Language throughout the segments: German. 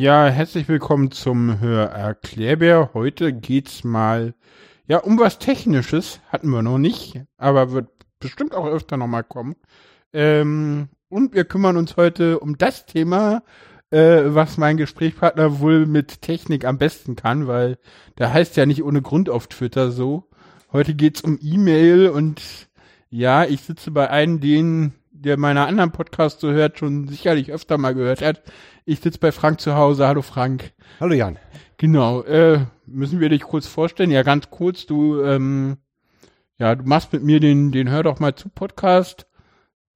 Ja, herzlich willkommen zum Hörerklärbär. Heute geht's mal ja um was Technisches. Hatten wir noch nicht, aber wird bestimmt auch öfter nochmal kommen. Ähm, und wir kümmern uns heute um das Thema, äh, was mein Gesprächspartner wohl mit Technik am besten kann, weil der heißt ja nicht ohne Grund auf Twitter so. Heute geht's um E-Mail und ja, ich sitze bei einem, den der meiner anderen Podcast so hört, schon sicherlich öfter mal gehört hat. Ich sitze bei Frank zu Hause. Hallo Frank. Hallo Jan. Genau. Äh, müssen wir dich kurz vorstellen? Ja, ganz kurz. Du, ähm, ja, du machst mit mir den, den Hör doch mal zu Podcast,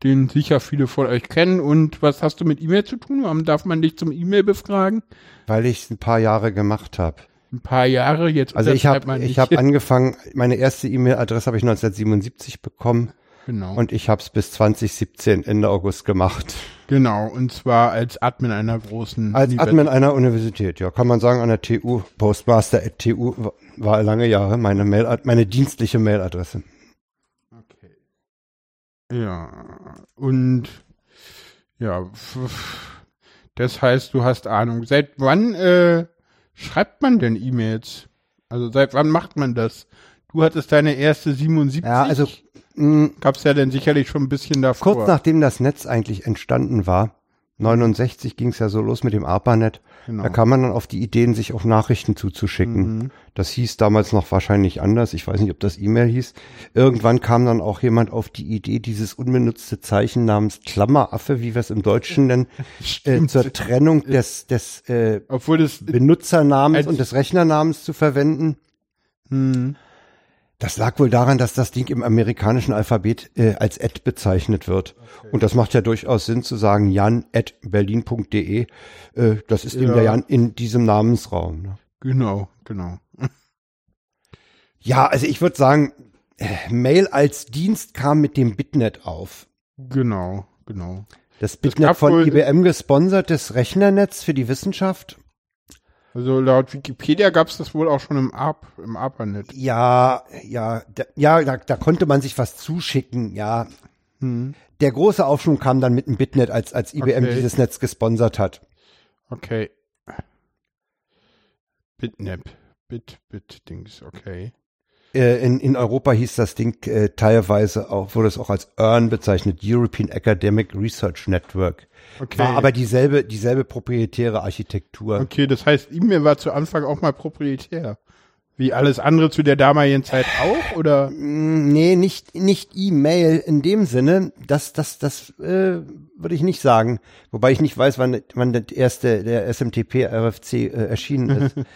den sicher viele von euch kennen. Und was hast du mit E-Mail zu tun? Warum darf man dich zum E-Mail befragen? Weil ich es ein paar Jahre gemacht habe. Ein paar Jahre jetzt. Also ich habe ich habe angefangen. Meine erste E-Mail-Adresse habe ich 1977 bekommen. Genau. Und ich habe es bis 2017 Ende August gemacht. Genau, und zwar als Admin einer großen. Als Admin einer Universität, ja, kann man sagen, an der TU, Postmaster at TU war lange Jahre meine Mail, meine dienstliche Mailadresse. Okay. Ja, und ja, das heißt, du hast Ahnung. Seit wann äh, schreibt man denn E-Mails? Also seit wann macht man das? Du hattest deine erste 77. Ja, also Gab es ja dann sicherlich schon ein bisschen davor. Kurz nachdem das Netz eigentlich entstanden war, 69 ging es ja so los mit dem ARPANET. Genau. Da kam man dann auf die Ideen, sich auch Nachrichten zuzuschicken. Mhm. Das hieß damals noch wahrscheinlich anders. Ich weiß nicht, ob das E-Mail hieß. Irgendwann kam dann auch jemand auf die Idee, dieses unbenutzte Zeichen namens Klammeraffe, wie wir es im Deutschen nennen, äh, zur Trennung des, des äh, Obwohl das, Benutzernamens und des Rechnernamens zu verwenden. Mhm. Das lag wohl daran, dass das Ding im amerikanischen Alphabet äh, als Ad bezeichnet wird. Okay. Und das macht ja durchaus Sinn zu sagen, jan at berlin.de. Äh, das ist ja. eben der Jan in diesem Namensraum. Ne? Genau, genau. ja, also ich würde sagen, äh, Mail als Dienst kam mit dem Bitnet auf. Genau, genau. Das Bitnet von IBM gesponsertes Rechnernetz für die Wissenschaft. Also laut Wikipedia gab es das wohl auch schon im ARP, im ARPANET. Ja, ja, da, ja, da, da konnte man sich was zuschicken, ja. Hm. Der große Aufschwung kam dann mit dem Bitnet, als, als IBM okay. dieses Netz gesponsert hat. Okay. Bitnap. Bit, Bit, Dings, okay. Äh, in, in Europa hieß das Ding äh, teilweise auch, wurde es auch als EARN bezeichnet, European Academic Research Network. Okay. War aber dieselbe, dieselbe proprietäre Architektur. Okay, das heißt, E-Mail war zu Anfang auch mal proprietär. Wie alles andere zu der damaligen Zeit auch, oder? Mm, nee, nicht, nicht E-Mail in dem Sinne. Das, das, das äh, würde ich nicht sagen. Wobei ich nicht weiß, wann, wann der erste, der SMTP RFC äh, erschienen ist.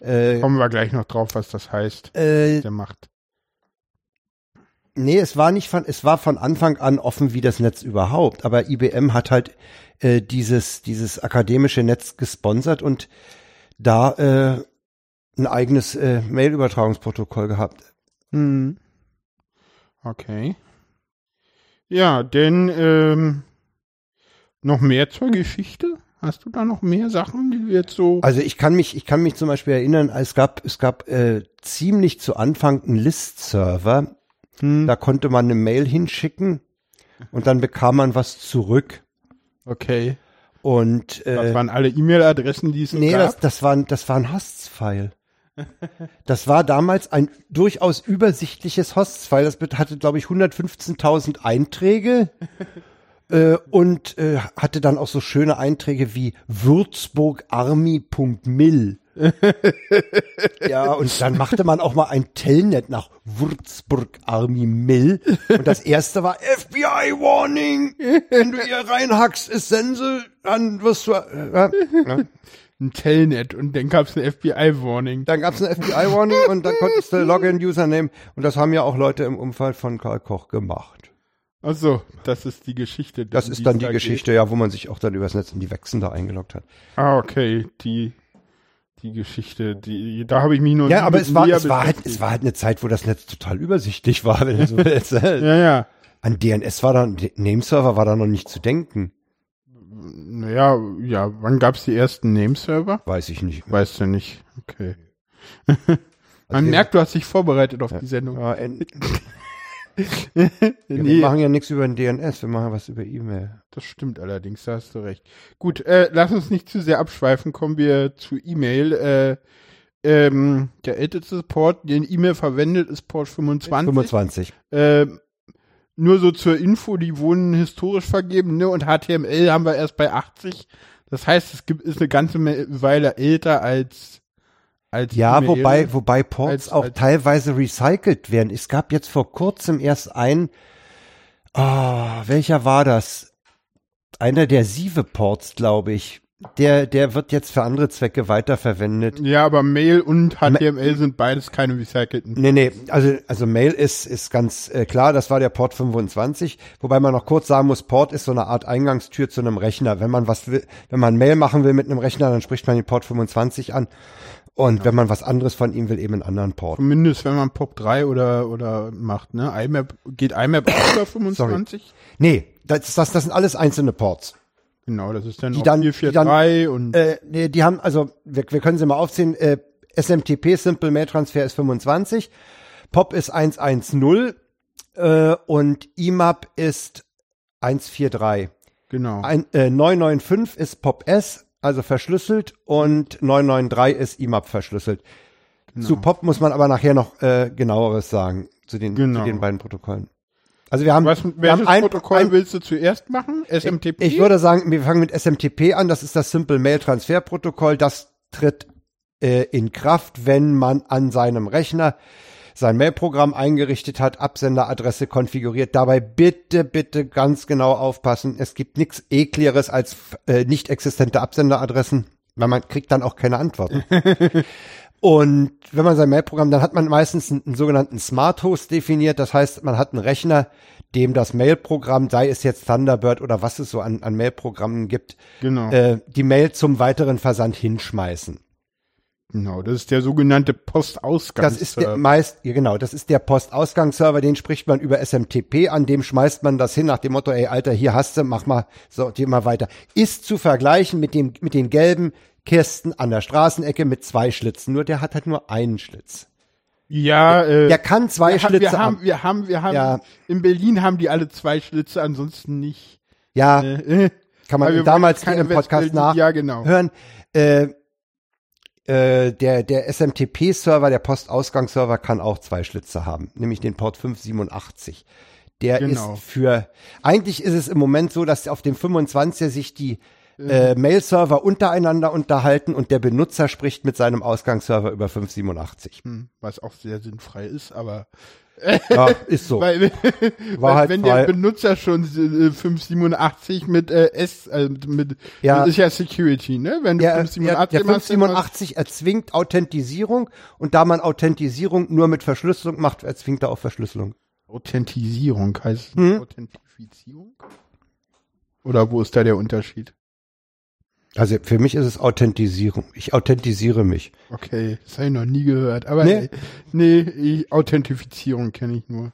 äh, Kommen wir gleich noch drauf, was das heißt, äh, der macht. Nee, es war nicht von, es war von Anfang an offen wie das Netz überhaupt. Aber IBM hat halt äh, dieses, dieses akademische Netz gesponsert und da äh, ein eigenes äh, Mail-Übertragungsprotokoll gehabt. Hm. Okay. Ja, denn ähm, noch mehr zur Geschichte? Hast du da noch mehr Sachen, die jetzt so? Also ich kann mich, ich kann mich zum Beispiel erinnern, es gab, es gab äh, ziemlich zu Anfang einen List-Server. Hm. Da konnte man eine Mail hinschicken und dann bekam man was zurück. Okay. Und äh, das waren alle E-Mail-Adressen, die es nee, gab? Nee, das, das, war, das war ein Hosts-File. Das war damals ein durchaus übersichtliches Hosts-File. Das hatte, glaube ich, 115.000 Einträge äh, und äh, hatte dann auch so schöne Einträge wie würzburgarmy.mil. ja, und dann machte man auch mal ein Telnet nach Würzburg Army Mill. Und das erste war FBI Warning. Wenn du hier reinhackst, ist Sense, dann wirst du. Äh, äh, ein Telnet und dann gab's eine FBI Warning. Dann gab's eine FBI Warning und dann konntest du Login Username und das haben ja auch Leute im Umfall von Karl Koch gemacht. Also, das ist die Geschichte. Das ist dann die da Geschichte, geht. ja, wo man sich auch dann übers Netz in die Wechsen da eingeloggt hat. Ah, okay, die die Geschichte, die, da habe ich mich nur Ja, aber es war, es war halt, es war halt eine Zeit, wo das Netz total übersichtlich war, wenn du so willst. ja, ja. An DNS war dann, Nameserver war da noch nicht zu denken. Naja, ja, wann gab es die ersten Nameserver? Weiß ich nicht. Weißt du nicht, okay. Man also merkt, du hast dich vorbereitet auf ja, die Sendung. Ja, ja. Wir machen ja nichts über den DNS, wir machen was über E-Mail. Das stimmt allerdings, da hast du recht. Gut, äh, lass uns nicht zu sehr abschweifen, kommen wir zu E-Mail. Äh, ähm, der älteste Port, den E-Mail verwendet, ist Port 25. 25. Äh, nur so zur Info, die wurden historisch vergeben, ne? Und HTML haben wir erst bei 80. Das heißt, es gibt, ist eine ganze Weile älter als Ja, e wobei, wobei Ports als, auch als teilweise recycelt werden. Es gab jetzt vor kurzem erst ein, oh, welcher war das? Einer der Sieve-Ports, glaube ich. Der, der wird jetzt für andere Zwecke weiterverwendet. Ja, aber Mail und HTML Ma sind beides keine recycelten. Nee, nee, also, also Mail ist, ist ganz äh, klar, das war der Port 25, wobei man noch kurz sagen muss, Port ist so eine Art Eingangstür zu einem Rechner. Wenn man was will, wenn man Mail machen will mit einem Rechner, dann spricht man den Port 25 an. Und ja. wenn man was anderes von ihm will, eben einen anderen Port. Zumindest wenn man POP 3 oder, oder macht, ne? IMAP, geht IMAP auch über 25? Sorry. Nee, das, das, das sind alles einzelne Ports. Genau, das ist dann die dann, 443 und. Äh, nee, die haben, also wir, wir können sie mal aufziehen. Äh, SMTP Simple Mail Transfer ist 25, POP ist 110 äh, und IMAP ist 143. Genau. Ein, äh, 995 ist POP S, also verschlüsselt, und 993 ist IMAP verschlüsselt. Genau. Zu POP muss man aber nachher noch äh, genaueres sagen, zu den, genau. zu den beiden Protokollen. Also wir haben, Was, wir haben ein Protokoll ein, willst du zuerst machen? SMTP? Ich, ich würde sagen, wir fangen mit SMTP an. Das ist das Simple Mail Transfer Protokoll. Das tritt äh, in Kraft, wenn man an seinem Rechner sein Mailprogramm eingerichtet hat, Absenderadresse konfiguriert. Dabei bitte, bitte ganz genau aufpassen. Es gibt nichts ekligeres als äh, nicht existente Absenderadressen, weil man kriegt dann auch keine Antworten. Und wenn man sein Mailprogramm, dann hat man meistens einen, einen, sogenannten Smart Host definiert. Das heißt, man hat einen Rechner, dem das Mailprogramm, sei es jetzt Thunderbird oder was es so an, an Mailprogrammen gibt, genau. äh, die Mail zum weiteren Versand hinschmeißen. Genau, das ist der sogenannte Postausgangsserver. Das ist der meist, ja genau, das ist der Postausgangsserver, den spricht man über SMTP an, dem schmeißt man das hin nach dem Motto, ey Alter, hier hast du, mach mal, so, geh mal weiter. Ist zu vergleichen mit dem, mit den gelben Kirsten an der Straßenecke mit zwei Schlitzen. Nur der hat halt nur einen Schlitz. Ja, äh, der kann zwei wir Schlitze haben, wir haben, wir haben, wir haben, ja. in Berlin haben die alle zwei Schlitze, ansonsten nicht. Ja, äh, kann man damals hier im Podcast nachhören. Ja, genau. Äh, äh, der, der SMTP-Server, der Postausgangsserver kann auch zwei Schlitze haben, nämlich den Port 587. Der genau. ist für, eigentlich ist es im Moment so, dass auf dem 25er sich die äh, Mail-Server untereinander unterhalten und der Benutzer spricht mit seinem Ausgangsserver über 587. Hm, was auch sehr sinnfrei ist, aber ja, ist so. Weil, weil halt wenn frei. der Benutzer schon äh, 587 mit äh, S, äh, mit, ja. das ist ja Security, ne? Wenn du ja, 587 ja, der 587 erzwingt Authentisierung und da man Authentisierung nur mit Verschlüsselung macht, erzwingt er auch Verschlüsselung. Authentisierung heißt hm? Authentifizierung? Oder wo ist da der Unterschied? Also für mich ist es Authentisierung. Ich authentisiere mich. Okay, das habe ich noch nie gehört. Aber nee, nee ich, Authentifizierung kenne ich nur.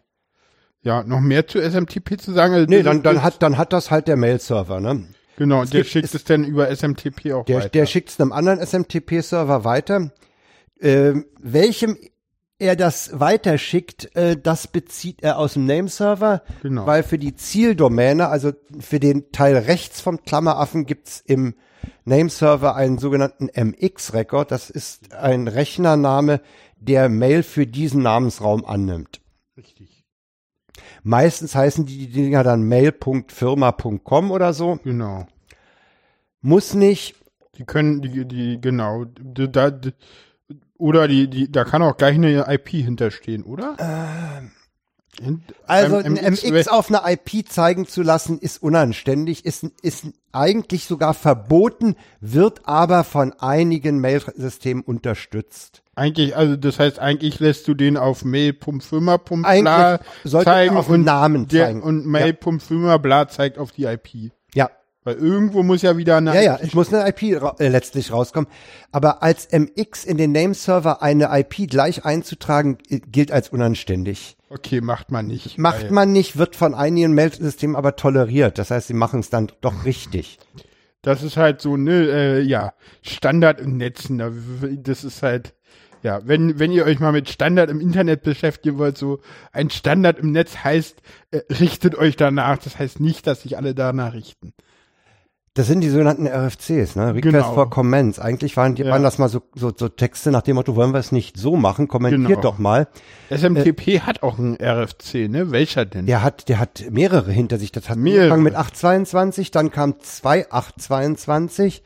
Ja, noch mehr zu SMTP zu sagen? Also nee, dann, dann, hat, dann hat das halt der Mail-Server, ne? Genau, es der gibt, schickt es, es dann über SMTP auch der, weiter. Der schickt es einem anderen SMTP-Server weiter. Äh, welchem er das weiterschickt, äh, das bezieht er aus dem Name-Server, genau. weil für die Zieldomäne, also für den Teil rechts vom Klammeraffen gibt's im Nameserver einen sogenannten MX-Record. Das ist ein Rechnername, der Mail für diesen Namensraum annimmt. Richtig. Meistens heißen die Dinger dann mail.firma.com oder so. Genau. Muss nicht. Die können, die, die, genau, da, oder die, die, da kann auch gleich eine IP hinterstehen, oder? Ähm also ein MX, auf einer IP zeigen zu lassen, ist unanständig, ist, ist eigentlich sogar verboten, wird aber von einigen Mail-Systemen unterstützt. Eigentlich, also das heißt, eigentlich lässt du den auf mail.firma.bla zeigen auf und Namen zeigen. Der, und mail.firma.bla zeigt auf die IP. Weil irgendwo muss ja wieder eine Ja, ja, es muss eine IP ra äh, letztlich rauskommen. Aber als MX in den Nameserver eine IP gleich einzutragen, gilt als unanständig. Okay, macht man nicht. Macht man nicht, wird von einigen Mail-Systemen aber toleriert. Das heißt, sie machen es dann doch richtig. Das ist halt so, ne, äh, ja, Standard in Netzen. Das ist halt, Ja, wenn, wenn ihr euch mal mit Standard im Internet beschäftigen wollt, so ein Standard im Netz heißt, äh, richtet euch danach. Das heißt nicht, dass sich alle danach richten. Das sind die sogenannten RFCs, ne? Request genau. for Comments. Eigentlich waren, die, ja. waren das mal so, so, so Texte nach dem Motto, wollen wir es nicht so machen? Kommentiert genau. doch mal. SMTP äh, hat auch einen RFC, ne? Welcher denn? Der hat, der hat mehrere hinter sich. Das hat mehrere. angefangen mit 822, dann kam 2822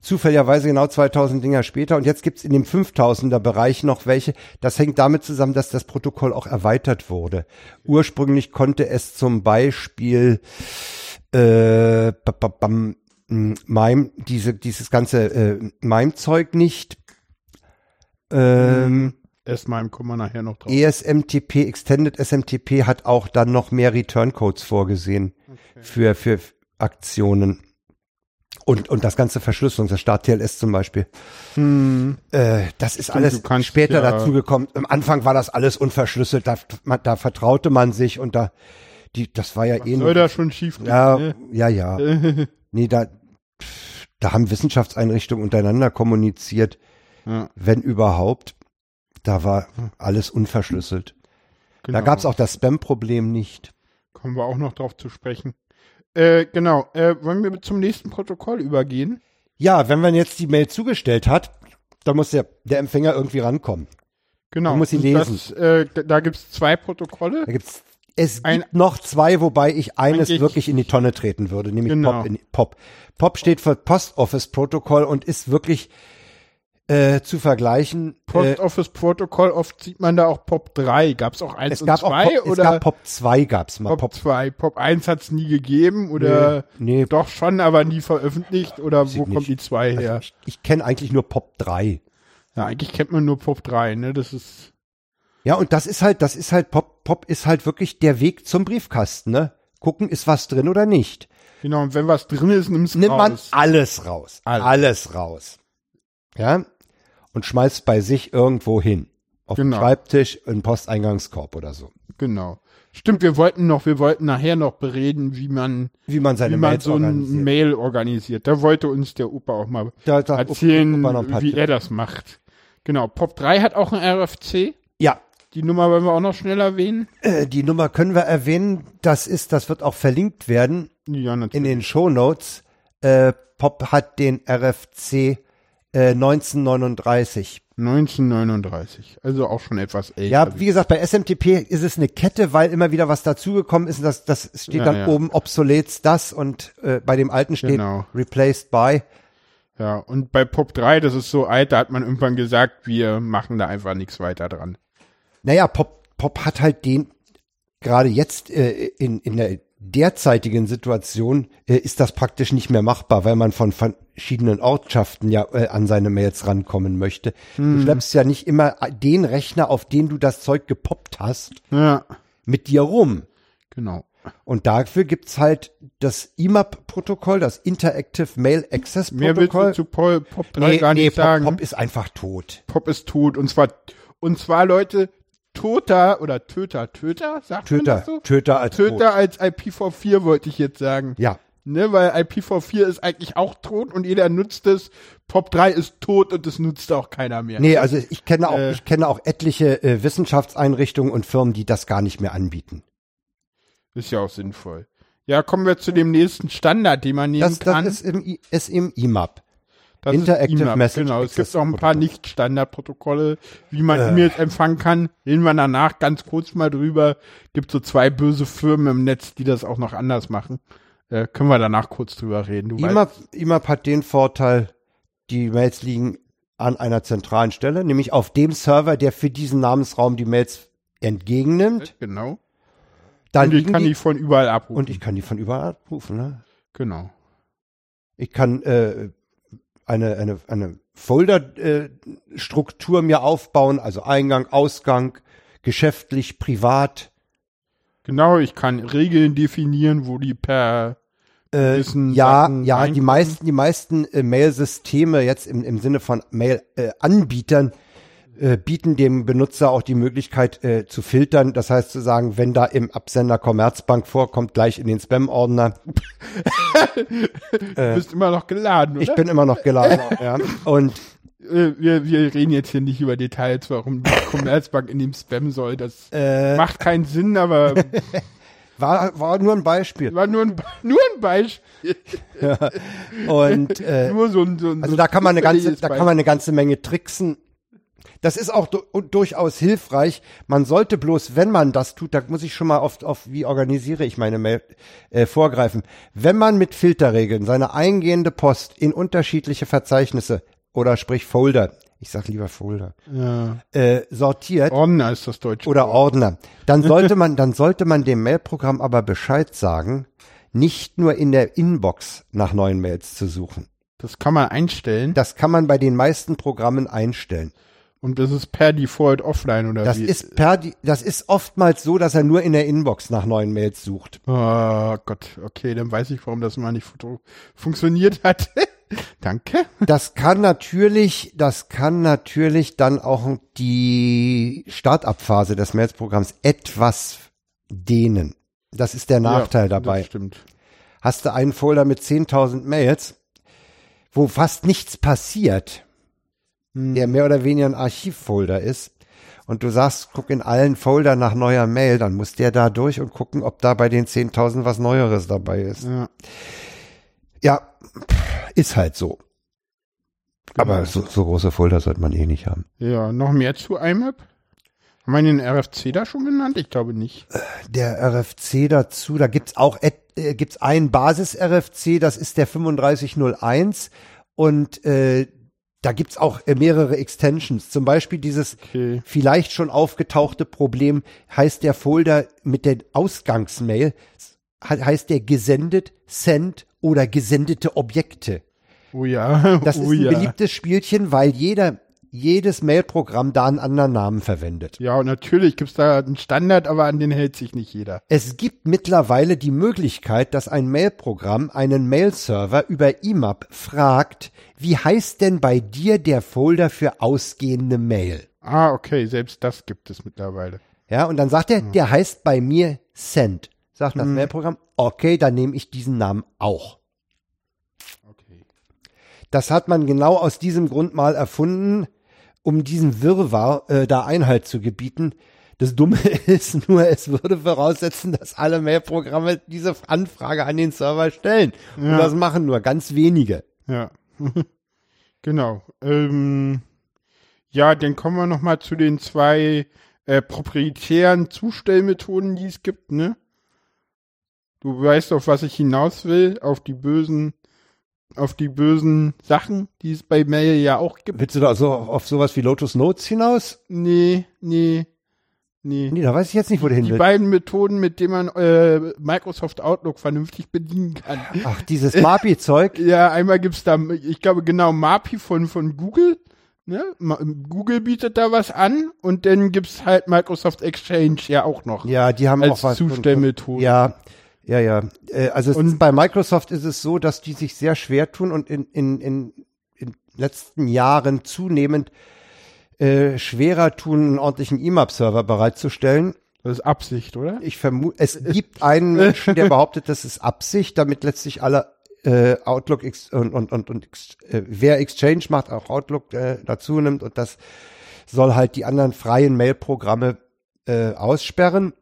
zufälligerweise genau 2000 Dinger später und jetzt gibt's in dem 5000er Bereich noch welche. Das hängt damit zusammen, dass das Protokoll auch erweitert wurde. Ursprünglich konnte es zum Beispiel äh, bam, MIME, diese, dieses ganze äh, MIME-Zeug nicht. Ähm, S-MIME kommen wir nachher noch drauf. ESMTP, Extended SMTP hat auch dann noch mehr Return-Codes vorgesehen okay. für, für Aktionen. Und, und das ganze Verschlüsselung, das Start TLS zum Beispiel. Hm. Äh, das ist Stimmt, alles später ja dazugekommen. Am Anfang war das alles unverschlüsselt, da, da vertraute man sich und da, die, das war ja Was eh soll da schon schief gehen, Ja, ne? ja, ja. nee, da, da haben Wissenschaftseinrichtungen untereinander kommuniziert, ja. wenn überhaupt. Da war alles unverschlüsselt. Genau. Da gab es auch das Spam-Problem nicht. Kommen wir auch noch drauf zu sprechen. Äh, genau. Äh, wollen wir zum nächsten Protokoll übergehen? Ja, wenn man jetzt die Mail zugestellt hat, dann muss der, der Empfänger irgendwie rankommen. Genau. Man muss sie lesen. Das, äh, da gibt's zwei Protokolle. Da gibt's es Ein, gibt noch zwei, wobei ich eines wirklich in die Tonne treten würde, nämlich genau. Pop, in, Pop. Pop steht für Post Office Protokoll und ist wirklich äh, zu vergleichen. Post äh, Office Protokoll, oft sieht man da auch Pop 3. Gab es auch 1 es und gab 2? Auch Pop, oder? Es gab Pop 2 gab's mal. Pop, Pop 2. Pop 1 hat's nie gegeben oder nee, nee. doch schon, aber nie veröffentlicht oder wo kommt die 2 her? Also ich, ich kenne eigentlich nur Pop 3. Ja, eigentlich kennt man nur Pop 3, ne? Das ist ja, und das ist halt, das ist halt, Pop, Pop ist halt wirklich der Weg zum Briefkasten, ne? Gucken, ist was drin oder nicht. Genau, und wenn was drin ist, nimmst Nimmt raus. man alles raus. Alles. alles raus. Ja? Und schmeißt bei sich irgendwo hin. Auf genau. den Schreibtisch, in Posteingangskorb oder so. Genau. Stimmt, wir wollten noch, wir wollten nachher noch bereden, wie man, wie man seine wie man so ein Mail organisiert. Da wollte uns der Opa auch mal da, da erzählen, wie er das macht. Genau. Pop 3 hat auch ein RFC. Die Nummer wollen wir auch noch schnell erwähnen. Äh, die Nummer können wir erwähnen. Das ist, das wird auch verlinkt werden ja, natürlich. in den Show Notes. Äh, Pop hat den RFC äh, 1939. 1939, also auch schon etwas älter. Ja, wie gesagt, bei SMTP ist es eine Kette, weil immer wieder was dazugekommen ist. Und das, das steht ja, dann ja. oben obsolet das und äh, bei dem alten steht genau. replaced by. Ja, und bei Pop 3, das ist so alt, da hat man irgendwann gesagt, wir machen da einfach nichts weiter dran. Naja, Pop, Pop hat halt den, gerade jetzt äh, in, in der derzeitigen Situation äh, ist das praktisch nicht mehr machbar, weil man von verschiedenen Ortschaften ja äh, an seine Mails rankommen möchte. Hm. Du schleppst ja nicht immer den Rechner, auf den du das Zeug gepoppt hast, ja. mit dir rum. Genau. Und dafür gibt's halt das IMAP-Protokoll, das Interactive Mail Access Protokoll. Mehr willst du zu Pop, Pop 3 nee, gar nicht nee, sagen. Pop, Pop ist einfach tot. Pop ist tot. Und zwar, und zwar, Leute, Toter oder Töter, Töter, sagt Töter, man das so? Töter als Töter tot. als IPv4 wollte ich jetzt sagen. Ja. Ne, weil IPv4 ist eigentlich auch tot und jeder nutzt es. Pop 3 ist tot und es nutzt auch keiner mehr. Nee, also ich kenne auch, äh, ich kenne auch etliche äh, Wissenschaftseinrichtungen und Firmen, die das gar nicht mehr anbieten. Ist ja auch sinnvoll. Ja, kommen wir zu dem nächsten Standard, den man nehmen das, kann. Das ist im, ist im IMAP. Das Interactive e Message. Genau, es gibt auch ein paar Nicht-Standard-Protokolle, wie man äh. E-Mails empfangen kann. Reden wir danach ganz kurz mal drüber. Gibt so zwei böse Firmen im Netz, die das auch noch anders machen. Äh, können wir danach kurz drüber reden. IMAP, IMAP hat den Vorteil, die Mails liegen an einer zentralen Stelle, nämlich auf dem Server, der für diesen Namensraum die Mails entgegennimmt. Genau. Da und ich kann die, die, von überall abrufen. Und ich kann die von überall abrufen, ne? Genau. Ich kann äh, eine, eine, eine Folderstruktur äh, mir aufbauen, also Eingang, Ausgang, geschäftlich, privat. Genau, ich kann Regeln definieren, wo die per äh, ja, Sachen ja, die meisten, die meisten äh, Mail-Systeme jetzt im, im Sinne von Mail-Anbietern äh, bieten dem Benutzer auch die Möglichkeit äh, zu filtern. Das heißt zu sagen, wenn da im Absender Commerzbank vorkommt, gleich in den Spam-Ordner. du bist immer noch geladen, oder? Ich bin immer noch geladen, ja. Und äh, wir, wir reden jetzt hier nicht über Details, warum die Commerzbank in dem Spam soll. Das äh, macht keinen Sinn, aber war, war nur ein Beispiel. War nur ein, nur ein Beispiel. ja. Und äh, nur so ein, so ein also da kann man eine ganze, da kann man eine ganze Menge tricksen. Das ist auch du durchaus hilfreich. Man sollte bloß, wenn man das tut, da muss ich schon mal auf, auf wie organisiere ich meine Mail äh, vorgreifen. Wenn man mit Filterregeln seine eingehende Post in unterschiedliche Verzeichnisse oder sprich Folder, ich sag lieber Folder, ja. äh, sortiert. Ordner ist das Deutsche. Oder Ordner. Dann sollte man, dann sollte man dem Mailprogramm aber Bescheid sagen, nicht nur in der Inbox nach neuen Mails zu suchen. Das kann man einstellen. Das kann man bei den meisten Programmen einstellen. Und das ist per Default offline oder das wie? Ist per, das ist oftmals so, dass er nur in der Inbox nach neuen Mails sucht. Oh Gott, okay, dann weiß ich, warum das mal nicht funktioniert hat. Danke. Das kann natürlich, das kann natürlich dann auch die Startup-Phase des Mails-Programms etwas dehnen. Das ist der Nachteil ja, dabei. Das stimmt. Hast du einen Folder mit 10.000 Mails, wo fast nichts passiert, hm. der mehr oder weniger ein Archivfolder ist, und du sagst, guck in allen Folder nach neuer Mail, dann muss der da durch und gucken, ob da bei den 10.000 was Neueres dabei ist. Ja, ja ist halt so. Genau. Aber so, so große Folder sollte man eh nicht haben. Ja, noch mehr zu IMAP? Haben wir den RFC da schon genannt? Ich glaube nicht. Der RFC dazu, da gibt's auch äh, gibt's einen Basis-RFC, das ist der 3501 und äh, da gibt's auch äh, mehrere Extensions. Zum Beispiel dieses okay. vielleicht schon aufgetauchte Problem heißt der Folder mit der Ausgangsmail, heißt der gesendet, send oder gesendete Objekte. Oh ja. Das ist oh ein ja. beliebtes Spielchen, weil jeder jedes Mailprogramm da einen anderen Namen verwendet. Ja, und natürlich gibt's da einen Standard, aber an den hält sich nicht jeder. Es gibt mittlerweile die Möglichkeit, dass ein Mailprogramm einen Mailserver über IMAP fragt, wie heißt denn bei dir der Folder für ausgehende Mail? Ah, okay, selbst das gibt es mittlerweile. Ja, und dann sagt er, hm. der heißt bei mir Send. Sagt das hm. Mailprogramm, okay, dann nehme ich diesen Namen auch. Okay. Das hat man genau aus diesem Grund mal erfunden, um diesen Wirrwarr äh, da Einhalt zu gebieten. Das Dumme ist nur, es würde voraussetzen, dass alle Mailprogramme diese Anfrage an den Server stellen. Ja. Und das machen nur ganz wenige. Ja. genau. Ähm, ja, dann kommen wir noch mal zu den zwei äh, proprietären Zustellmethoden, die es gibt, ne? Du weißt, auf was ich hinaus will, auf die bösen, auf die bösen Sachen, die es bei Mail ja auch gibt. Willst du da also auf sowas wie Lotus Notes hinaus? Nee, nee. Nee. Nee, da weiß ich jetzt nicht, wo der hin Die beiden Methoden, mit denen man äh, Microsoft Outlook vernünftig bedienen kann. Ach, dieses MAPI-Zeug? ja, einmal gibt's da, ich glaube genau, MAPI von, von Google. Ne? Google bietet da was an und dann gibt's halt Microsoft Exchange ja auch noch. Ja, die haben als auch was. Zustellmethode. Ja, ja, ja. Äh, also und bei Microsoft ist es so, dass die sich sehr schwer tun und in, in, in, in letzten Jahren zunehmend äh, schwerer tun, einen ordentlichen IMAP-Server bereitzustellen. Das ist Absicht, oder? Ich vermute, es gibt einen Menschen, der behauptet, das ist Absicht, damit letztlich alle äh, Outlook X und, und, und, und äh, wer Exchange macht, auch Outlook äh, dazu nimmt und das soll halt die anderen freien Mail-Programme äh, aussperren.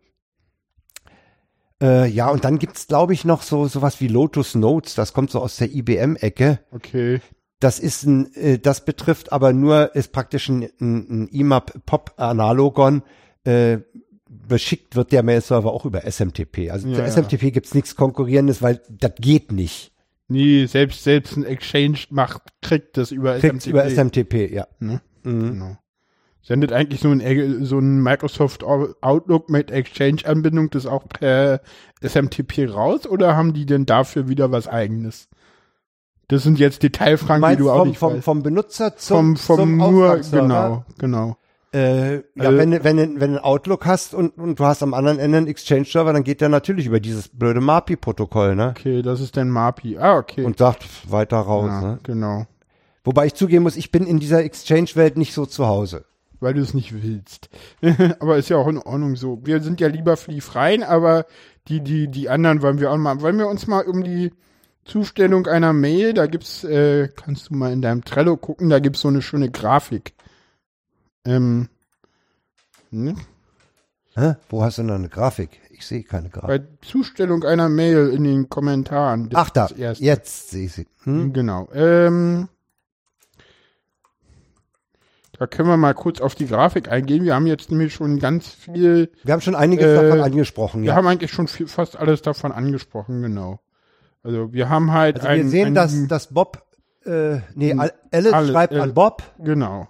Äh, ja, und dann gibt's glaube ich, noch so sowas wie Lotus Notes. Das kommt so aus der IBM-Ecke. Okay. Das ist ein, äh, das betrifft aber nur, ist praktisch ein, ein IMAP-Pop-Analogon. Äh, beschickt wird der Mail-Server auch über SMTP. Also ja, für ja. SMTP gibt's nichts Konkurrierendes, weil das geht nicht. Nee, selbst, selbst ein Exchange macht, kriegt das über Kriegt's SMTP. über SMTP, ja. Ne? Mhm. Genau. Sendet eigentlich so ein, so ein Microsoft Outlook mit Exchange-Anbindung das auch per SMTP raus oder haben die denn dafür wieder was eigenes? Das sind jetzt Detailfragen, die du auch vom, nicht vom, weißt. Vom Benutzer zum, vom, vom zum nur, genau, genau. Äh, ja, also, wenn, wenn, wenn du einen Outlook hast und, und du hast am anderen Ende einen Exchange-Server, dann geht der natürlich über dieses blöde MAPI-Protokoll, ne? Okay, das ist dann MAPI. Ah, okay. Und sagt weiter raus, ja, ne? Genau. Wobei ich zugeben muss, ich bin in dieser Exchange-Welt nicht so zu Hause weil du es nicht willst. aber ist ja auch in Ordnung so. Wir sind ja lieber für die Freien, aber die, die, die anderen wollen wir auch mal, wollen wir uns mal um die Zustellung einer Mail, da gibt's, äh, kannst du mal in deinem Trello gucken, da gibt's so eine schöne Grafik. Ähm, ne? Hä? Wo hast du denn eine Grafik? Ich sehe keine Grafik. Bei Zustellung einer Mail in den Kommentaren. Ach da, jetzt sehe ich sie. Hm? Genau. Ähm, da können wir mal kurz auf die Grafik eingehen. Wir haben jetzt nämlich schon ganz viel. Wir haben schon einiges äh, davon angesprochen. Wir ja. haben eigentlich schon viel, fast alles davon angesprochen, genau. Also wir haben halt. Also wir ein, sehen, ein, dass, dass Bob, äh, nee, Alice alle, schreibt äh, an Bob. Genau.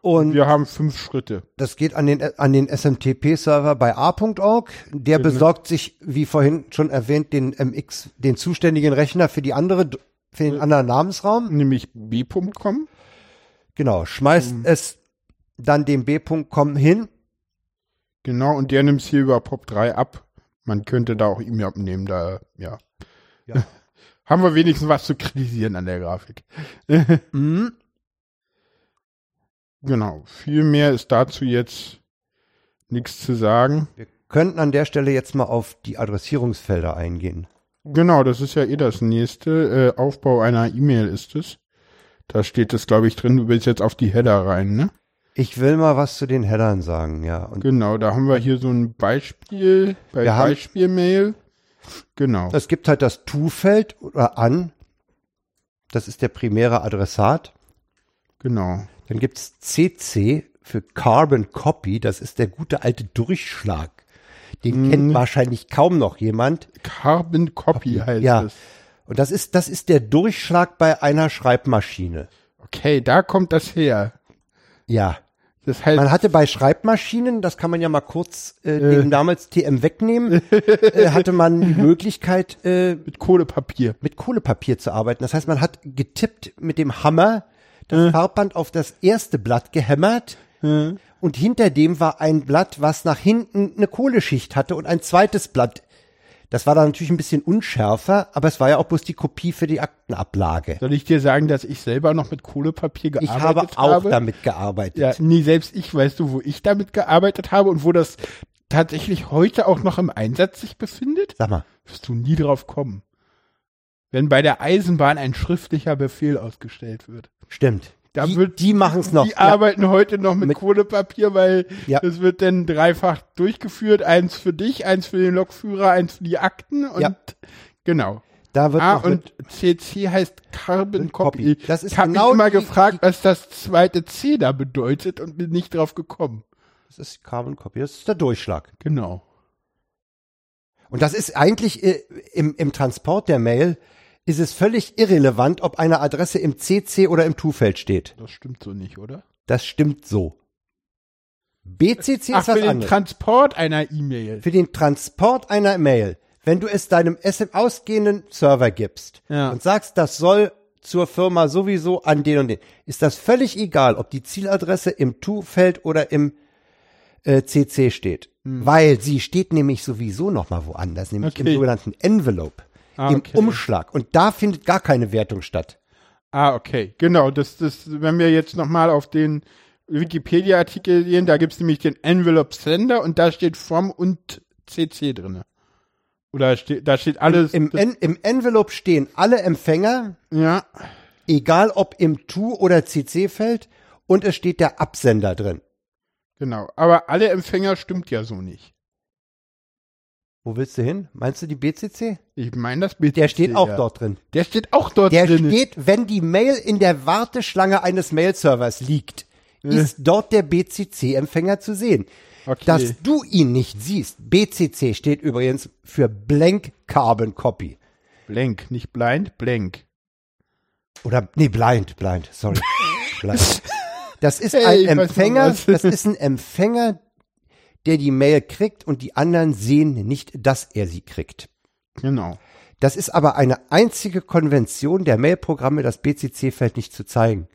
Und wir haben fünf Schritte. Das geht an den, an den SMTP-Server bei a.org. Der genau. besorgt sich, wie vorhin schon erwähnt, den MX, den zuständigen Rechner für die andere, für den anderen Namensraum. Nämlich b.com. Genau, schmeißt um, es dann dem b.com hin. Genau, und der nimmt es hier über POP3 ab. Man könnte da auch E-Mail abnehmen, da, ja. ja. haben wir wenigstens was zu kritisieren an der Grafik. mhm. Genau, viel mehr ist dazu jetzt nichts zu sagen. Wir könnten an der Stelle jetzt mal auf die Adressierungsfelder eingehen. Genau, das ist ja eh das nächste. Äh, Aufbau einer E-Mail ist es. Da steht es, glaube ich, drin, du willst jetzt auf die Header rein, ne? Ich will mal was zu den Headern sagen, ja. Und genau, da haben wir hier so ein Beispiel bei Beispielmail. Genau. Es gibt halt das To-Feld oder an. Das ist der primäre Adressat. Genau. Dann gibt's CC für Carbon Copy, das ist der gute alte Durchschlag. Den hm. kennt wahrscheinlich kaum noch jemand. Carbon Copy, Copy heißt ja. es. Und das ist, das ist der Durchschlag bei einer Schreibmaschine. Okay, da kommt das her. Ja. Das heißt, man hatte bei Schreibmaschinen, das kann man ja mal kurz äh, äh. den damals TM wegnehmen, äh, hatte man die Möglichkeit äh, mit Kohlepapier mit Kohlepapier zu arbeiten. Das heißt, man hat getippt mit dem Hammer das äh. Farbband auf das erste Blatt gehämmert äh. und hinter dem war ein Blatt, was nach hinten eine Kohleschicht hatte und ein zweites Blatt. Das war dann natürlich ein bisschen unschärfer, aber es war ja auch bloß die Kopie für die Aktenablage. Soll ich dir sagen, dass ich selber noch mit Kohlepapier gearbeitet habe? Ich habe auch habe? damit gearbeitet. Ja, nee, selbst ich, weißt du, wo ich damit gearbeitet habe und wo das tatsächlich heute auch noch im Einsatz sich befindet? Sag mal. Wirst du nie drauf kommen. Wenn bei der Eisenbahn ein schriftlicher Befehl ausgestellt wird. Stimmt. Da die, wird, die machen es noch. Die ja. arbeiten heute noch mit, mit Kohlepapier, weil ja. das wird dann dreifach durchgeführt. Eins für dich, eins für den Lokführer, eins für die Akten und ja. genau. Da wird ah, und CC heißt Carbon Copy. Copy. Das ist ich habe genau mich immer gefragt, was das zweite C da bedeutet und bin nicht drauf gekommen. Das ist Carbon Copy, das ist der Durchschlag. Genau. Und das ist eigentlich äh, im, im Transport der Mail ist es völlig irrelevant, ob eine Adresse im CC oder im To-Feld steht. Das stimmt so nicht, oder? Das stimmt so. BCC Ach, ist was für den anderes. Transport einer E-Mail. Für den Transport einer Mail. Wenn du es deinem SM ausgehenden Server gibst ja. und sagst, das soll zur Firma sowieso an den und den, ist das völlig egal, ob die Zieladresse im To-Feld oder im äh, CC steht. Hm. Weil sie steht nämlich sowieso noch mal woanders, nämlich okay. im sogenannten Envelope ah, okay. im Umschlag. Und da findet gar keine Wertung statt. Ah, okay. Genau, das, das, wenn wir jetzt nochmal auf den Wikipedia-Artikel gehen, da gibt's nämlich den Envelope Sender und da steht From und CC drinne. Oder steht, da steht alles. Im, im, Im Envelope stehen alle Empfänger. Ja. Egal ob im To- oder CC-Feld. Und es steht der Absender drin. Genau. Aber alle Empfänger stimmt ja so nicht. Wo willst du hin? Meinst du die BCC? Ich meine das BCC. Der steht auch ja. dort drin. Der steht auch dort der drin. Der steht, wenn die Mail in der Warteschlange eines Mail-Servers liegt, äh. ist dort der BCC-Empfänger zu sehen. Okay. Dass du ihn nicht siehst. BCC steht übrigens für Blank Carbon Copy. Blank, nicht blind, blank. Oder, nee, blind, blind, sorry. blind. Das ist hey, ein Empfänger, das ist ein Empfänger, der die Mail kriegt und die anderen sehen nicht, dass er sie kriegt. Genau. Das ist aber eine einzige Konvention der Mailprogramme, das BCC-Feld nicht zu zeigen.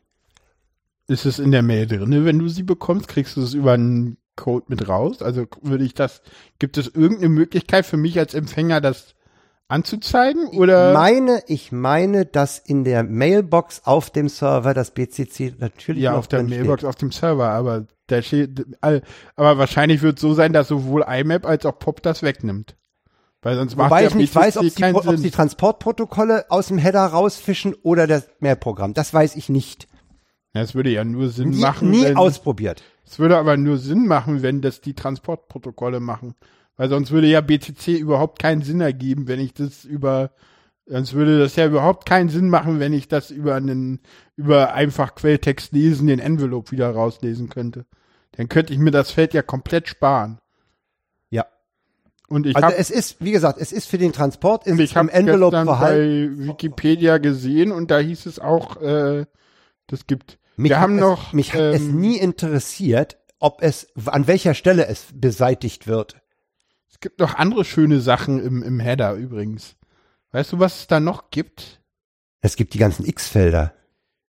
Ist es in der Mail drin? Wenn du sie bekommst, kriegst du es über einen Code mit raus? Also würde ich das, gibt es irgendeine Möglichkeit für mich als Empfänger, das anzuzeigen? Oder? Ich meine, ich meine, dass in der Mailbox auf dem Server das BCC natürlich ja auf der Mailbox steht. auf dem Server, aber der steht, aber wahrscheinlich wird es so sein, dass sowohl IMAP als auch POP das wegnimmt. Weil sonst Wobei macht ich nicht weiß, ob die, ob die Transportprotokolle aus dem Header rausfischen oder das Mailprogramm. Das weiß ich nicht. Ja, es würde ja nur Sinn nie, machen. Nie wenn, ausprobiert. Es würde aber nur Sinn machen, wenn das die Transportprotokolle machen. Weil sonst würde ja BCC überhaupt keinen Sinn ergeben, wenn ich das über, sonst würde das ja überhaupt keinen Sinn machen, wenn ich das über einen, über einfach Quelltext lesen, den Envelope wieder rauslesen könnte. Dann könnte ich mir das Feld ja komplett sparen. Ja. Und ich also hab, es ist, wie gesagt, es ist für den Transport ist ich im Envelope bei Wikipedia gesehen und da hieß es auch, äh, das gibt mich Wir haben noch. Es, mich ähm, hat es ähm, nie interessiert, ob es, an welcher Stelle es beseitigt wird. Es gibt noch andere schöne Sachen im, im Header übrigens. Weißt du, was es da noch gibt? Es gibt die ganzen X-Felder.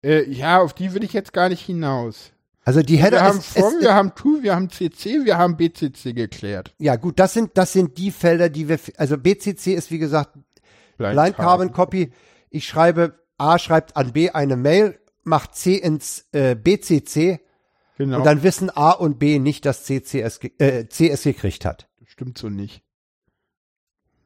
Äh, ja, auf die will ich jetzt gar nicht hinaus. Also die Header. Wir haben From, wir haben To, wir haben CC, wir haben BCC geklärt. Ja, gut, das sind, das sind die Felder, die wir, also BCC ist wie gesagt Blind, Blind Carbon Copy. Ich schreibe, A schreibt an B eine Mail macht C ins äh, BCC genau. und dann wissen A und B nicht, dass CCS, äh, C es gekriegt hat. Stimmt so nicht.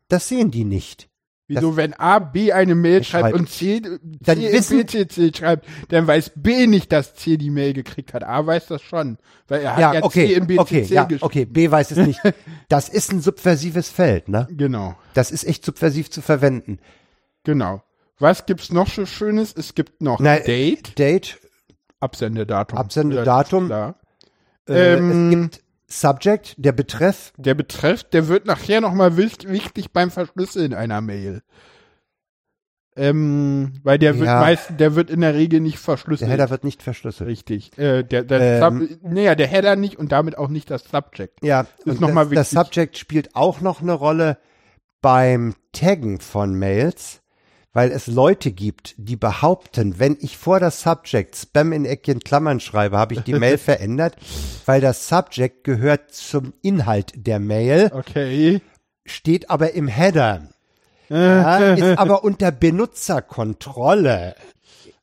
Das sehen die nicht. Wieso, das, wenn A B eine Mail schreibt, schreibt und C, dann C wissen, BCC schreibt, dann weiß B nicht, dass C die Mail gekriegt hat. A weiß das schon, weil er hat ja, ja okay, C im BCC okay, ja, okay, B weiß es nicht. Das ist ein subversives Feld, ne? Genau. Das ist echt subversiv zu verwenden. Genau. Was gibt's noch so Schönes? Es gibt noch Na, Date. Date. Absendedatum. Absendedatum. Ja, äh, ähm, es gibt Subject, der Betreff. Der Betreff, der wird nachher nochmal wichtig beim Verschlüsseln einer Mail. Ähm, weil der ja. wird meist, der wird in der Regel nicht verschlüsselt. Der Header wird nicht verschlüsselt. Richtig. Äh, der, der ähm, Sub, naja, der Header nicht und damit auch nicht das Subject. Ja, ist noch das, mal wichtig. das Subject spielt auch noch eine Rolle beim Taggen von Mails weil es Leute gibt, die behaupten, wenn ich vor das Subject Spam in Eckchen Klammern schreibe, habe ich die Mail verändert, weil das Subject gehört zum Inhalt der Mail. Okay. Steht aber im Header. Ja, ist aber unter Benutzerkontrolle.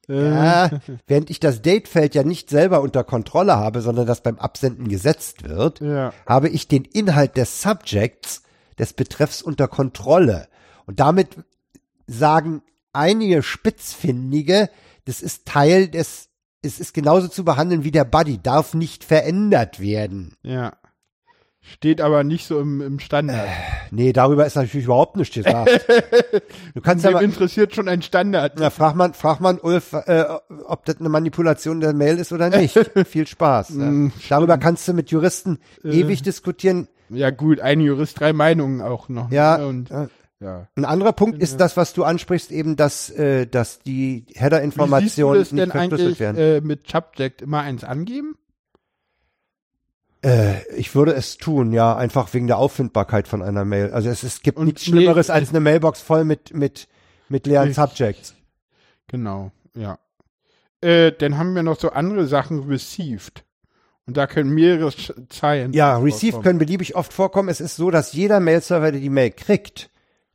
Ja, während ich das Datefeld ja nicht selber unter Kontrolle habe, sondern das beim Absenden gesetzt wird, ja. habe ich den Inhalt des Subjects, des Betreffs unter Kontrolle. Und damit sagen einige Spitzfindige, das ist Teil des, es ist genauso zu behandeln wie der Buddy, darf nicht verändert werden. Ja. Steht aber nicht so im, im Standard. Äh, nee, darüber ist natürlich überhaupt nichts gesagt. Du kannst aber interessiert schon ein Standard. Na, frag man, frag man Ulf, äh, ob das eine Manipulation der Mail ist oder nicht. Viel Spaß. ja. Mm, darüber kannst du mit Juristen äh, ewig diskutieren. Ja gut, ein Jurist, drei Meinungen auch noch. Ja, ne? und, ja. Ein anderer Punkt ist das, was du ansprichst, eben, dass, äh, dass die Header-Informationen nicht verschlüsselt werden. Äh, mit Subject immer eins angeben? Äh, ich würde es tun, ja, einfach wegen der Auffindbarkeit von einer Mail. Also es, es gibt Und nichts Schlimmeres nee, als eine Mailbox voll mit, mit, mit leeren Subjects. Genau, ja. Äh, dann haben wir noch so andere Sachen received. Und da können mehrere Zeilen. Ja, received können beliebig oft vorkommen. Es ist so, dass jeder Mail-Server, der die Mail kriegt,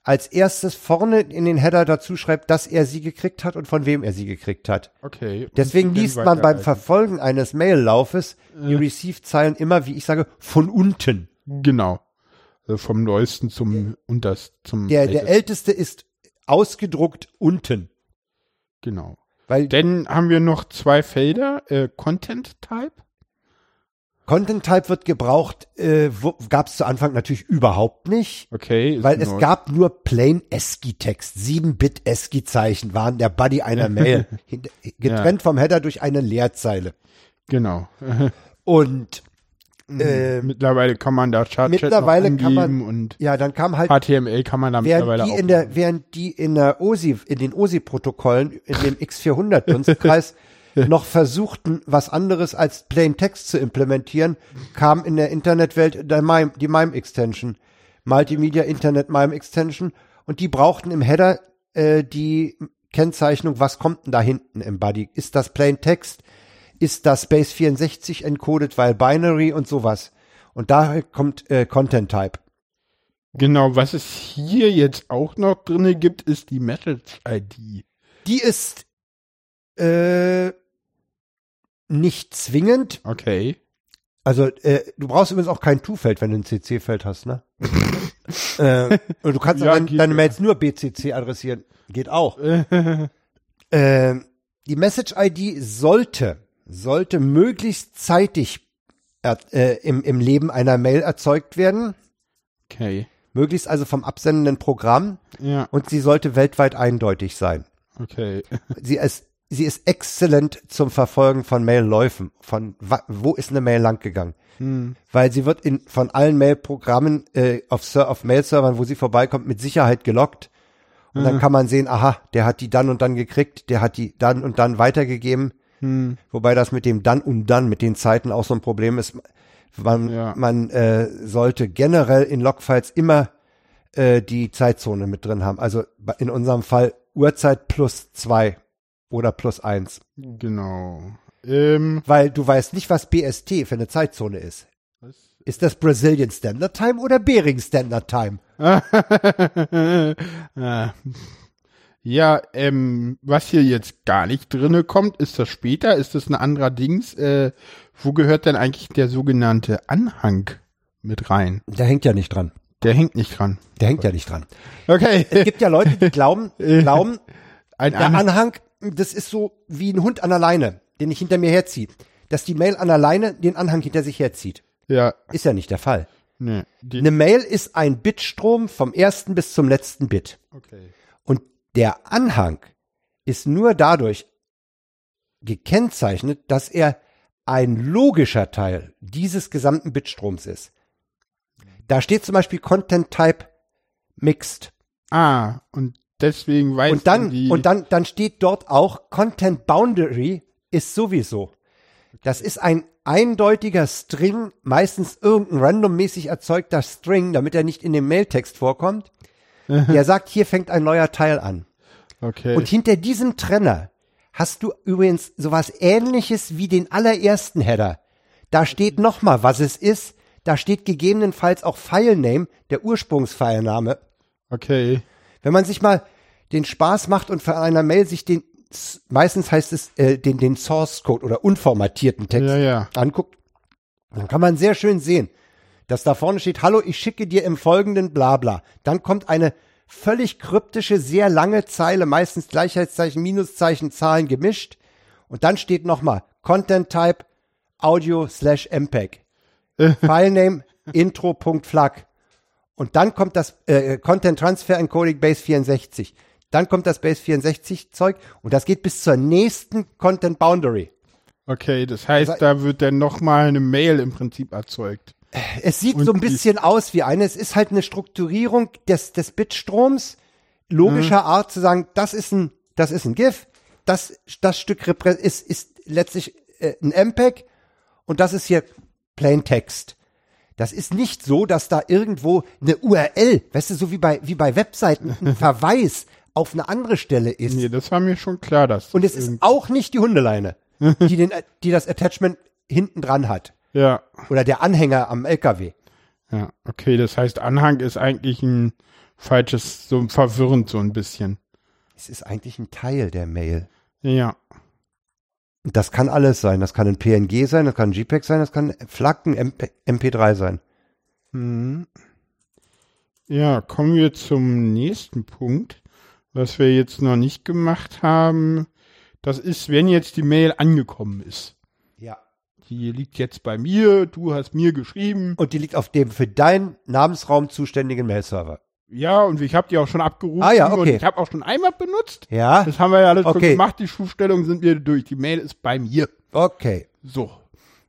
als erstes vorne in den Header dazu schreibt, dass er sie gekriegt hat und von wem er sie gekriegt hat. Okay. Deswegen liest man beim Verfolgen eines Maillaufes äh. die Receive-Zeilen immer, wie ich sage, von unten. Genau. Also vom neuesten zum unterst zum der der älteste ist ausgedruckt unten. Genau. Weil dann haben wir noch zwei Felder äh, Content Type Content Type wird gebraucht, äh, gab es zu Anfang natürlich überhaupt nicht. Okay. Weil es gab nur plain ASCII-Text. 7-Bit ASCII-Zeichen waren der Body einer Mail. getrennt ja. vom Header durch eine Leerzeile. Genau. Und äh, mittlerweile kann man da Chart mittlerweile kann man und ja dann kam halt HTML kann man da mittlerweile die auch in der während die in der OSI in den OSI Protokollen in dem X400 Dunstkreis noch versuchten, was anderes als Plain Text zu implementieren, kam in der Internetwelt der MIME, die MIME Extension, Multimedia Internet MIME Extension, und die brauchten im Header äh, die Kennzeichnung, was kommt denn da hinten im Body? Ist das Plain Text? Ist das Base 64 encoded, weil Binary und sowas? Und daher kommt äh, Content Type. Genau, was es hier jetzt auch noch drinne gibt, ist die Message ID. Die ist äh, nicht zwingend. Okay. Also, äh, du brauchst übrigens auch kein To-Feld, wenn du ein CC-Feld hast, ne? äh, und du kannst ja, dann, deine Mails nur BCC adressieren. Geht auch. äh, die Message-ID sollte, sollte möglichst zeitig äh, im, im Leben einer Mail erzeugt werden. Okay. Möglichst also vom absendenden Programm. Ja. Und sie sollte weltweit eindeutig sein. Okay. Sie ist, sie ist exzellent zum Verfolgen von Mailläufen. Von wo ist eine Mail lang gegangen? Hm. Weil sie wird in, von allen Mail-Programmen äh, auf, auf Mail-Servern, wo sie vorbeikommt, mit Sicherheit gelockt. Und mhm. dann kann man sehen, aha, der hat die dann und dann gekriegt, der hat die dann und dann weitergegeben. Hm. Wobei das mit dem dann und dann, mit den Zeiten auch so ein Problem ist. Man, ja. man äh, sollte generell in Logfiles immer äh, die Zeitzone mit drin haben. Also in unserem Fall Uhrzeit plus zwei oder plus eins. Genau. Ähm, Weil du weißt nicht, was BST für eine Zeitzone ist. Was? Ist das Brazilian Standard Time oder Bering Standard Time? ja, ähm, was hier jetzt gar nicht drinne kommt, ist das später, ist das ein anderer Dings? Äh, wo gehört denn eigentlich der sogenannte Anhang mit rein? Der hängt ja nicht dran. Der hängt nicht dran. Der hängt ja nicht dran. Okay. Es gibt ja Leute, die glauben, glauben, ein der Anhang, das ist so wie ein Hund an der Leine den ich hinter mir herziehe, dass die Mail an alleine den Anhang hinter sich herzieht. Ja. Ist ja nicht der Fall. Nee, Eine Mail ist ein Bitstrom vom ersten bis zum letzten Bit. Okay. Und der Anhang ist nur dadurch gekennzeichnet, dass er ein logischer Teil dieses gesamten Bitstroms ist. Da steht zum Beispiel Content Type Mixed. Ah, und deswegen weiß und dann die und dann dann steht dort auch Content Boundary ist sowieso. Das ist ein eindeutiger String, meistens irgendein randommäßig erzeugter String, damit er nicht in dem Mailtext vorkommt. Der sagt, hier fängt ein neuer Teil an. Okay. Und hinter diesem Trenner hast du übrigens sowas ähnliches wie den allerersten Header. Da steht nochmal, was es ist. Da steht gegebenenfalls auch Filename, der Ursprungsfilename. Okay. Wenn man sich mal den Spaß macht und für einer Mail sich den meistens heißt es, äh, den, den Source Code oder unformatierten Text ja, ja. anguckt, dann kann man sehr schön sehen, dass da vorne steht, hallo, ich schicke dir im folgenden bla bla. Dann kommt eine völlig kryptische, sehr lange Zeile, meistens Gleichheitszeichen, Minuszeichen, Zahlen gemischt. Und dann steht nochmal Content Type Audio slash MPEG. Filename intro.flag. Und dann kommt das äh, Content Transfer Encoding Base 64. Dann kommt das Base 64 Zeug und das geht bis zur nächsten Content Boundary. Okay, das heißt, also, da wird dann nochmal eine Mail im Prinzip erzeugt. Es sieht und so ein bisschen aus wie eine. Es ist halt eine Strukturierung des, des Bitstroms logischer mhm. Art zu sagen, das ist ein, das ist ein GIF, das, das Stück ist, ist letztlich äh, ein MPEG und das ist hier Plain Text. Das ist nicht so, dass da irgendwo eine URL, weißt du, so wie bei, wie bei Webseiten, ein Verweis auf eine andere Stelle ist. Nee, das war mir schon klar, dass. Und es ist auch nicht die Hundeleine, die, den, die das Attachment hinten dran hat. Ja. Oder der Anhänger am LKW. Ja, okay, das heißt, Anhang ist eigentlich ein falsches, so verwirrend so ein bisschen. Es ist eigentlich ein Teil der Mail. Ja. Das kann alles sein. Das kann ein PNG sein, das kann ein JPEG sein, das kann Flaggen MP, MP3 sein. Mhm. Ja, kommen wir zum nächsten Punkt. Was wir jetzt noch nicht gemacht haben, das ist, wenn jetzt die Mail angekommen ist. Ja. Die liegt jetzt bei mir, du hast mir geschrieben. Und die liegt auf dem für deinen Namensraum zuständigen Mail-Server. Ja, und ich habe die auch schon abgerufen. Ah ja, okay. Und ich habe auch schon einmal benutzt. Ja. Das haben wir ja alles okay. schon gemacht. Die Schufstellungen sind wir durch. Die Mail ist bei mir. Okay. So.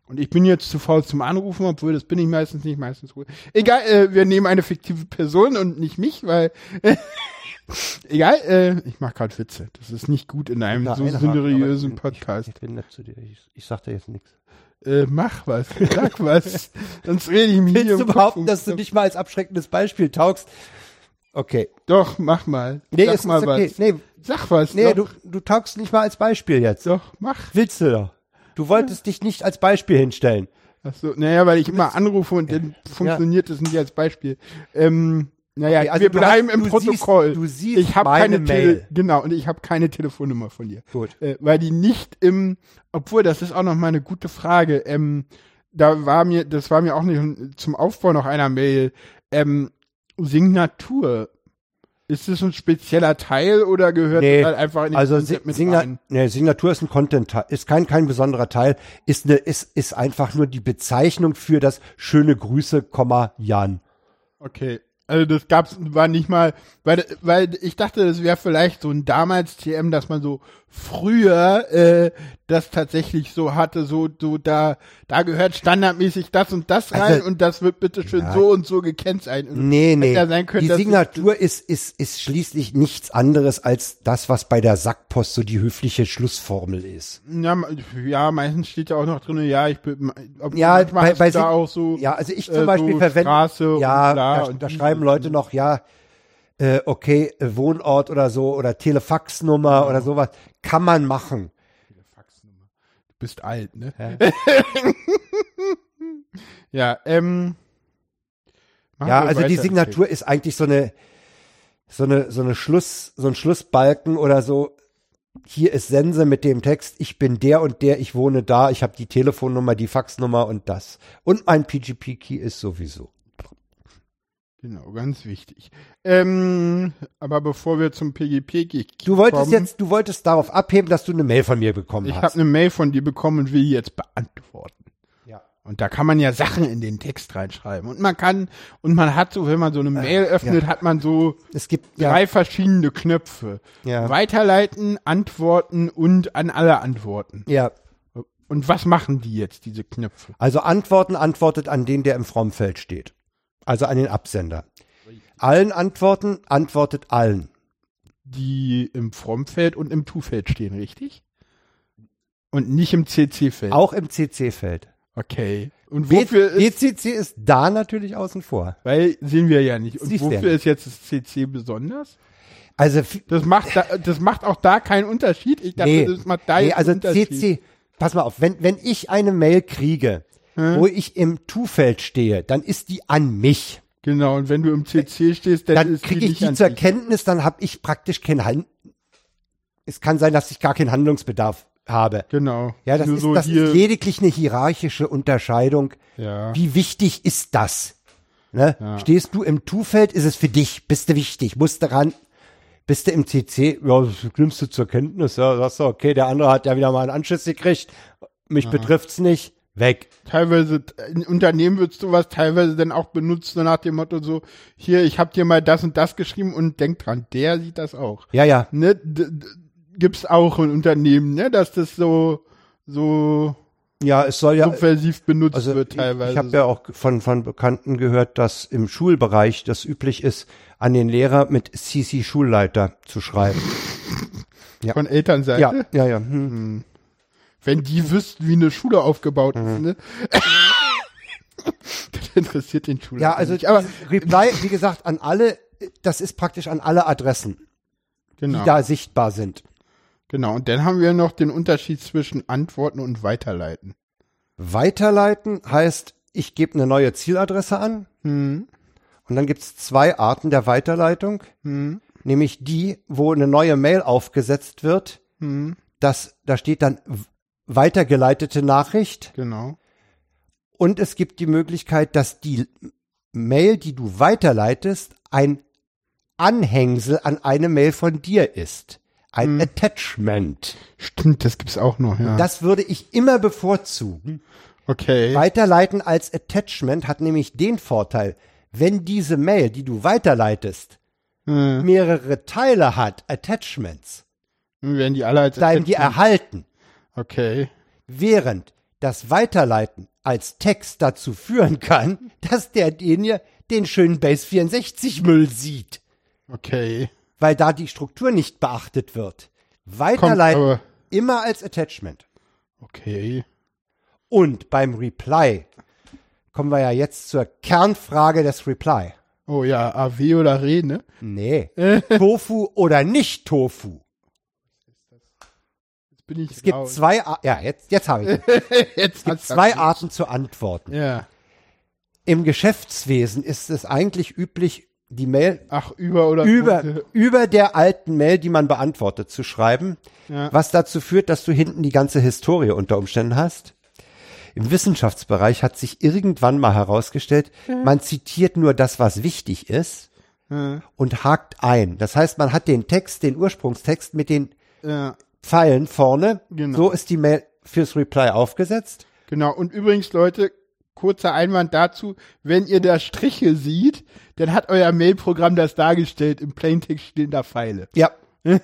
Und ich bin jetzt zu faul zum Anrufen, obwohl das bin ich meistens nicht, meistens gut. Egal, äh, wir nehmen eine fiktive Person und nicht mich, weil Egal, äh, ich mache gerade Witze. Das ist nicht gut in einem so seriösen Podcast. Ich, ich bin nett zu dir. Ich, ich sag dir jetzt nichts. Äh, mach was, sag was. Sonst rede ich mir Willst du behaupten, dass du nicht mal als abschreckendes Beispiel taugst? Okay. Doch, mach mal. Nee, sag ist, mal ist okay. was. Nee, sag was. Nee, du, du taugst nicht mal als Beispiel jetzt. Doch, mach. Willst du doch. Du wolltest ja. dich nicht als Beispiel hinstellen. Ach so, naja, weil ich immer anrufe und dann funktioniert es nicht als Beispiel. Ähm, naja, okay, also wir bleiben hast, im Protokoll. Siehst, du siehst ich habe keine Mail. genau, und ich habe keine Telefonnummer von dir. Gut. Äh, weil die nicht im, obwohl, das ist auch noch mal eine gute Frage. Ähm, da war mir, das war mir auch nicht zum Aufbau noch einer Mail. Ähm, Signatur. Ist es ein spezieller Teil oder gehört Nee, das halt einfach in den Also Si- mit Signa rein? nee, Signatur ist ein Content, ist kein kein besonderer Teil, ist eine ist ist einfach nur die Bezeichnung für das schöne Grüße, Komma Jan. Okay. Also das gab's, war nicht mal, weil, weil ich dachte, das wäre vielleicht so ein damals TM, dass man so früher äh, das tatsächlich so hatte, so, so da, da gehört standardmäßig das und das rein Also, und das wird bitte schön ja. so und so gekennzeichnet. Nee, nee. können, die Signatur ist, ist, ist schließlich nichts anderes als das, was bei der Sackpost so die höfliche Schlussformel ist. Ja, ja, meistens steht ja auch noch drin, ja, ich bin, ob, Ja, bei, bei da auch so, ja, also ich äh, zum Beispiel so verwende, Straße ja, und da, und da schreiben Leute noch, ja, äh, okay, äh, Wohnort oder so oder Telefaxnummer oder sowas, kann man machen. Du bist alt, ne? Ja, ähm. machen Ja, also die. Signatur ist eigentlich so eine, so eine, so eine Schluss, so ein Schlussbalken oder so. Hier ist Sense mit dem Text, ich bin der und der, ich wohne da, ich habe die Telefonnummer, die Faxnummer und das. Und mein PGP-Key ist sowieso. Genau, ganz wichtig. Ähm, aber bevor wir zum PGP gehen, Du wolltest jetzt, du wolltest darauf abheben, dass du eine Mail von mir bekommen ich habe hast. eine Mail von dir bekommen und will die jetzt beantworten. Ja. Und da kann man ja Sachen in den Text reinschreiben. Und man kann, und man hat so, wenn man so eine Mail öffnet, hat man so Es gibt ja, drei verschiedene Knöpfe. Ja. Weiterleiten, antworten und an alle antworten. ja. Und was machen die jetzt, diese Knöpfe? Also Antworten antwortet an den, der im Frommfeld steht. Also an den Absender. Allen Antworten antwortet allen. Die im From-Feld und im To-Feld stehen, richtig? Und nicht im CC-Feld. Auch im CC-Feld. Okay. Und wofür ist, DCC ist da natürlich außen vor. weil sehen wir ja nicht. Und Siehst wofür ist jetzt das CC besonders? Also, Das macht, da, das macht auch da keinen Unterschied. Ich dachte, nee, das macht da nee also. CC, pass mal auf, wenn, wenn ich eine Mail kriege, wo ich im To-Feld stehe, dann ist die an mich. Genau, und wenn du im CC stehst, dann, Dann ist kriege ich die zur dich. Kenntnis, dann habe ich praktisch keinen Hand. Es kann sein, dass ich gar keinen Handlungsbedarf habe. Genau. Ja, das, Nur ist, so das ist lediglich eine hierarchische Unterscheidung. ja. Wie wichtig ist das? Ne? Ja. Stehst du im Tu-Feld, ist es für dich, bist du wichtig, musst du ran. Bist du im CC, ja, das nimmst du zur Kenntnis, ja, sagst du, okay, der andere hat ja wieder mal einen Anschiss gekriegt, mich betrifft's nicht, weg. teilweise in Unternehmen wird sowas teilweise dann auch benutzt, so nach dem Motto so, hier, ich hab dir mal das und das geschrieben und denk dran, der sieht das auch. Ja, ja, Ne, d- gibt's auch in Unternehmen, ne, dass das so, so ja, es soll ja, subversiv benutzt also wird ich, teilweise. ich habe ja auch von, von Bekannten gehört, dass im Schulbereich das üblich ist, an den Lehrer mit CC Schulleiter zu schreiben. Von Elternseite. ja, ja, ja. Hm. Wenn die wüssten, wie eine Schule aufgebaut Mhm. ist, ne? das interessiert den Schüler. Ja, also nicht. aber Reply, wie gesagt, an alle, das ist praktisch an alle Adressen, genau, die da sichtbar sind. genau. Und dann haben wir noch den Unterschied zwischen Antworten und Weiterleiten. Weiterleiten heißt, ich gebe eine neue Zieladresse an Hm, und dann gibt's zwei Arten der Weiterleitung, hm, nämlich die, wo eine neue Mail aufgesetzt wird, hm, das, da steht dann weitergeleitete Nachricht genau. und es gibt die Möglichkeit, dass die Mail, die du weiterleitest, ein Anhängsel an eine Mail von dir ist. Ein Attachment. Stimmt, das gibt's auch noch, ja. Das würde ich immer bevorzugen. okay. Weiterleiten als Attachment hat nämlich den Vorteil, wenn diese Mail, die du weiterleitest, Hm, mehrere Teile hat, Attachments, werden die alle als bleiben die erhalten. Okay. Während das Weiterleiten als Text dazu führen kann, dass der den hier den schönen Base 64 Müll sieht, Okay. weil da die Struktur nicht beachtet wird. Weiterleiten immer als Attachment. Okay. Und beim Reply kommen wir ja jetzt zur Kernfrage des Reply. Oh ja, AW oder Re, ne? Nee. Tofu oder nicht Tofu? Jetzt bin ich Es gibt raus. zwei, Ar ja, jetzt, jetzt habe ich. Jetzt gibt zwei. Arten zu antworten. Ja. Im Geschäftswesen ist es eigentlich üblich, die Mail Ach, über oder über, über der alten Mail, die man beantwortet, zu schreiben, Ja. was dazu führt, dass du hinten die ganze Historie unter Umständen hast. Im Wissenschaftsbereich hat sich irgendwann mal herausgestellt, man zitiert nur das, was wichtig ist Ja. und hakt ein. Das heißt, man hat den Text, den Ursprungstext mit den Ja. Pfeilen vorne. Genau. So ist die Mail fürs Reply aufgesetzt. Genau. Und übrigens, Leute, kurzer Einwand dazu, wenn ihr da Striche seht, dann hat euer Mailprogramm das dargestellt. Im Plaintext stehen da Pfeile. Ja.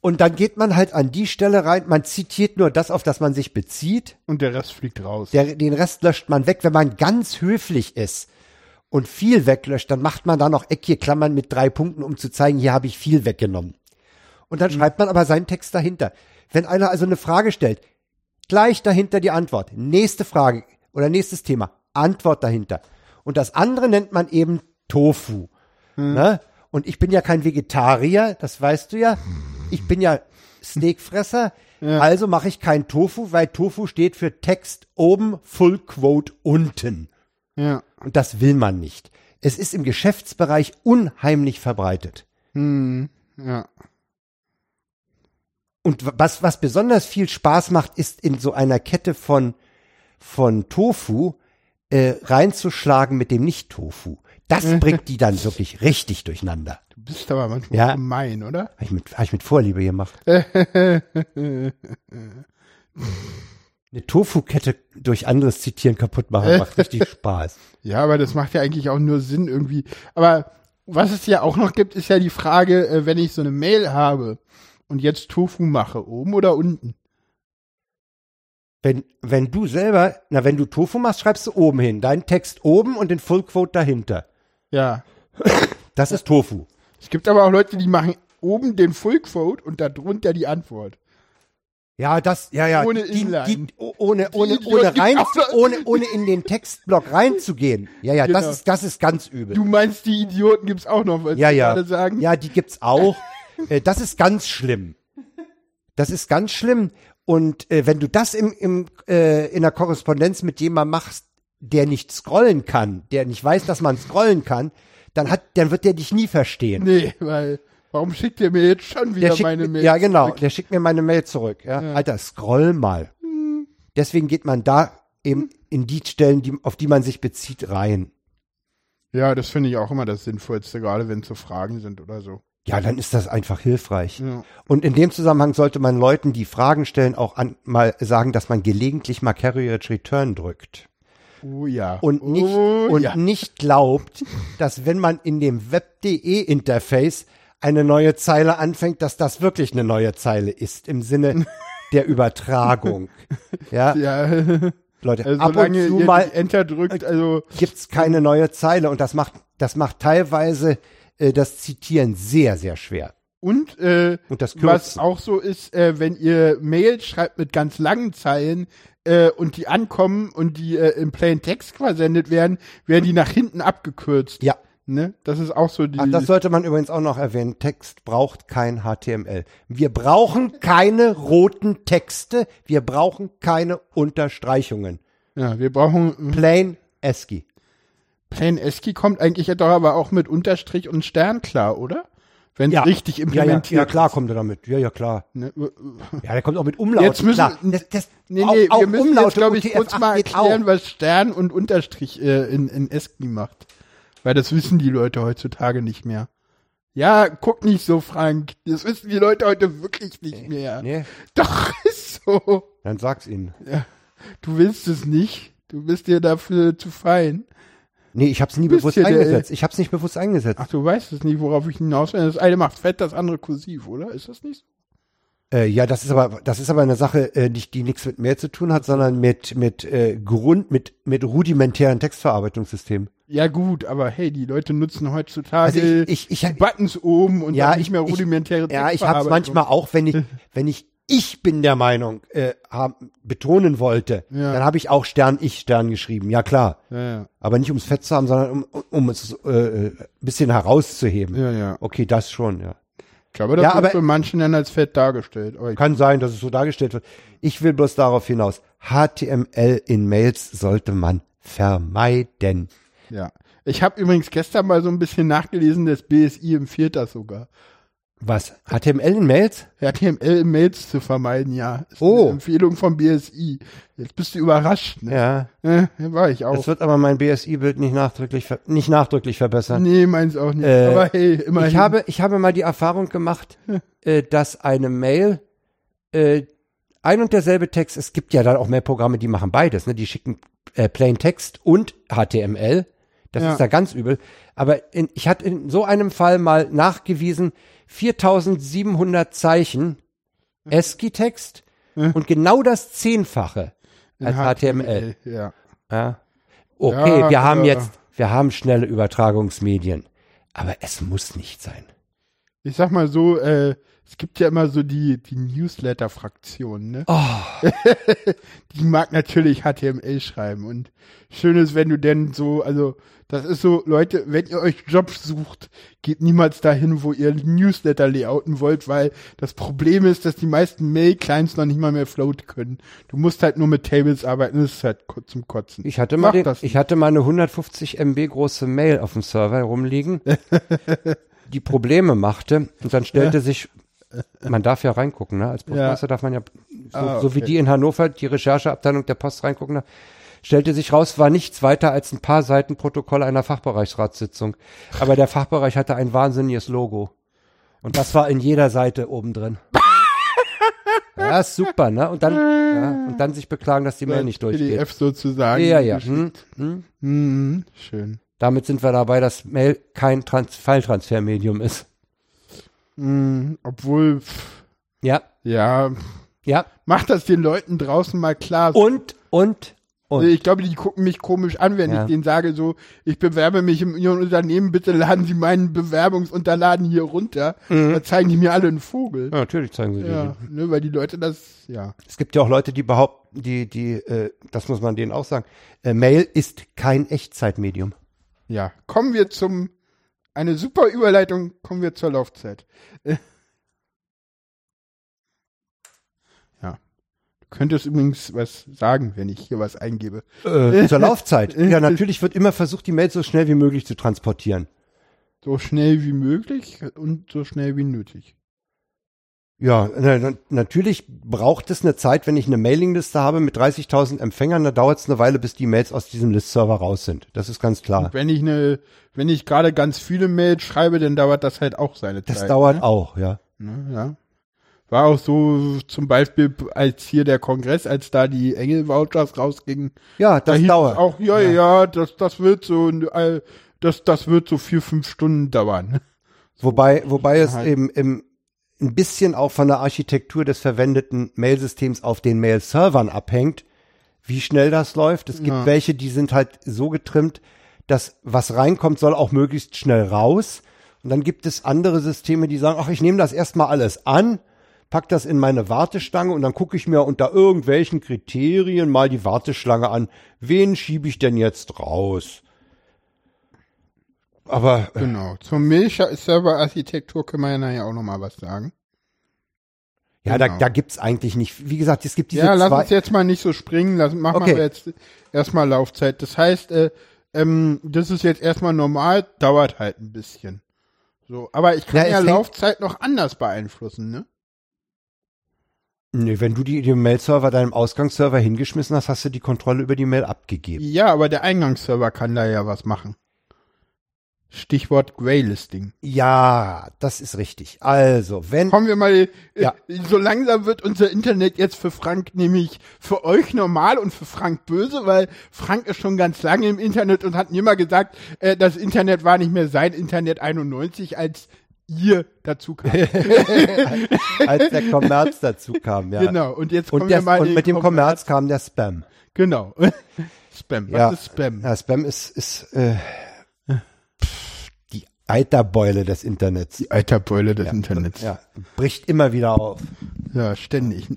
Und dann geht man halt an die Stelle rein, man zitiert nur das, auf das man sich bezieht. Und der Rest fliegt raus. Der, den Rest löscht man weg. Wenn man ganz höflich ist und viel weglöscht, dann macht man da noch eckige Klammern mit drei Punkten, um zu zeigen, hier habe ich viel weggenommen. Und dann schreibt man aber seinen Text dahinter. Wenn einer also eine Frage stellt, gleich dahinter die Antwort. Nächste Frage oder nächstes Thema, Antwort dahinter. Und das andere nennt man eben Tofu. Ne? Und ich bin ja kein Vegetarier, das weißt du ja. Ich bin ja Steakfresser. Also mache ich kein Tofu, weil Tofu steht für Text oben, Full Quote unten. ja. Und das will man nicht. Es ist im Geschäftsbereich unheimlich verbreitet. Hm. Ja. Und was, was besonders viel Spaß macht, ist in so einer Kette von, von Tofu äh, reinzuschlagen mit dem Nicht-Tofu. Das bringt die dann wirklich richtig durcheinander. Du bist aber manchmal Ja. gemein, oder? Habe ich, mit- hab ich mit Vorliebe gemacht. Eine Tofu-Kette durch anderes Zitieren kaputt machen macht richtig Spaß. Ja, aber das macht ja eigentlich auch nur Sinn irgendwie. Aber was es ja auch noch gibt, ist ja die Frage, äh, wenn ich so eine Mail habe und jetzt Tofu mache, oben oder unten? Wenn, wenn du selber, na, wenn du Tofu machst, schreibst du oben hin. Deinen Text oben und den Full Quote dahinter. Ja. Das ist Tofu. Es gibt aber auch Leute, die machen oben den Full Quote und darunter die Antwort. Ja, das, ja, ja. Ohne die, die, oh- ohne, ohne, Idioten ohne rein, ohne, ohne in den Textblock reinzugehen. Ja, ja, das Genau. ist, das ist ganz übel. Du meinst, die Idioten gibt's auch noch, was ja, die ja. gerade sagen? Ja, die gibt's auch. äh, das ist ganz schlimm. Das ist ganz schlimm. Und äh, wenn du das im, im, äh, in der Korrespondenz mit jemandem machst, der nicht scrollen kann, der nicht weiß, dass man scrollen kann, dann hat, dann wird der dich nie verstehen. Nee, weil, warum schickt ihr mir jetzt schon wieder Der meine mir, Mail? ja, genau. zurück? Der schickt mir meine Mail zurück. Ja. Alter, scroll mal. Deswegen geht man da eben in die Stellen, die, auf die man sich bezieht, rein. Ja, das finde ich auch immer das Sinnvollste, gerade wenn es so Fragen sind oder so. Ja, dann ist das einfach hilfreich. Ja. Und in dem Zusammenhang sollte man Leuten, die Fragen stellen, auch an, mal sagen, dass man gelegentlich mal Carriage Return drückt. Oh ja. Und nicht, oh, und ja. nicht glaubt, dass wenn man in dem Web.de Interface eine neue Zeile anfängt, dass das wirklich eine neue Zeile ist im Sinne der Übertragung. Ja, Ja, Leute, also ab und zu mal Enter drückt, also gibt's keine neue Zeile und das macht, das macht teilweise äh, das Zitieren sehr, sehr schwer. und äh, Und das was auch so ist, äh, wenn ihr Mails schreibt mit ganz langen Zeilen äh, und die ankommen und die äh, im Plain Text versendet werden, werden die nach hinten abgekürzt. Ja. Ne? Das ist auch so die. Ach, das sollte man übrigens auch noch erwähnen. Text braucht kein HTML. Wir brauchen keine roten Texte. Wir brauchen keine Unterstreichungen. ja, wir brauchen Plain ASCII. Plain ASCII kommt eigentlich doch aber auch mit Unterstrich und Stern klar, oder? Wenn es richtig ja, ja, implementiert ja, klar kommt er damit. Ja, ja, klar. Ne? Ja, der kommt auch mit Umlauten. Jetzt müssen- klar. Das, das, Nee, nee, auch wir müssen Umlaute jetzt, glaube ich, kurz UTF-8 mal erklären, auch. was Stern und Unterstrich äh, in, in ASCII macht. Weil das wissen die Leute heutzutage nicht mehr. Ja, guck nicht so, Frank. Das wissen die Leute heute wirklich nicht mehr. Nee, Doch, ist so. dann sag's ihnen. Du willst es nicht. Du bist dir dafür zu fein. Nee, ich hab's nie bewusst eingesetzt. Ich hab's nicht bewusst eingesetzt. Ach, du weißt es nicht, worauf ich hinaus will. Das eine macht fett, das andere kursiv, oder? Ist das nicht so? Äh, ja, das ist aber das ist aber eine Sache, äh, die, die nichts mit mehr zu tun hat, sondern mit mit äh, Grund mit mit rudimentären Textverarbeitungssystemen. Ja gut, aber hey, die Leute nutzen heutzutage Also ich ich, ich die Buttons oben und ja, nicht ich, mehr rudimentäre ich, ja, ich hab's Textverarbeitung. manchmal auch, wenn ich wenn ich ich bin der Meinung äh, haben, betonen wollte, Ja. dann habe ich auch Stern ich Stern geschrieben. Ja klar, Ja, ja. aber nicht ums Fett zu haben, sondern um, um es äh, ein bisschen herauszuheben. Ja, ja. Okay, das schon, ja. Ich glaube, das Ja, wird aber- für manchen dann als fett dargestellt. Kann sein, dass es so dargestellt wird. Ich will bloß darauf hinaus. HTML in Mails sollte man vermeiden. ja. Ich habe übrigens gestern mal so ein bisschen nachgelesen, das BSI empfiehlt das sogar. Was? HTML in Mails? HTML in Mails zu vermeiden, ja. Ist oh. Empfehlung vom BSI. Jetzt bist du überrascht. Ne? Ja. ja. War ich auch. Das wird aber mein BSI-Bild nicht nachdrücklich, nicht nachdrücklich verbessern. Nee, meins auch nicht. Äh, aber hey, immerhin. Ich habe, ich habe mal die Erfahrung gemacht, äh, dass eine Mail, äh, ein und derselbe Text, es gibt ja dann auch Mail-Programme, die machen beides, ne? Die schicken äh, Plain Text und HTML. Das ja. ist da ganz übel. Aber in, ich hatte in so einem Fall mal nachgewiesen, 4700 Zeichen ASCII-Text und genau das Zehnfache als HTML. Ja. ja. Okay, ja, wir haben jetzt, wir haben schnelle Übertragungsmedien, aber es muss nicht sein. Ich sag mal so, äh, es gibt ja immer so die, die Newsletter-Fraktion, ne? Oh. die mag natürlich HTML schreiben und schön ist, wenn du denn so, also das ist so, Leute, wenn ihr euch Jobs sucht, geht niemals dahin, wo ihr Newsletter layouten wollt, weil das Problem ist, dass die meisten Mail-Clients noch nicht mal mehr float können. Du musst halt nur mit Tables arbeiten, das ist halt zum Kotzen. Ich hatte mal, den, ich hatte mal eine 150 MB große Mail auf dem Server rumliegen, die Probleme machte und dann stellte sich man darf ja reingucken, ne? Als Postmeister ja. darf man ja, so, ah, okay. so, wie die in Hannover, die Rechercheabteilung der Post reingucken, ne? Stellte sich raus, war nichts weiter als ein paar Seiten Protokoll einer Fachbereichsratssitzung. Aber der Fachbereich hatte ein wahnsinniges Logo. Und das war in jeder Seite oben drin. Ja, super, ne? Und dann, ja, und dann sich beklagen, dass die Mail nicht durchgeht. PDF sozusagen. Ja, ja. Hm, hm. Mhm, schön. Damit sind wir dabei, dass Mail kein Trans File-Transfermedium ist. Mhm, obwohl, pff, ja. Ja. Ja. Macht das den Leuten draußen mal klar. Und, und, und? Ich glaube, die gucken mich komisch an, wenn ja. ich denen sage, so, ich bewerbe mich in Ihrem Unternehmen, bitte laden Sie meinen Bewerbungsunterladen hier runter. Mhm. Da zeigen die mir alle einen Vogel. Ja, natürlich zeigen sie ja, dir. Ne, weil die Leute das, ja. Es gibt ja auch Leute, die behaupten, die, die, äh, das muss man denen auch sagen, äh, Mail ist kein Echtzeitmedium. Ja, kommen wir zum, eine super Überleitung, kommen wir zur Laufzeit. Könntest übrigens was sagen, wenn ich hier was eingebe. Äh, zur Laufzeit. Ja, natürlich wird immer versucht, die Mail so schnell wie möglich zu transportieren. So schnell wie möglich und so schnell wie nötig. Ja, na, natürlich braucht es eine Zeit, wenn ich eine Mailingliste habe mit 30.000 Empfängern, da dauert es eine Weile, bis die Mails aus diesem Listserver raus sind. Das ist ganz klar. Und wenn ich eine, wenn ich gerade ganz viele Mails schreibe, dann dauert das halt auch seine das Zeit. Das dauert ne? auch, ja. Ne, ja. War auch so zum Beispiel als hier der Kongress, als da die Engel-Vouchers rausgingen. Ja, das da dauert. Auch, ja, ja, ja, das, das wird so, äh, das, das wird so vier, fünf Stunden dauern. Wobei, wobei es halt. eben im, ein bisschen auch von der Architektur des verwendeten Mailsystems auf den Mail-Servern abhängt, wie schnell das läuft. Es gibt ja. welche, die sind halt so getrimmt, dass was reinkommt, soll auch möglichst schnell raus. Und dann gibt es andere Systeme, die sagen, ach, ich nehme das erstmal alles an pack das in meine Wartestange und dann gucke ich mir unter irgendwelchen Kriterien mal die Warteschlange an. Wen schiebe ich denn jetzt raus? Aber äh, genau, zur Milch-Server-Architektur können wir ja nachher auch noch mal was sagen. Ja, genau. da, da gibt's eigentlich nicht. Wie gesagt, es gibt diese Ja, lass uns jetzt mal nicht so springen. Lass, machen okay. wir jetzt erstmal Laufzeit. Das heißt, äh, ähm, das ist jetzt erstmal normal, dauert halt ein bisschen. So, aber ich kann ja, ja Laufzeit noch anders beeinflussen, ne? Nee, wenn du die, die Mail-Server deinem Ausgangsserver hingeschmissen hast, hast du die Kontrolle über die Mail abgegeben. Ja, aber der Eingangsserver kann da ja was machen. Stichwort Graylisting. Ja, das ist richtig. Also, wenn. Kommen wir mal, äh, ja. so langsam wird unser Internet jetzt für Frank nämlich für euch normal und für Frank böse, weil Frank ist schon ganz lange im Internet und hat mir immer gesagt, äh, das Internet war nicht mehr sein Internet 91, als ihr dazu kam. Als der Kommerz dazu kam, ja. Genau, und jetzt kommen und der, wir mal Und mit dem Kommerz kam der Spam. Genau. Spam, was ja. ist Spam? Ja, Spam ist, ist äh, die Eiterbeule des Internets. Die Eiterbeule des ja, Internets. Ja, bricht immer wieder auf. Ja, ständig.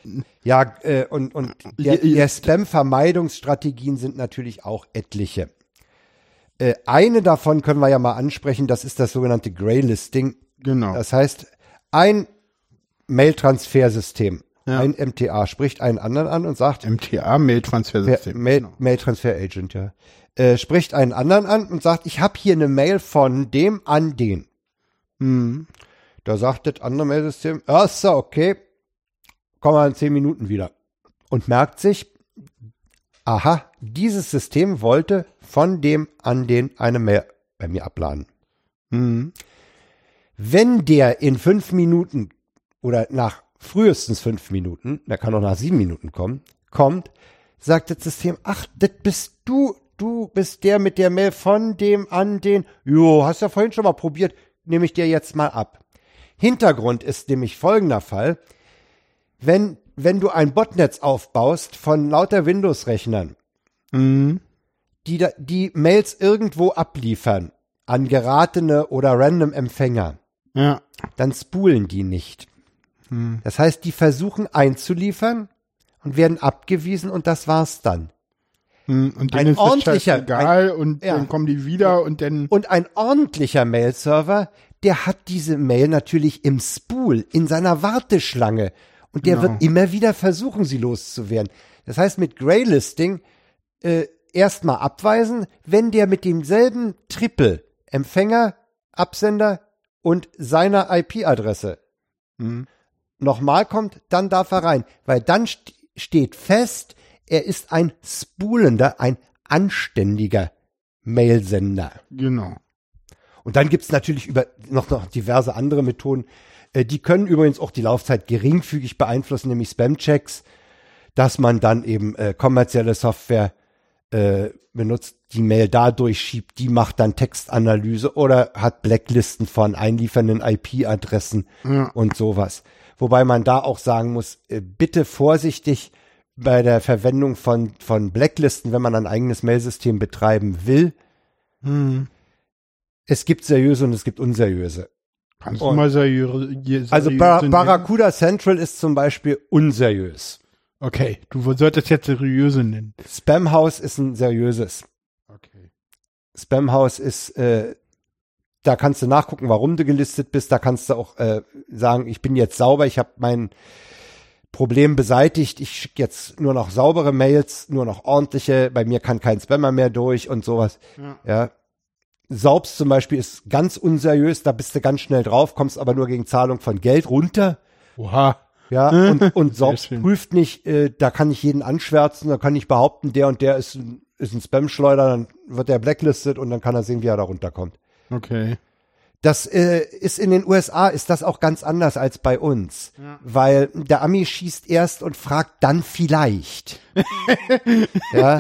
Ja, äh, und, und der, der Spam-Vermeidungsstrategien sind natürlich auch etliche. Äh, eine davon können wir ja mal ansprechen, das ist das sogenannte Graylisting. Genau. Das heißt, ein Mail-Transfer-System, ja. ein MTA, spricht einen anderen an und sagt. MTA, Mail-Transfer-System. Mail, genau. Mail-Transfer-Agent, ja. Äh, spricht einen anderen an und sagt, ich habe hier eine Mail von dem an den. Hm. Da sagt das andere Mailsystem, ja, so, okay, kommen wir in zehn Minuten wieder. Und merkt sich, aha, dieses System wollte von dem an den eine Mail bei mir abladen. Mhm. Wenn der in fünf Minuten oder nach frühestens fünf Minuten, der kann auch nach sieben Minuten kommen, kommt, sagt das System, ach, das bist du, du bist der mit der Mail von dem an den, jo, hast ja vorhin schon mal probiert, nehme ich dir jetzt mal ab. Hintergrund ist nämlich folgender Fall. Wenn, wenn du ein Botnetz aufbaust von lauter Windows-Rechnern, mhm. die, die Mails irgendwo abliefern an geratene oder random Empfänger, ja. dann spulen die nicht. Mhm. Das heißt, die versuchen einzuliefern und werden abgewiesen und das war's dann. Mhm. Und dann ein ist ordentlicher, egal und ja. dann kommen die wieder und dann. Und ein ordentlicher Mail-Server, der hat diese Mail natürlich im Spool, in seiner Warteschlange. Und der genau. wird immer wieder versuchen, sie loszuwerden. Das heißt, mit Graylisting äh, erstmal abweisen, wenn der mit demselben Triple Empfänger, Absender und seiner IP-Adresse mhm. nochmal kommt, dann darf er rein. Weil dann st steht fest, er ist ein spoolender, ein anständiger Mailsender. Genau. Und dann gibt's natürlich über noch, noch diverse andere Methoden. Äh, die können übrigens auch die Laufzeit geringfügig beeinflussen, nämlich Spam-Checks, dass man dann eben äh, kommerzielle Software äh, benutzt, die Mail da durchschiebt, die macht dann Textanalyse oder hat Blacklisten von einliefernden IP-Adressen ja. und sowas. Wobei man da auch sagen muss, äh, bitte vorsichtig bei der Verwendung von, von Blacklisten, wenn man ein eigenes Mailsystem betreiben will. Hm es gibt seriöse und es gibt unseriöse. Kannst du mal seriöse? seriöse also Bar Barracuda Central ist zum Beispiel unseriös. Okay, du solltest jetzt seriöse nennen. Spamhaus ist ein seriöses. Okay. Spamhaus ist, äh, da kannst du nachgucken, warum du gelistet bist. Da kannst du auch äh, sagen, ich bin jetzt sauber, ich habe mein Problem beseitigt. Ich schicke jetzt nur noch saubere Mails, nur noch ordentliche. Bei mir kann kein Spammer mehr durch und sowas. Ja. ja. Saubs zum Beispiel ist ganz unseriös, da bist du ganz schnell drauf, kommst aber nur gegen Zahlung von Geld runter. Oha. Ja, und, und Saubs prüft nicht, äh, da kann ich jeden anschwärzen, da kann ich behaupten, der und der ist ein, ist ein Spam-Schleuder, dann wird der blacklisted und dann kann er sehen, wie er da runterkommt. Okay. Das äh, ist in den USA ist das auch ganz anders als bei uns, ja. weil der Ami schießt erst und fragt dann vielleicht. ja.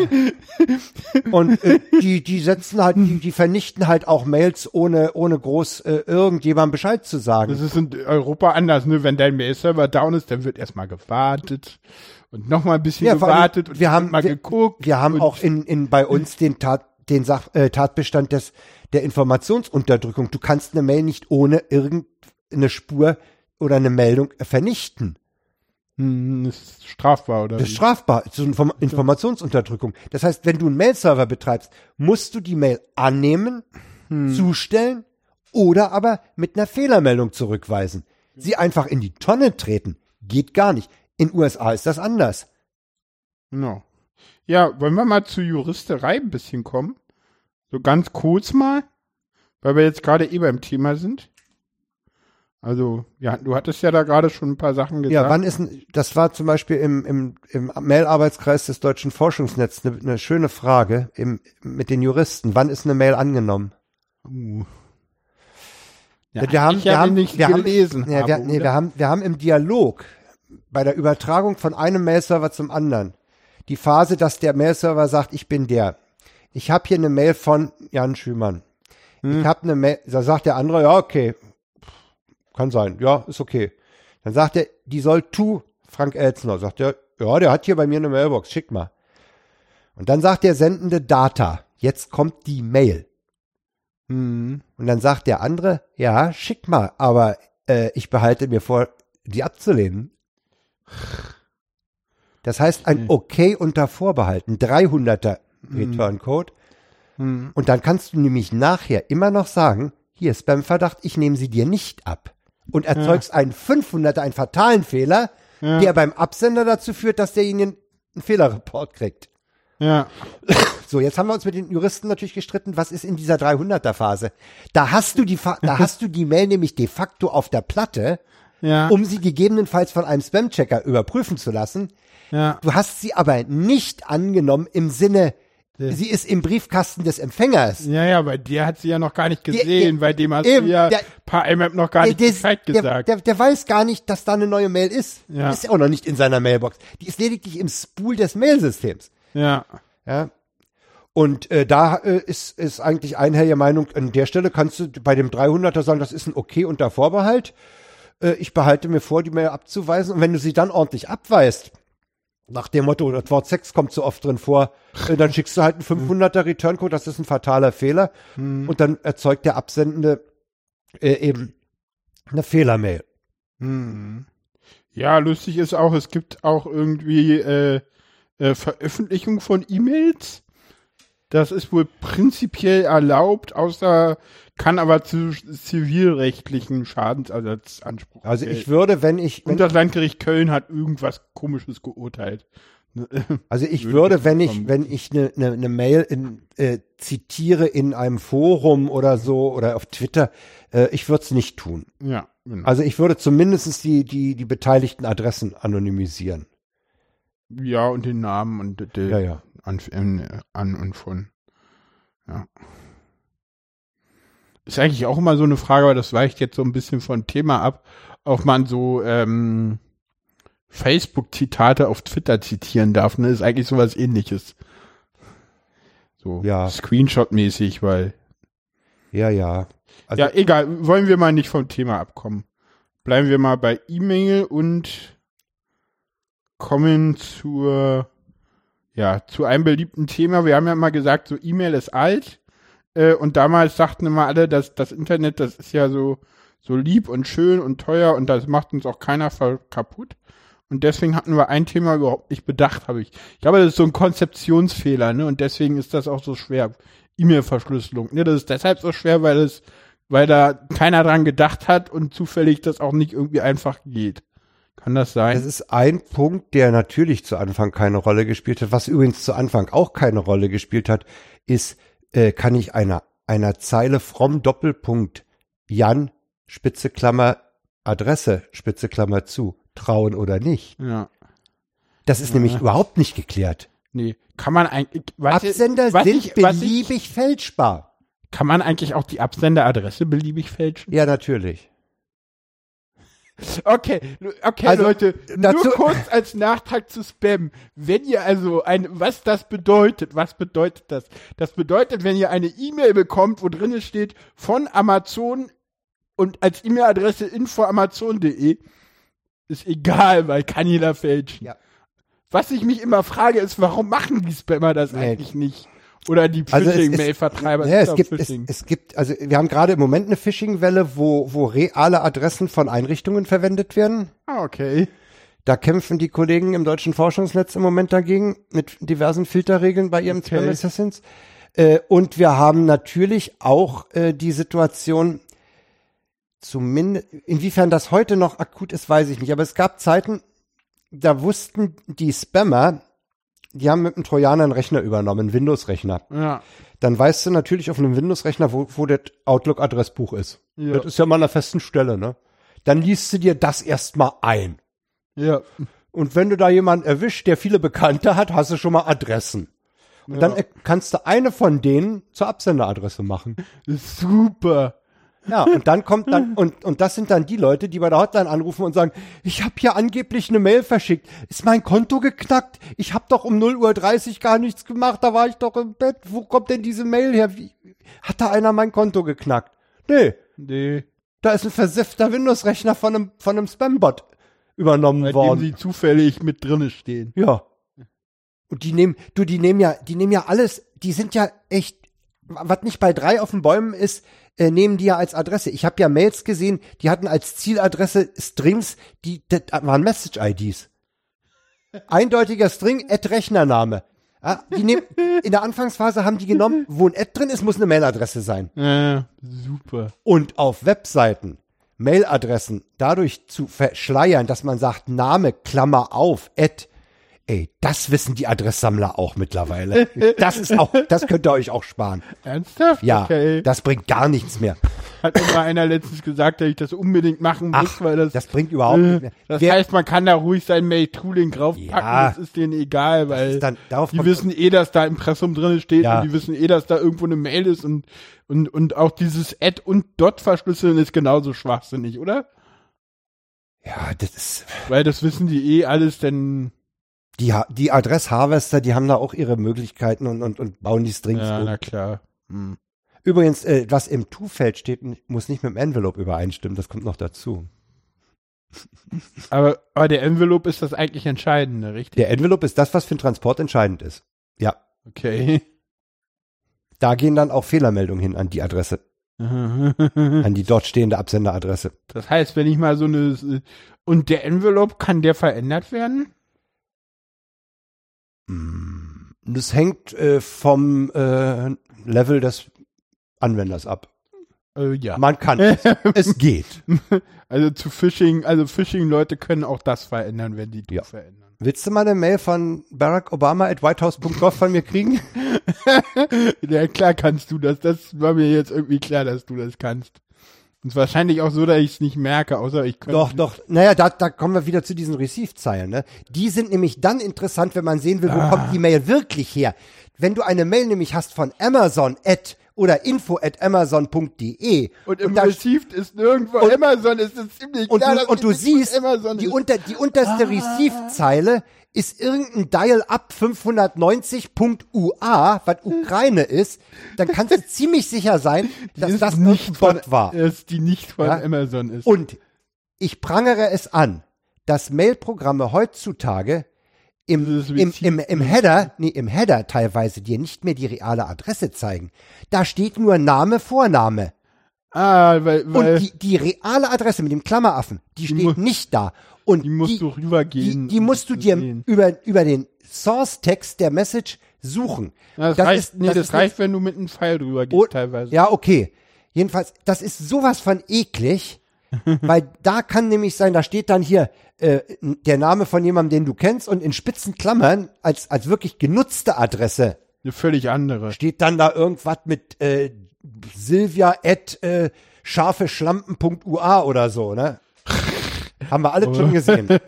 Und äh, die die setzen halt die, die vernichten halt auch Mails ohne ohne groß äh, irgendjemandem Bescheid zu sagen. Das ist in Europa anders, ne? Wenn dein Mail-Server down ist, dann wird erstmal gewartet und noch mal ein bisschen ja, gewartet und wir haben mal wir, geguckt. Wir haben auch in in bei uns den Tat den Sach, äh, Tatbestand des der Informationsunterdrückung. Du kannst eine Mail nicht ohne irgendeine Spur oder eine Meldung vernichten. Hm, das ist strafbar, oder? Das ist strafbar. Das ist Inform Informationsunterdrückung. Das heißt, wenn du einen Mail-Server betreibst, musst du die Mail annehmen, hm. zustellen oder aber mit einer Fehlermeldung zurückweisen. Sie einfach in die Tonne treten. Geht gar nicht. In USA ist das anders. No. Ja, wollen wir mal zur Juristerei ein bisschen kommen? So ganz kurz mal, weil wir jetzt gerade eh beim Thema sind. Also, ja, du hattest ja da gerade schon ein paar Sachen gesagt. Ja, wann ist ein, das war zum Beispiel im, im, im Mail-Arbeitskreis des Deutschen Forschungsnetzes eine, eine schöne Frage im, mit den Juristen. Wann ist eine Mail angenommen? Uh. Ja, wir haben, wir haben, nicht wir gelesen. Haben, ja, wir, nee, wir haben, wir haben im Dialog bei der Übertragung von einem Mail-Server zum anderen die Phase, dass der Mail-Server sagt, ich bin der ich habe hier eine Mail von Jan Schümann. Hm. Ich habe eine Mail, da sagt der andere, ja, okay, kann sein, ja, ist okay. Dann sagt er, die soll tu Frank Elzner. Sagt er, ja, der hat hier bei mir eine Mailbox, schick mal. Und dann sagt der sendende Data, jetzt kommt die Mail. Hm. Und dann sagt der andere, ja, schick mal, aber äh, ich behalte mir vor, die abzulehnen. Das heißt, ein Okay unter Vorbehalten. 300er Return Code. Mhm. Und dann kannst du nämlich nachher immer noch sagen, hier Spam-Verdacht, ich nehme sie dir nicht ab. Und erzeugst ja. einen 500er, einen fatalen Fehler, ja. der beim Absender dazu führt, dass derjenige einen Fehlerreport kriegt. Ja. So, jetzt haben wir uns mit den Juristen natürlich gestritten, was ist in dieser 300er Phase? Da hast du die, da hast du die Mail nämlich de facto auf der Platte, Ja. um sie gegebenenfalls von einem Spam-Checker überprüfen zu lassen. ja. Du hast sie aber nicht angenommen im Sinne, sie ist im Briefkasten des Empfängers. Ja, ja, bei dir hat sie ja noch gar nicht gesehen, der- bei dem hast eben, du ja der- paar IMAP noch gar nicht der, Bescheid gesagt. der, der weiß gar nicht, dass da eine neue Mail ist. Ja. Ist ja auch noch nicht in seiner Mailbox. Die ist lediglich im Spool des Mailsystems. ja. Ja. Und äh, da äh, ist, ist eigentlich einhellige Meinung, an der Stelle kannst du bei dem 300er sagen, das ist ein Okay unter Vorbehalt. Äh, ich behalte mir vor, die Mail abzuweisen. Und wenn du sie dann ordentlich abweist, nach dem Motto, das Wort Sex kommt so oft drin vor, äh, dann schickst du halt einen 500er Returncode, das ist ein fataler Fehler. Und dann erzeugt der Absendende äh, eben eine Fehlermail. Ja, lustig ist auch, es gibt auch irgendwie äh, äh, Veröffentlichung von E-Mails. Das ist wohl prinzipiell erlaubt, außer kann aber zu zivilrechtlichen Schadensersatzanspruch. Also ich gelten. würde, wenn ich, wenn Und das Landgericht Köln hat irgendwas Komisches geurteilt. Also ich Würde ich wenn ich, wenn ich eine ne, ne Mail in, äh, zitiere in einem Forum oder so oder auf Twitter, äh, ich würde es nicht tun. Ja, genau. Also ich würde zumindest die, die, die beteiligten Adressen anonymisieren. ja, und den Namen und die, Ja, ja. An, äh, an und von. Ja. Ist eigentlich auch immer so eine Frage, aber das weicht jetzt so ein bisschen von Thema ab, ob man so ähm, Facebook-Zitate auf Twitter zitieren darf. Ne? Ist eigentlich sowas ähnliches. So Ja. Screenshot-mäßig, weil. Ja, ja. Also, ja, egal, wollen wir mal nicht vom Thema abkommen. Bleiben wir mal bei E-Mail und kommen zur, ja, zu einem beliebten Thema. Wir haben ja mal gesagt, so E-Mail ist alt. Äh, und damals sagten immer alle, dass das Internet, das ist ja so, so lieb und schön und teuer und das macht uns auch keiner kaputt. Und deswegen hatten wir ein Thema überhaupt nicht bedacht, habe ich. Ich glaube, das ist so ein Konzeptionsfehler, ne? Und deswegen ist das auch so schwer. E-Mail-Verschlüsselung. Ne? Das ist deshalb so schwer, weil es, weil da keiner dran gedacht hat und zufällig das auch nicht irgendwie einfach geht. Kann das sein? das ist ein Punkt, der natürlich zu Anfang keine Rolle gespielt hat. Was übrigens zu Anfang auch keine Rolle gespielt hat, ist, äh, kann ich einer, einer Zeile from Doppelpunkt Jan, Spitze Klammer, Adresse, Spitze Klammer zu, trauen oder nicht? ja. Das ist nämlich überhaupt nicht geklärt. Nee. Kann man eigentlich, Absender was sind ich, was ich, beliebig fälschbar. kann man eigentlich auch die Absenderadresse beliebig fälschen? Ja, natürlich. Okay, okay, Also, Leute, dazu- nur kurz als Nachtrag zu Spam. Wenn ihr also ein, was das bedeutet, was bedeutet das? Das bedeutet, wenn ihr eine E-Mail bekommt, wo drin steht von Amazon und als E-Mail-Adresse infoamazon.de, ist egal, weil kann jeder fälschen. Ja. Was ich mich immer frage, ist, warum machen die Spammer das Nee. eigentlich nicht? Oder die Also Phishing-Mail-Vertreiber. Ja, sind es gibt, es, es gibt, also wir haben gerade im Moment eine Phishing-Welle, wo, wo reale Adressen von Einrichtungen verwendet werden. ah, okay. Da kämpfen die Kollegen im deutschen Forschungsnetz im Moment dagegen mit diversen Filterregeln bei ihren Okay. Spam Assassins. Äh, und wir haben natürlich auch äh, die Situation, zumindest, inwiefern das heute noch akut ist, weiß ich nicht. Aber es gab Zeiten, da wussten die Spammer, die haben mit einem Trojaner einen Rechner übernommen, einen Windows-Rechner. Ja. Dann weißt du natürlich auf einem Windows-Rechner, wo, wo das Outlook-Adressbuch ist. Ja. Das ist ja mal an einer festen Stelle, ne? Dann liest du dir das erstmal ein. Ja. Und wenn du da jemanden erwischt, der viele Bekannte hat, hast du schon mal Adressen. Und dann äh, kannst du eine von denen zur Absenderadresse machen. Super. Ja, und dann kommt dann, und, und das sind dann die Leute, die bei der Hotline anrufen und sagen, ich habe hier angeblich eine Mail verschickt. Ist mein Konto geknackt? Ich habe doch um 0 Uhr 30 gar nichts gemacht, da war ich doch im Bett. Wo kommt denn diese Mail her? Wie, hat da einer mein Konto geknackt? Nee, Nee. da ist ein versiffter Windows-Rechner von einem, von einem Spam-Bot übernommen Bei dem worden. sie zufällig mit drinne stehen. Ja. Und die nehmen, du, die nehmen ja, die nehmen ja alles, die sind ja echt, was nicht bei drei auf den Bäumen ist, äh, nehmen die ja als Adresse. Ich habe ja Mails gesehen, die hatten als Zieladresse Strings, die das waren Message-IDs. Eindeutiger String, Ad Rechnername. Ja, die nehmen, in der Anfangsphase haben die genommen, wo ein Ad drin ist, muss eine Mailadresse sein. Äh, super. Und auf Webseiten Mailadressen dadurch zu verschleiern, dass man sagt Name, Klammer auf, Ad, Ey, das wissen die Adresssammler auch mittlerweile. Das ist auch, das könnt ihr euch auch sparen. Ernsthaft? Ja, Okay. das bringt gar nichts mehr. Hat mal einer letztens gesagt, dass ich das unbedingt machen muss, Ach, weil das, das bringt überhaupt äh, nicht mehr. Das Wer- heißt, man kann da ruhig sein Mail-Tooling draufpacken, Ja. das ist denen egal, weil dann- die wissen eh, dass da Impressum drin steht Ja. und die wissen eh, dass da irgendwo eine Mail ist und, und, und auch dieses Add und Dot verschlüsseln ist genauso schwachsinnig, oder? Ja, das ist, Weil das wissen die eh alles, denn die, die Adress-Harvester, die haben da auch ihre Möglichkeiten und, und, und bauen die Strings ja, um. na klar. Hm. Übrigens, äh, was im To-Feld steht, muss nicht mit dem Envelope übereinstimmen, das kommt noch dazu. Aber, aber der Envelope ist das eigentlich Entscheidende, richtig? Der Envelope ist das, was für den Transport entscheidend ist. Ja, Okay. da gehen dann auch Fehlermeldungen hin an die Adresse, an die dort stehende Absenderadresse. Das heißt, wenn ich mal so eine und der Envelope kann der verändert werden? Das hängt äh, vom äh, Level des Anwenders ab. Äh, ja. Man kann es. es geht. Also zu Phishing, also Phishing-Leute können auch das verändern, wenn die du Ja. verändern. Willst du mal eine Mail von Barack Obama at whitehouse.gov von mir kriegen? Ja, klar kannst du das. Das war mir jetzt irgendwie klar, dass du das kannst. Und wahrscheinlich auch so, dass ich es nicht merke, außer ich könnte. Doch, doch. Naja, da, da kommen wir wieder zu diesen Receive-Zeilen. Ne? Die sind nämlich dann interessant, wenn man sehen will, wo Ah. kommt die Mail wirklich her. Wenn du eine Mail nämlich hast von Amazon at oder info at amazon.de Und im da- Received ist nirgendwo Und- Amazon, ist es ziemlich und klar, du, und du siehst, Amazon die, ist. unter, die unterste Receive-Zeile ist irgendein Dial-Up 590.ua, was Ukraine ist, dann kannst du ziemlich sicher sein, dass ist das nicht von, Bot war. Dass die nicht von Ja? Amazon ist. Und ich prangere es an, dass Mailprogramme heutzutage im, Dieses im, im, Receive- im Header, nee, im Header teilweise dir nicht mehr die reale Adresse zeigen. Da steht nur Name, Vorname. ah, weil, weil Und die, die reale Adresse mit dem Klammeraffen, die steht nicht da. Und die musst du rübergehen. die, die musst du dir sehen. über, über den Source-Text der Message suchen. Ja, das, reicht, nee, das, ist reicht, wenn du mit einem Pfeil drüber gehst, Oh, teilweise. Ja, okay. Jedenfalls, das ist sowas von eklig, weil da kann nämlich sein, da steht dann hier äh, der Name von jemandem, den du kennst und in spitzen Klammern als, als wirklich genutzte Adresse Eine völlig andere. steht dann da irgendwas mit äh, Silvia at äh, scharfeschlampen.ua oder so, ne? Haben wir alle schon gesehen.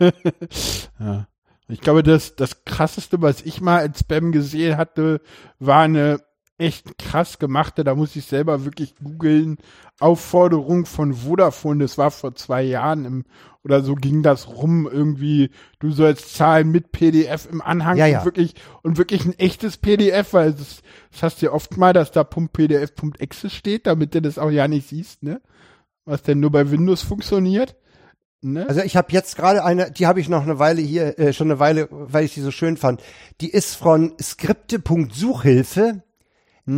Ja. Ich glaube, das, das krasseste, was ich mal als Spam gesehen hatte, war eine echt krass gemachte, da muss ich selber wirklich googeln, Aufforderung von Vodafone, das war vor zwei Jahren im, oder so ging das rum, irgendwie, du sollst zahlen mit PDF im Anhang Ja, und ja. wirklich, und wirklich ein echtes PDF, weil das, das hast du ja oft mal, dass da .pdf.exe steht, damit du das auch ja nicht siehst, ne? Was denn nur bei Windows funktioniert. Ne? Also ich habe jetzt gerade eine, die habe ich noch eine Weile hier, äh, schon eine Weile, weil ich die so schön fand. Die ist von skripte.suchhilfe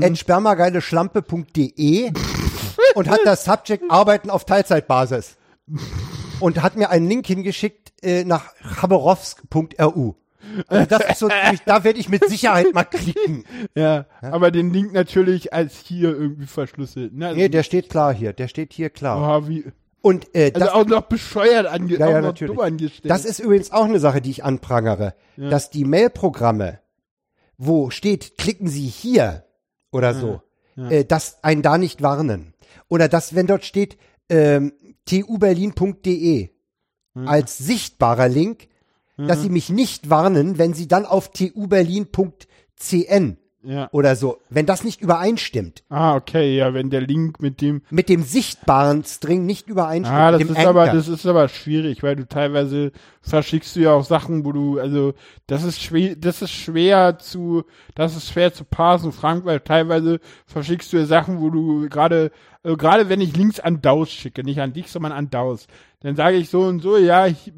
Hm. spermageileschlampe.de und hat das Subject Arbeiten auf Teilzeitbasis. Und hat mir einen Link hingeschickt äh, nach chaborowsk.ru. Also das ist so, da werde ich mit Sicherheit mal klicken. Ja, aber den Link natürlich als hier irgendwie verschlüsselt. Ne? Also, Nee, der steht klar hier, der steht hier klar. Oha, wie, Und äh, also das, auch noch bescheuert ange Ja, ja, natürlich. angestellt. Das ist übrigens auch eine Sache, die ich anprangere, dass die Mailprogramme, wo steht, klicken Sie hier oder so, Äh, dass einen da nicht warnen. Oder dass, wenn dort steht, ähm, tuberlin.de als sichtbarer Link, dass sie mich nicht warnen, wenn sie dann auf tuberlin.cn ja. oder so, wenn das nicht übereinstimmt, Ah, okay, ja, wenn der Link mit dem mit dem sichtbaren String nicht übereinstimmt, Ah, das ist aber Anchor. das ist aber schwierig, weil du teilweise verschickst du ja auch Sachen, wo du also das ist schwer, das ist schwer zu das ist schwer zu parsen, Frank, weil teilweise verschickst du ja Sachen, wo du gerade also gerade wenn ich Links an DAOs schicke, nicht an dich, sondern an DAOs, dann sage ich so und so, ja, ich,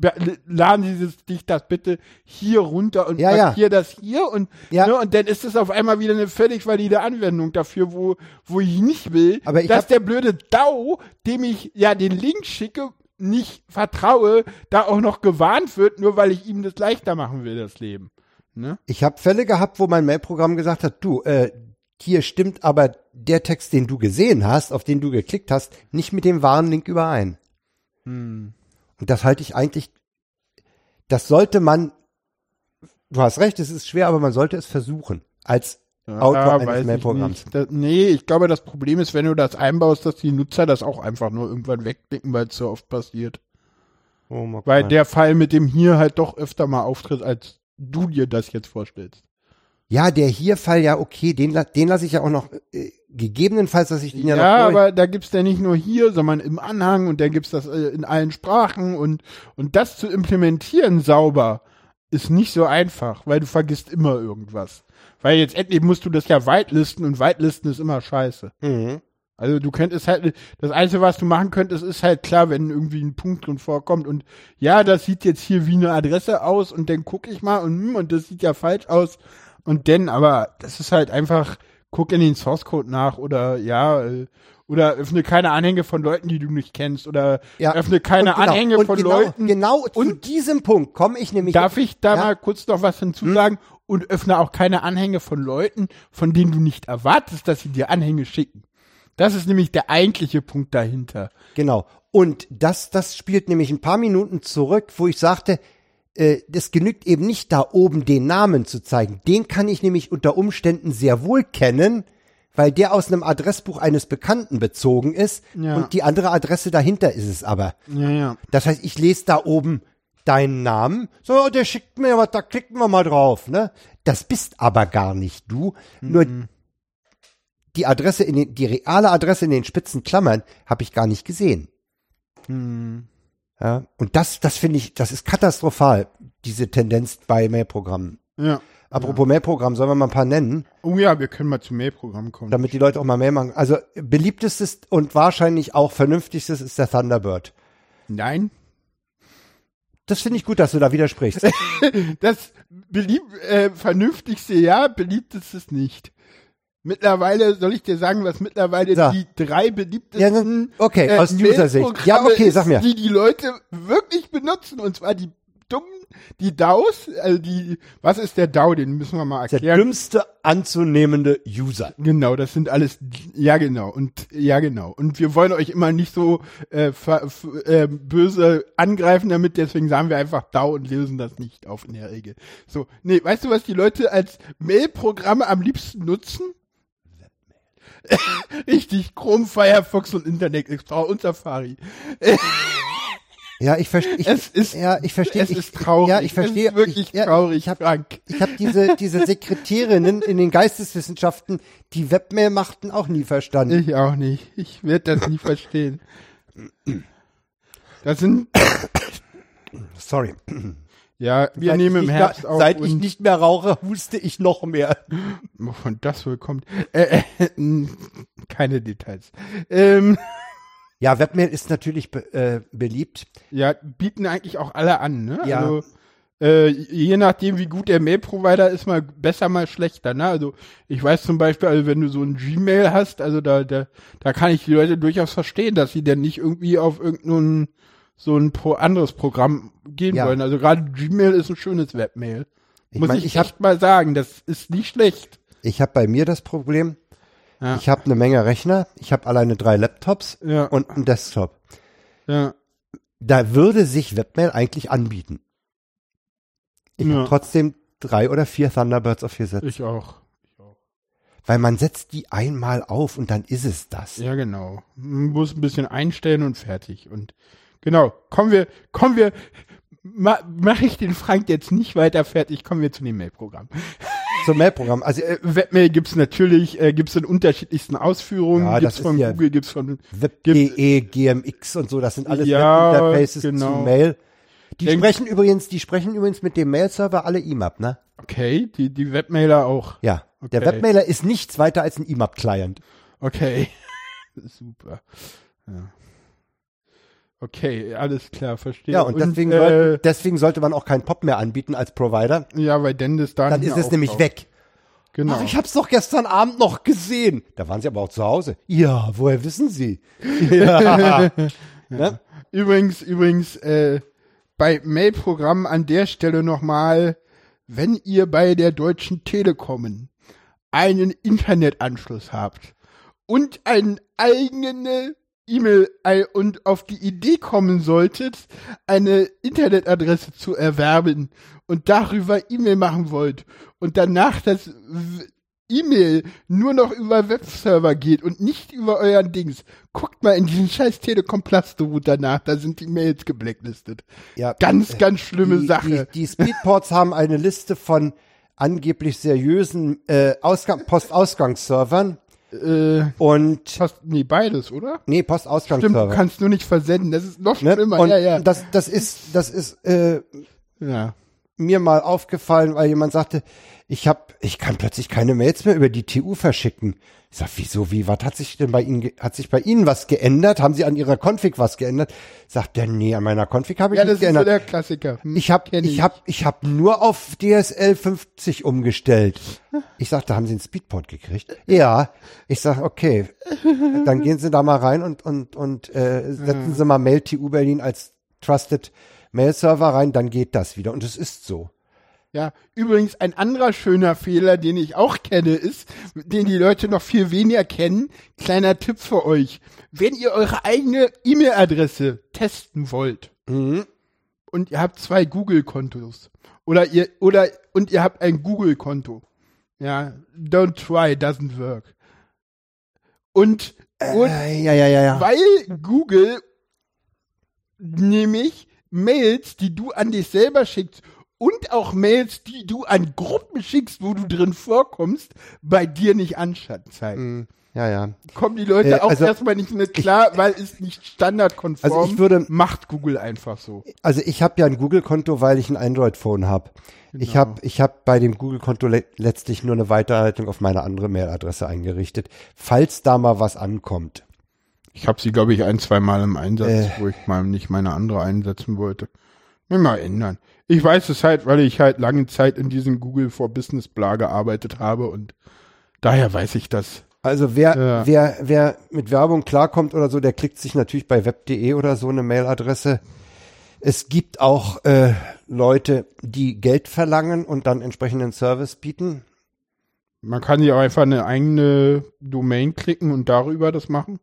laden Sie das, dich das bitte hier runter und Ja, ja. markier das hier und Ja. ne, und dann ist es auf einmal wieder eine völlig valide Anwendung dafür, wo wo ich nicht will, Aber ich dass der blöde DAO, dem ich ja den Link schicke, nicht vertraue, da auch noch gewarnt wird, nur weil ich ihm das leichter machen will, das Leben. Ne? Ich habe Fälle gehabt, wo mein Mailprogramm gesagt hat, du, äh, hier stimmt aber der Text, den du gesehen hast, auf den du geklickt hast, nicht mit dem wahren Link überein. Hm. Und das halte ich eigentlich, das sollte man du hast recht, es ist schwer, aber man sollte es versuchen. Als Autor Ja, eines Mail-Programms. nee, ich glaube, das Problem ist, wenn du das einbaust, dass die Nutzer das auch einfach nur irgendwann wegklicken, weil es so oft passiert. Oh, Weil der Fall mit dem hier halt doch öfter mal auftritt, als du dir das jetzt vorstellst. Ja, der hier-Fall, ja, okay, den, den lasse ich ja auch noch, äh, gegebenenfalls, dass ich den ja, Ja, noch durch- aber da gibt's ja nicht nur hier, sondern im Anhang und dann gibt's das äh, in allen Sprachen und, und das zu implementieren sauber ist nicht so einfach, weil du vergisst immer irgendwas. Weil jetzt endlich musst du das ja whitelisten und whitelisten ist immer scheiße. Mhm. Also du könntest halt, das Einzige, was du machen könntest, ist halt klar, wenn irgendwie ein Punkt drin vorkommt und ja, das sieht jetzt hier wie eine Adresse aus und dann gucke ich mal und, hm, und das sieht ja falsch aus und dann, aber das ist halt einfach, guck in den Source Code nach oder ja, äh, oder öffne keine Anhänge von Leuten, die du nicht kennst oder Ja. öffne keine Und genau, Anhänge und von genau, Leuten. Genau zu diesem Punkt komme ich nämlich. Darf ich da Ja. Hm? mal kurz noch was hinzusagen? Und öffne auch keine Anhänge von Leuten, von denen du nicht erwartest, dass sie dir Anhänge schicken. Das ist nämlich der eigentliche Punkt dahinter. Genau. Und das, das spielt nämlich ein paar Minuten zurück, wo ich sagte, das genügt eben nicht da oben den Namen zu zeigen. Den kann ich nämlich unter Umständen sehr wohl kennen, weil der aus einem Adressbuch eines Bekannten bezogen ist Ja. und die andere Adresse dahinter ist es aber. Ja, ja. Das heißt, ich lese da oben deinen Namen, so, der schickt mir was, da klicken wir mal drauf, ne? Das bist aber gar nicht du, nur die Adresse in den, die reale Adresse in den spitzen Klammern habe ich gar nicht gesehen. Hm. Ja, und das, das finde ich, das ist katastrophal, diese Tendenz bei Mailprogrammen. Ja. Apropos Mailprogramm, sollen wir mal ein paar nennen, Oh ja, wir können mal zum Mailprogramm kommen. damit die Leute auch mal Mail machen. Also beliebtestes und wahrscheinlich auch vernünftigstes ist der Thunderbird. Nein. Das finde ich gut, dass du da widersprichst. Das belieb äh, vernünftigste ja, beliebtestes nicht. Mittlerweile, soll ich dir sagen, was mittlerweile Ja. die drei beliebtesten okay, äh, aus User-Sicht. Ja, okay, sag mir. ist, die die Leute wirklich benutzen und zwar die dummen, die DAOs, also die, was ist der DAO, den müssen wir mal Der erklären. dümmste anzunehmende User. Genau, das sind alles, ja genau, und ja genau. Und wir wollen euch immer nicht so äh, äh, böse angreifen damit, deswegen sagen wir einfach DAO und lösen das nicht auf in der Regel. So, nee, weißt du, was die Leute als Mail-Programme am liebsten nutzen? Richtig, Chrome, Firefox und Internet Explorer und Safari. Ja, ich verstehe. Es ist, ja, ich verstehe. es ich, ist traurig. Ja, ich verstehe. Es ist wirklich ich, ja, traurig, Ich habe ich hab diese, diese Sekretärinnen in den Geisteswissenschaften, die Webmail machten, auch nie verstanden. Ich auch nicht. Ich werde das nie verstehen. Das sind, Sorry. Ja, wir Seit nehmen im Herbst mehr, auf. Seit ich nicht mehr rauche, huste ich noch mehr. Wovon das wohl kommt. Äh, äh, keine Details. Ähm, Ja, Webmail ist natürlich be äh, beliebt. ja, bieten eigentlich auch alle an, ne? Ja. Also, äh, je nachdem, wie gut der Mail-Provider ist, mal besser, mal schlechter, ne? Also, ich weiß zum Beispiel, also wenn du so ein Gmail hast, also da, da, da kann ich die Leute durchaus verstehen, dass sie dann nicht irgendwie auf irgendein so ein pro anderes Programm gehen Ja. wollen. Also gerade Gmail ist ein schönes Webmail. Ich Muss mein, ich, ich hab- echt mal sagen, das ist nicht schlecht. Ich habe bei mir das Problem, Ja. ich habe eine Menge Rechner, ich habe alleine drei Laptops Ja. und einen Desktop. Ja. Da würde sich Webmail eigentlich anbieten. Ich Ja. habe trotzdem drei oder vier Thunderbirds auf. Ich auch. Ich auch. Weil man setzt die einmal auf und dann ist es das. Ja, genau. Man muss ein bisschen einstellen und fertig. Und genau, kommen wir, kommen wir, ma, mache ich den Frank jetzt nicht weiter fertig, kommen wir zu dem Mail-Programm. Zum Mailprogramm. Also Äh, Webmail gibt's natürlich, äh, gibt's in unterschiedlichsten Ausführungen, Ja, gibt's das von ja- Google, gibt's von, Web.de, GMX und so, das sind alles Ja, Webinterfaces genau. zu Mail. Die Denk- sprechen übrigens, die sprechen übrigens mit dem Mail-Server alle IMAP, ne? okay, die, die Webmailer auch. Ja. Der Okay. Webmailer ist nichts weiter als ein IMAP-Client. Okay. Super. Ja. Okay, alles klar, verstehe. Ja, und deswegen, äh, soll, deswegen sollte man auch keinen Pop mehr anbieten als Provider. ja, weil Dennis da Dann nicht ist es nämlich weg. Genau. Ach, ich hab's doch gestern Abend noch gesehen. Da waren sie aber auch zu Hause. Ja, woher wissen sie? Ja. ne? Übrigens, übrigens, äh, bei Mailprogrammen an der Stelle nochmal, wenn ihr bei der Deutschen Telekom einen Internetanschluss habt und eine eigene E-Mail und auf die Idee kommen solltet, eine Internetadresse zu erwerben und darüber E-Mail machen wollt und danach das E-Mail nur noch über Webserver geht und nicht über euren Dings, guckt mal in diesen scheiß Telekom Plaster danach, da sind die Mails geblacklistet. Ja, ganz, ganz schlimme die, Sache. Die, die Speedports haben eine Liste von angeblich seriösen äh, Ausgang Postausgangsservern. Äh, und Post, nee, beides, oder? Nee, Postausgangsserver. Stimmt, du kannst nur nicht versenden, das ist noch ne? schlimmer. Und ja, ja. Das, das ist, das ist äh, ja. Mir mal aufgefallen, weil jemand sagte, ich hab, ich kann plötzlich keine Mails mehr über die TU verschicken. Ich sag, wieso, wie, was hat sich denn bei Ihnen, hat sich bei Ihnen was geändert? Haben Sie an Ihrer Config was geändert? Sagt der, nee, an meiner Config habe ich ja, nichts geändert. Ja, das ist so der Klassiker. Hm, ich habe, ich, ich habe, ich habe nur auf DSL 50 umgestellt. Ich sagte, haben Sie einen Speedport gekriegt? Ja. Ich sag, okay, dann gehen Sie da mal rein und und und äh, setzen Sie mal Mail TU Berlin als Trusted Mail Server rein, dann geht das wieder. Und es ist so. Ja, übrigens ein anderer schöner Fehler, den ich auch kenne, ist, den die Leute noch viel weniger kennen. Kleiner Tipp für euch. Wenn ihr eure eigene E-Mail-Adresse testen wollt mhm. und ihr habt zwei Google-Kontos oder ihr, oder, und ihr habt ein Google-Konto. Ja, don't try, doesn't work. Und, und äh, ja, ja, ja, ja. weil Google nämlich Mails, die du an dich selber schickst und auch Mails, die du an Gruppen schickst, wo du drin vorkommst, bei dir nicht anzeigen. Mm, ja, ja. Kommen die Leute äh, auch also erstmal nicht mit klar, ich, weil es nicht standardkonform. Also ich würde, macht Google einfach so. Also ich habe ja ein Google-Konto, weil ich ein Android-Phone habe. Genau. Ich habe ich hab bei dem Google-Konto le letztlich nur eine Weiterleitung auf meine andere Mailadresse eingerichtet, falls da mal was ankommt. Ich habe sie, glaube ich, ein, zwei Mal im Einsatz, äh, wo ich mal nicht meine andere einsetzen wollte. Mir mal ändern. Ich weiß es halt, weil ich halt lange Zeit in diesem Google for Business Bla gearbeitet habe und daher weiß ich das. Also wer, ja. wer, wer mit Werbung klarkommt oder so, der klickt sich natürlich bei web.de oder so eine Mailadresse. Es gibt auch äh, Leute, die Geld verlangen und dann entsprechenden Service bieten. Man kann ja einfach eine eigene Domain klicken und darüber das machen.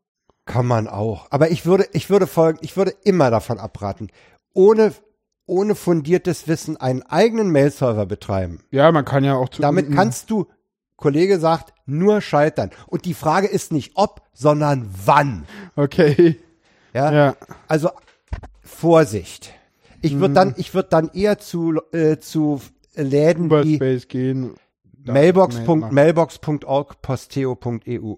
Kann man auch. Aber ich würde, ich würde folgen, ich würde immer davon abraten. Ohne ohne fundiertes Wissen einen eigenen Mail-Server betreiben. Ja, man kann ja auch zu Damit kannst du, Kollege sagt, nur scheitern. Und die Frage ist nicht ob, sondern wann. Okay. Ja. ja. Also Vorsicht. Ich würde mhm. dann, ich würde dann eher zu äh, zu Läden Uberspace die gehen. Mailbox.mailbox.org posteo.eu.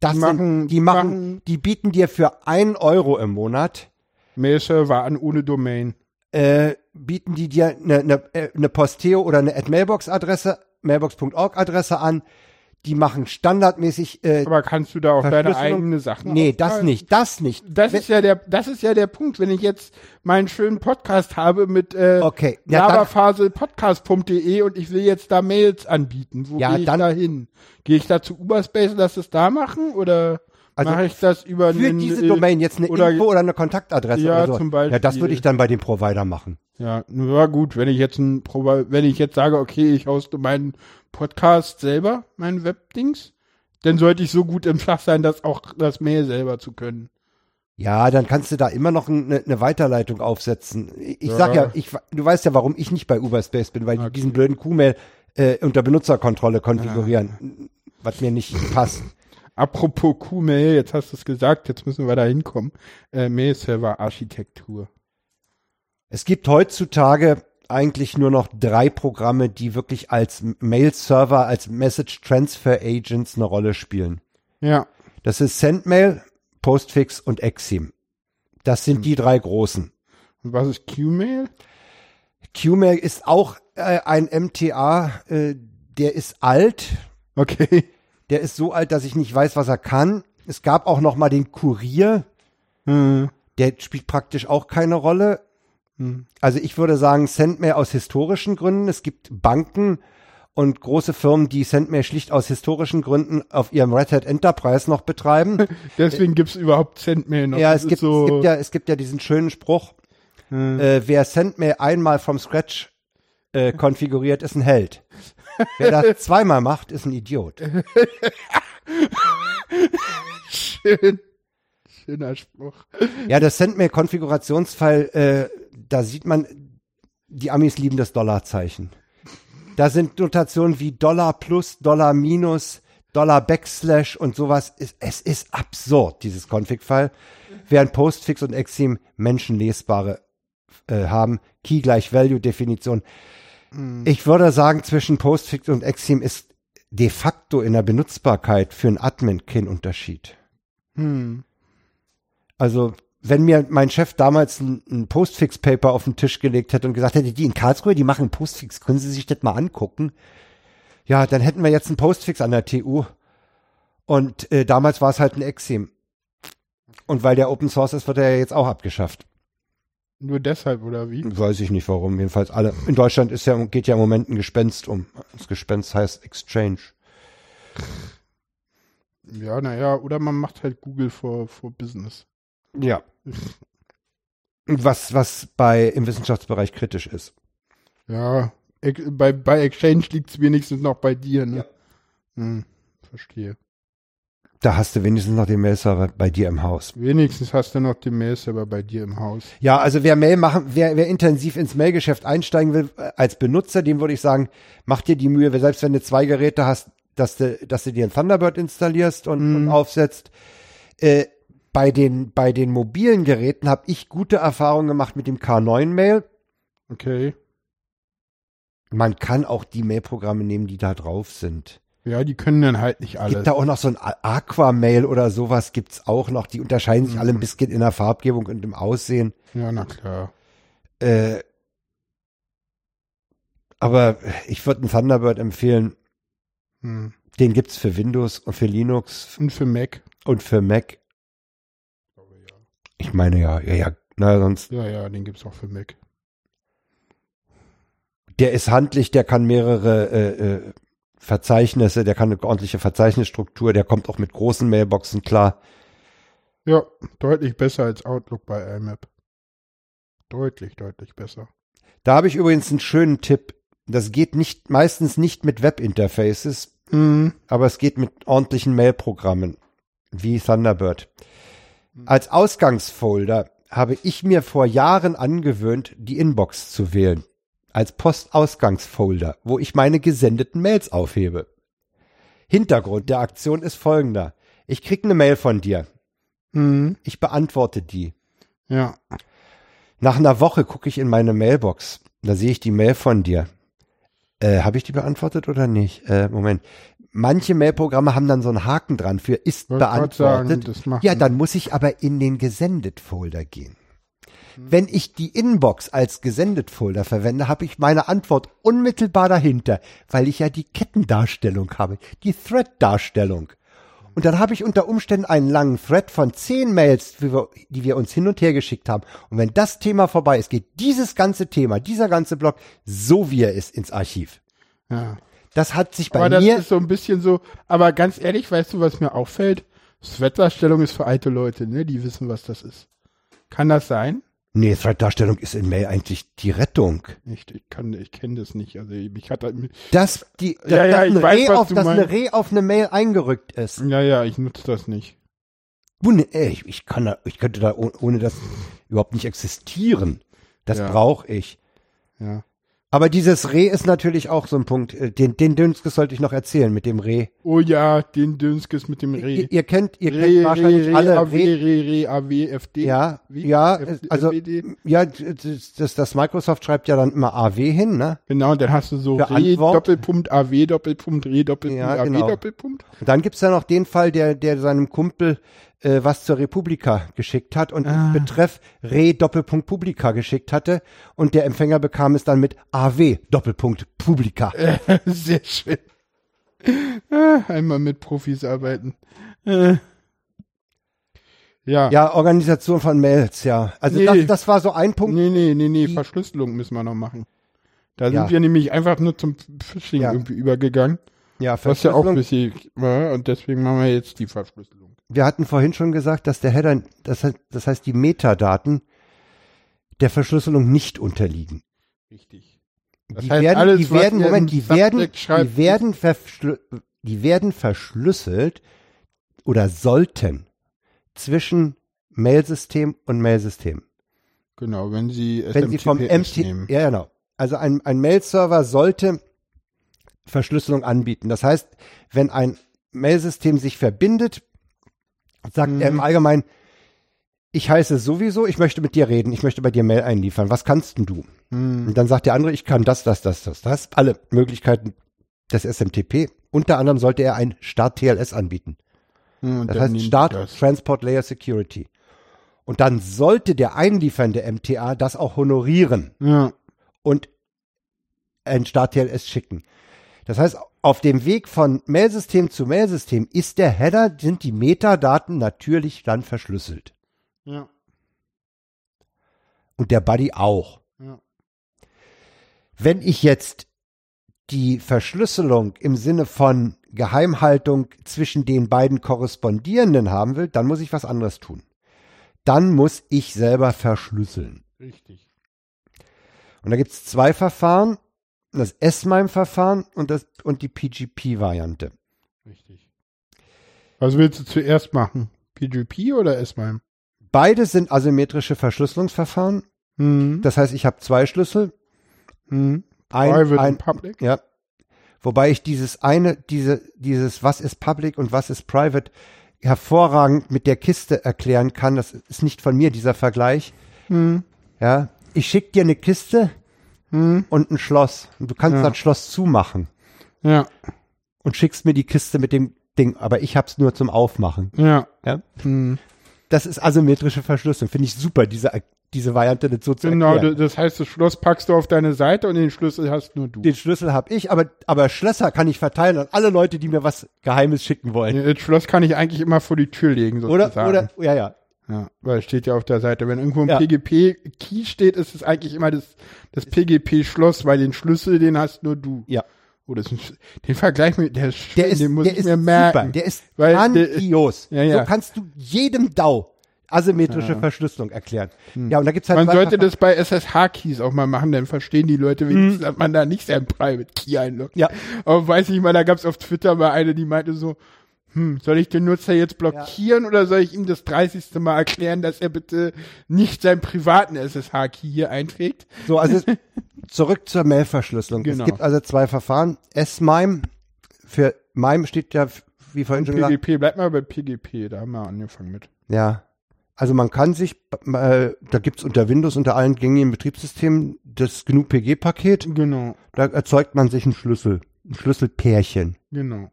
Das die machen, sind, die machen, machen, die bieten dir für ein Euro im Monat Mail-Server an ohne Domain äh, bieten die dir eine, eine, äh, eine Posteo oder eine Mailbox-Adresse, mailbox.org-Adresse an. Die machen standardmäßig. Äh, Aber kannst du da auch deine eigene Sachen? Nee, das nicht, das nicht. Das Wenn, ist ja der, das ist ja der Punkt. Wenn ich jetzt meinen schönen Podcast habe mit äh, okay. ja, lavafaselpodcast.de und ich will jetzt da Mails anbieten, wo ja, gehe ich dann, da hin? Gehe ich da zu Uberspace und lass es da machen oder? Also Mache ich das über für einen, diese Domain jetzt eine oder, Info oder eine Kontaktadresse ja, oder so. zum Beispiel. Ja, das würde ich dann bei dem Provider machen. Ja, nur gut, wenn ich jetzt ein wenn ich jetzt sage, okay, ich hoste meinen Podcast selber, meinen Webdings, dann sollte ich so gut im Fach sein, dass auch das Mail selber zu können. Ja, dann kannst du da immer noch eine, eine Weiterleitung aufsetzen. Ich ja. sag ja, ich, du weißt ja, warum ich nicht bei Uberspace bin, weil okay. die diesen blöden Q-Mail äh, unter Benutzerkontrolle konfigurieren, ja. was mir nicht passt. Apropos Q-Mail, jetzt hast du es gesagt, jetzt müssen wir da hinkommen. Äh, Mail-Server-Architektur. Es gibt heutzutage eigentlich nur noch drei Programme, die wirklich als Mail-Server, als Message Transfer Agents eine Rolle spielen. Ja. Das ist Sendmail, Postfix und Exim. Das sind hm. die drei großen. Und was ist Qmail? Qmail ist auch äh, ein MTA, äh, der ist alt. Okay. Der ist so alt, dass ich nicht weiß, was er kann. Es gab auch noch mal den Kurier. Hm. Der spielt praktisch auch keine Rolle. Hm. Also ich würde sagen, Sendmail aus historischen Gründen. Es gibt Banken und große Firmen, die Sendmail schlicht aus historischen Gründen auf ihrem Red Hat Enterprise noch betreiben. Deswegen gibt's überhaupt Sendmail noch. Ja, es gibt, so es gibt ja, es gibt ja diesen schönen Spruch, hm. äh, wer Sendmail einmal vom Scratch äh, konfiguriert, ist ein Held. Wer das zweimal macht, ist ein Idiot. Schön. Schöner Spruch. Ja, das Sendmail-Konfigurationsfile, äh, da sieht man, die Amis lieben das Dollarzeichen. Da sind Notationen wie Dollar plus, Dollar minus, Dollar Backslash und sowas. Es ist absurd, dieses Config-File. Während Postfix und Exim menschenlesbare äh, haben, Key gleich Value-Definition. Mhm. Ich würde sagen, zwischen Postfix und Exim ist de facto in der Benutzbarkeit für einen Admin kein Unterschied. Hm. Also, wenn mir mein Chef damals ein, ein Postfix-Paper auf den Tisch gelegt hätte und gesagt hätte, die in Karlsruhe, die machen Postfix, können Sie sich das mal angucken? Ja, dann hätten wir jetzt einen Postfix an der TU. Und äh, damals war es halt ein Exim. Und weil der Open Source ist, wird er ja jetzt auch abgeschafft. Nur deshalb, oder wie? Weiß ich nicht warum. Jedenfalls alle. In Deutschland ist ja, geht ja im Moment ein Gespenst um. Das Gespenst heißt Exchange. Ja, naja, oder man macht halt Google for, for Business. Ja. Was, was bei im Wissenschaftsbereich kritisch ist. Ja, bei, bei Exchange liegt es wenigstens noch bei dir, ne? Ja. Hm, verstehe. Da hast du wenigstens noch den Mail-Server bei dir im Haus. Wenigstens hast du noch den Mail-Server bei dir im Haus. Ja, also wer Mail machen, wer, wer intensiv ins Mailgeschäft einsteigen will, äh, als Benutzer, dem würde ich sagen, mach dir die Mühe, selbst wenn du zwei Geräte hast, dass du, dass du dir ein Thunderbird installierst und, mm. und aufsetzt. Äh, bei den, bei den mobilen Geräten habe ich gute Erfahrungen gemacht mit dem K9 Mail. Okay. Man kann auch die Mail-Programme nehmen, die da drauf sind. Ja, die können dann halt nicht alles. Gibt da auch noch so ein Aquamail oder sowas gibt's auch noch. Die unterscheiden sich mhm. alle ein bisschen in der Farbgebung und im Aussehen. Ja, na klar. Äh, aber ich würde einen Thunderbird empfehlen. Hm. Den gibt's für Windows und für Linux. Und für Mac. Und für Mac. Ich meine ja, ja, ja, na sonst. Ja, ja, den gibt's auch für Mac. Der ist handlich, der kann mehrere äh, äh, Verzeichnisse, der kann eine ordentliche Verzeichnisstruktur, der kommt auch mit großen Mailboxen klar. Ja, deutlich besser als Outlook bei IMAP. Deutlich, deutlich besser. Da habe ich übrigens einen schönen Tipp. Das geht nicht, meistens nicht mit Webinterfaces, mhm. aber es geht mit ordentlichen Mailprogrammen, wie Thunderbird. Mhm. Als Ausgangsfolder habe ich mir vor Jahren angewöhnt, die Inbox zu wählen als Postausgangsfolder, wo ich meine gesendeten Mails aufhebe. Hintergrund der Aktion ist folgender. Ich krieg eine Mail von dir. Mhm. Ich beantworte die. Ja. Nach einer Woche gucke ich in meine Mailbox. Da sehe ich die Mail von dir. Äh, Habe ich die beantwortet oder nicht? Äh, Moment. Manche Mailprogramme haben dann so einen Haken dran für ist beantwortet. Sagen, ja, dann muss ich aber in den Gesendet-Folder gehen. Wenn ich die Inbox als gesendet Folder verwende, habe ich meine Antwort unmittelbar dahinter, weil ich ja die Kettendarstellung habe, die Thread-Darstellung. Und dann habe ich unter Umständen einen langen Thread von zehn Mails, die wir, die wir uns hin und her geschickt haben. Und wenn das Thema vorbei ist, geht dieses ganze Thema, dieser ganze Blog, so wie er ist, ins Archiv. Ja. Das hat sich bei aber mir. Das ist so ein bisschen so, aber ganz ehrlich, weißt du, was mir auffällt? Thread-Darstellung ist für alte Leute, ne? Die wissen, was das ist. Kann das sein? Nee, Thread-Darstellung ist in Mail eigentlich die Rettung. Ich, ich kann, ich kenne das nicht. Also ich hatte dass die, dass, ja, ja, dass, eine, weiß, auf, dass eine Re auf eine Mail eingerückt ist. Ja, ja, ich nutze das nicht. Ich, ich kann da, ich könnte da ohne das überhaupt nicht existieren. Das ja. brauche ich. Ja. Aber dieses Reh ist natürlich auch so ein Punkt. Äh, den, den Dünskes sollte ich noch erzählen mit dem Reh. Oh ja, den Dünskes mit dem Reh. Ihr, ihr kennt, ihr Reh, kennt wahrscheinlich Reh, alle AW, Reh, Reh, AW, FD. Ja, Wie? ja, F also, FWD? ja, das, das Microsoft schreibt ja dann immer AW hin, ne? Genau, dann hast du so Für Reh, Antwort. Doppelpunkt, AW, Doppelpunkt, Reh, Doppelpunkt, ja, genau. AW, Doppelpunkt. Und dann gibt's ja noch den Fall, der, der seinem Kumpel äh, was zur Republika geschickt hat und ah. betreff Re Doppelpunkt Publika geschickt hatte und der Empfänger bekam es dann mit AW Doppelpunkt Publika. Sehr schön. Ah, einmal mit Profis arbeiten. Äh. Ja. Ja, Organisation von Mails, ja. Also nee. das, das war so ein Punkt. Nee, nee, nee, nee, Verschlüsselung müssen wir noch machen. Da sind ja. wir nämlich einfach nur zum Phishing ja. irgendwie übergegangen. Ja, Verschlüsselung. Was ja auch ein bisschen war, und deswegen machen wir jetzt die Verschlüsselung wir hatten vorhin schon gesagt, dass der Header, das heißt, das heißt die Metadaten der Verschlüsselung nicht unterliegen. Richtig. Das die heißt, werden, alles, die werden, Moment, die werden, die werden, die werden verschlüsselt oder sollten zwischen Mailsystem und Mailsystem. Genau, wenn Sie SMTPS wenn Sie vom MT nehmen. Ja, genau. Also ein, ein Mail-Server sollte Verschlüsselung anbieten. Das heißt, wenn ein Mailsystem sich verbindet, sagt mhm. er im mhm. Allgemeinen, ich heiße sowieso, ich möchte mit dir reden, ich möchte bei dir Mail einliefern. Was kannst denn du? Mhm. Und dann sagt der andere, ich kann das, das, das, das, das. Alle Möglichkeiten des SMTP. Unter anderem sollte er ein Start TLS anbieten. Mhm, das heißt Start das. Transport Layer Security. Und dann sollte der einliefernde MTA das auch honorieren. Ja. Und ein Start TLS schicken. Das heißt, auf dem Weg von Mailsystem zu Mailsystem ist der Header, sind die Metadaten natürlich dann verschlüsselt. Ja. Und der Buddy auch. Ja. Wenn ich jetzt die Verschlüsselung im Sinne von Geheimhaltung zwischen den beiden Korrespondierenden haben will, dann muss ich was anderes tun. Dann muss ich selber verschlüsseln. Richtig. Und da gibt es zwei Verfahren das S-MIME-Verfahren und, das, und die PGP-Variante. Richtig. Was willst du zuerst machen? PGP oder S-MIME? Beide sind asymmetrische Verschlüsselungsverfahren. Mhm. Das heißt, ich habe zwei Schlüssel. Mhm. Ein, Private ein, und Public. Ja. Wobei ich dieses eine, diese, dieses was ist Public und was ist Private hervorragend mit der Kiste erklären kann. Das ist nicht von mir, dieser Vergleich. Mhm. Ja. Ich schicke dir eine Kiste, hm. und ein Schloss. Und du kannst ja. das Schloss zumachen. Ja. Und schickst mir die Kiste mit dem Ding, aber ich hab's nur zum Aufmachen. Ja. ja? Hm. Das ist asymmetrische Verschlüsselung. Finde ich super, diese, diese Variante nicht so zu Genau, erklären. das heißt, das Schloss packst du auf deine Seite und den Schlüssel hast nur du. Den Schlüssel hab ich, aber, aber Schlösser kann ich verteilen an alle Leute, die mir was Geheimes schicken wollen. Das Schloss kann ich eigentlich immer vor die Tür legen, sozusagen. Oder, oder, ja, ja. Ja, weil es steht ja auf der Seite. Wenn irgendwo ein ja. PGP-Key steht, ist es eigentlich immer das, das PGP-Schloss, weil den Schlüssel, den hast nur du. Ja. Oh, das ist, den Vergleich mit, der ist schön, der ist, den muss der ich ist mir merken. Super. Der ist weil grandios. Der, ja, ja. So kannst du jedem DAO asymmetrische ja. Verschlüsselung erklären. Hm. Ja, und da gibt's halt Man sollte das bei SSH-Keys auch mal machen, dann verstehen die Leute wenigstens, hm. dass man da nicht sein Private Key einloggt. Ja. Aber weiß ich mal, da gab's auf Twitter mal eine, die meinte so, hm, soll ich den Nutzer jetzt blockieren ja. oder soll ich ihm das 30. Mal erklären, dass er bitte nicht seinen privaten SSH-Key hier einträgt? So, also zurück zur Mailverschlüsselung. Genau. Es gibt also zwei Verfahren. S-MIME, für MIME steht ja, wie vorhin schon gesagt. PGP, bleib mal bei PGP, da haben wir angefangen mit. Ja. Also man kann sich, äh, da gibt's unter Windows, unter allen gängigen Betriebssystemen das GNU-PG-Paket. Genau. Da erzeugt man sich einen Schlüssel, ein Schlüsselpärchen. Genau.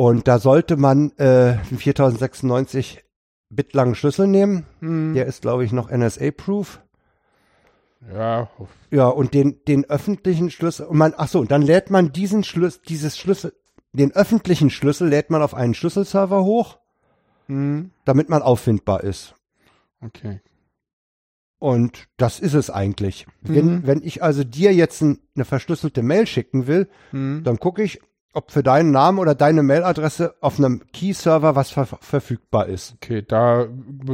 Und da sollte man äh, einen 4096 Bit langen Schlüssel nehmen. Hm. Der ist, glaube ich, noch NSA-proof. Ja. Ja, und den, den öffentlichen Schlüssel, und man, ach so, dann lädt man diesen Schlüssel, dieses Schlüssel, den öffentlichen Schlüssel lädt man auf einen Schlüsselserver hoch, hm. damit man auffindbar ist. Okay. Und das ist es eigentlich. Mhm. Wenn, wenn ich also dir jetzt ein, eine verschlüsselte Mail schicken will, mhm. dann gucke ich, ob für deinen Namen oder deine Mailadresse auf einem Key-Server was ver verfügbar ist. Okay, da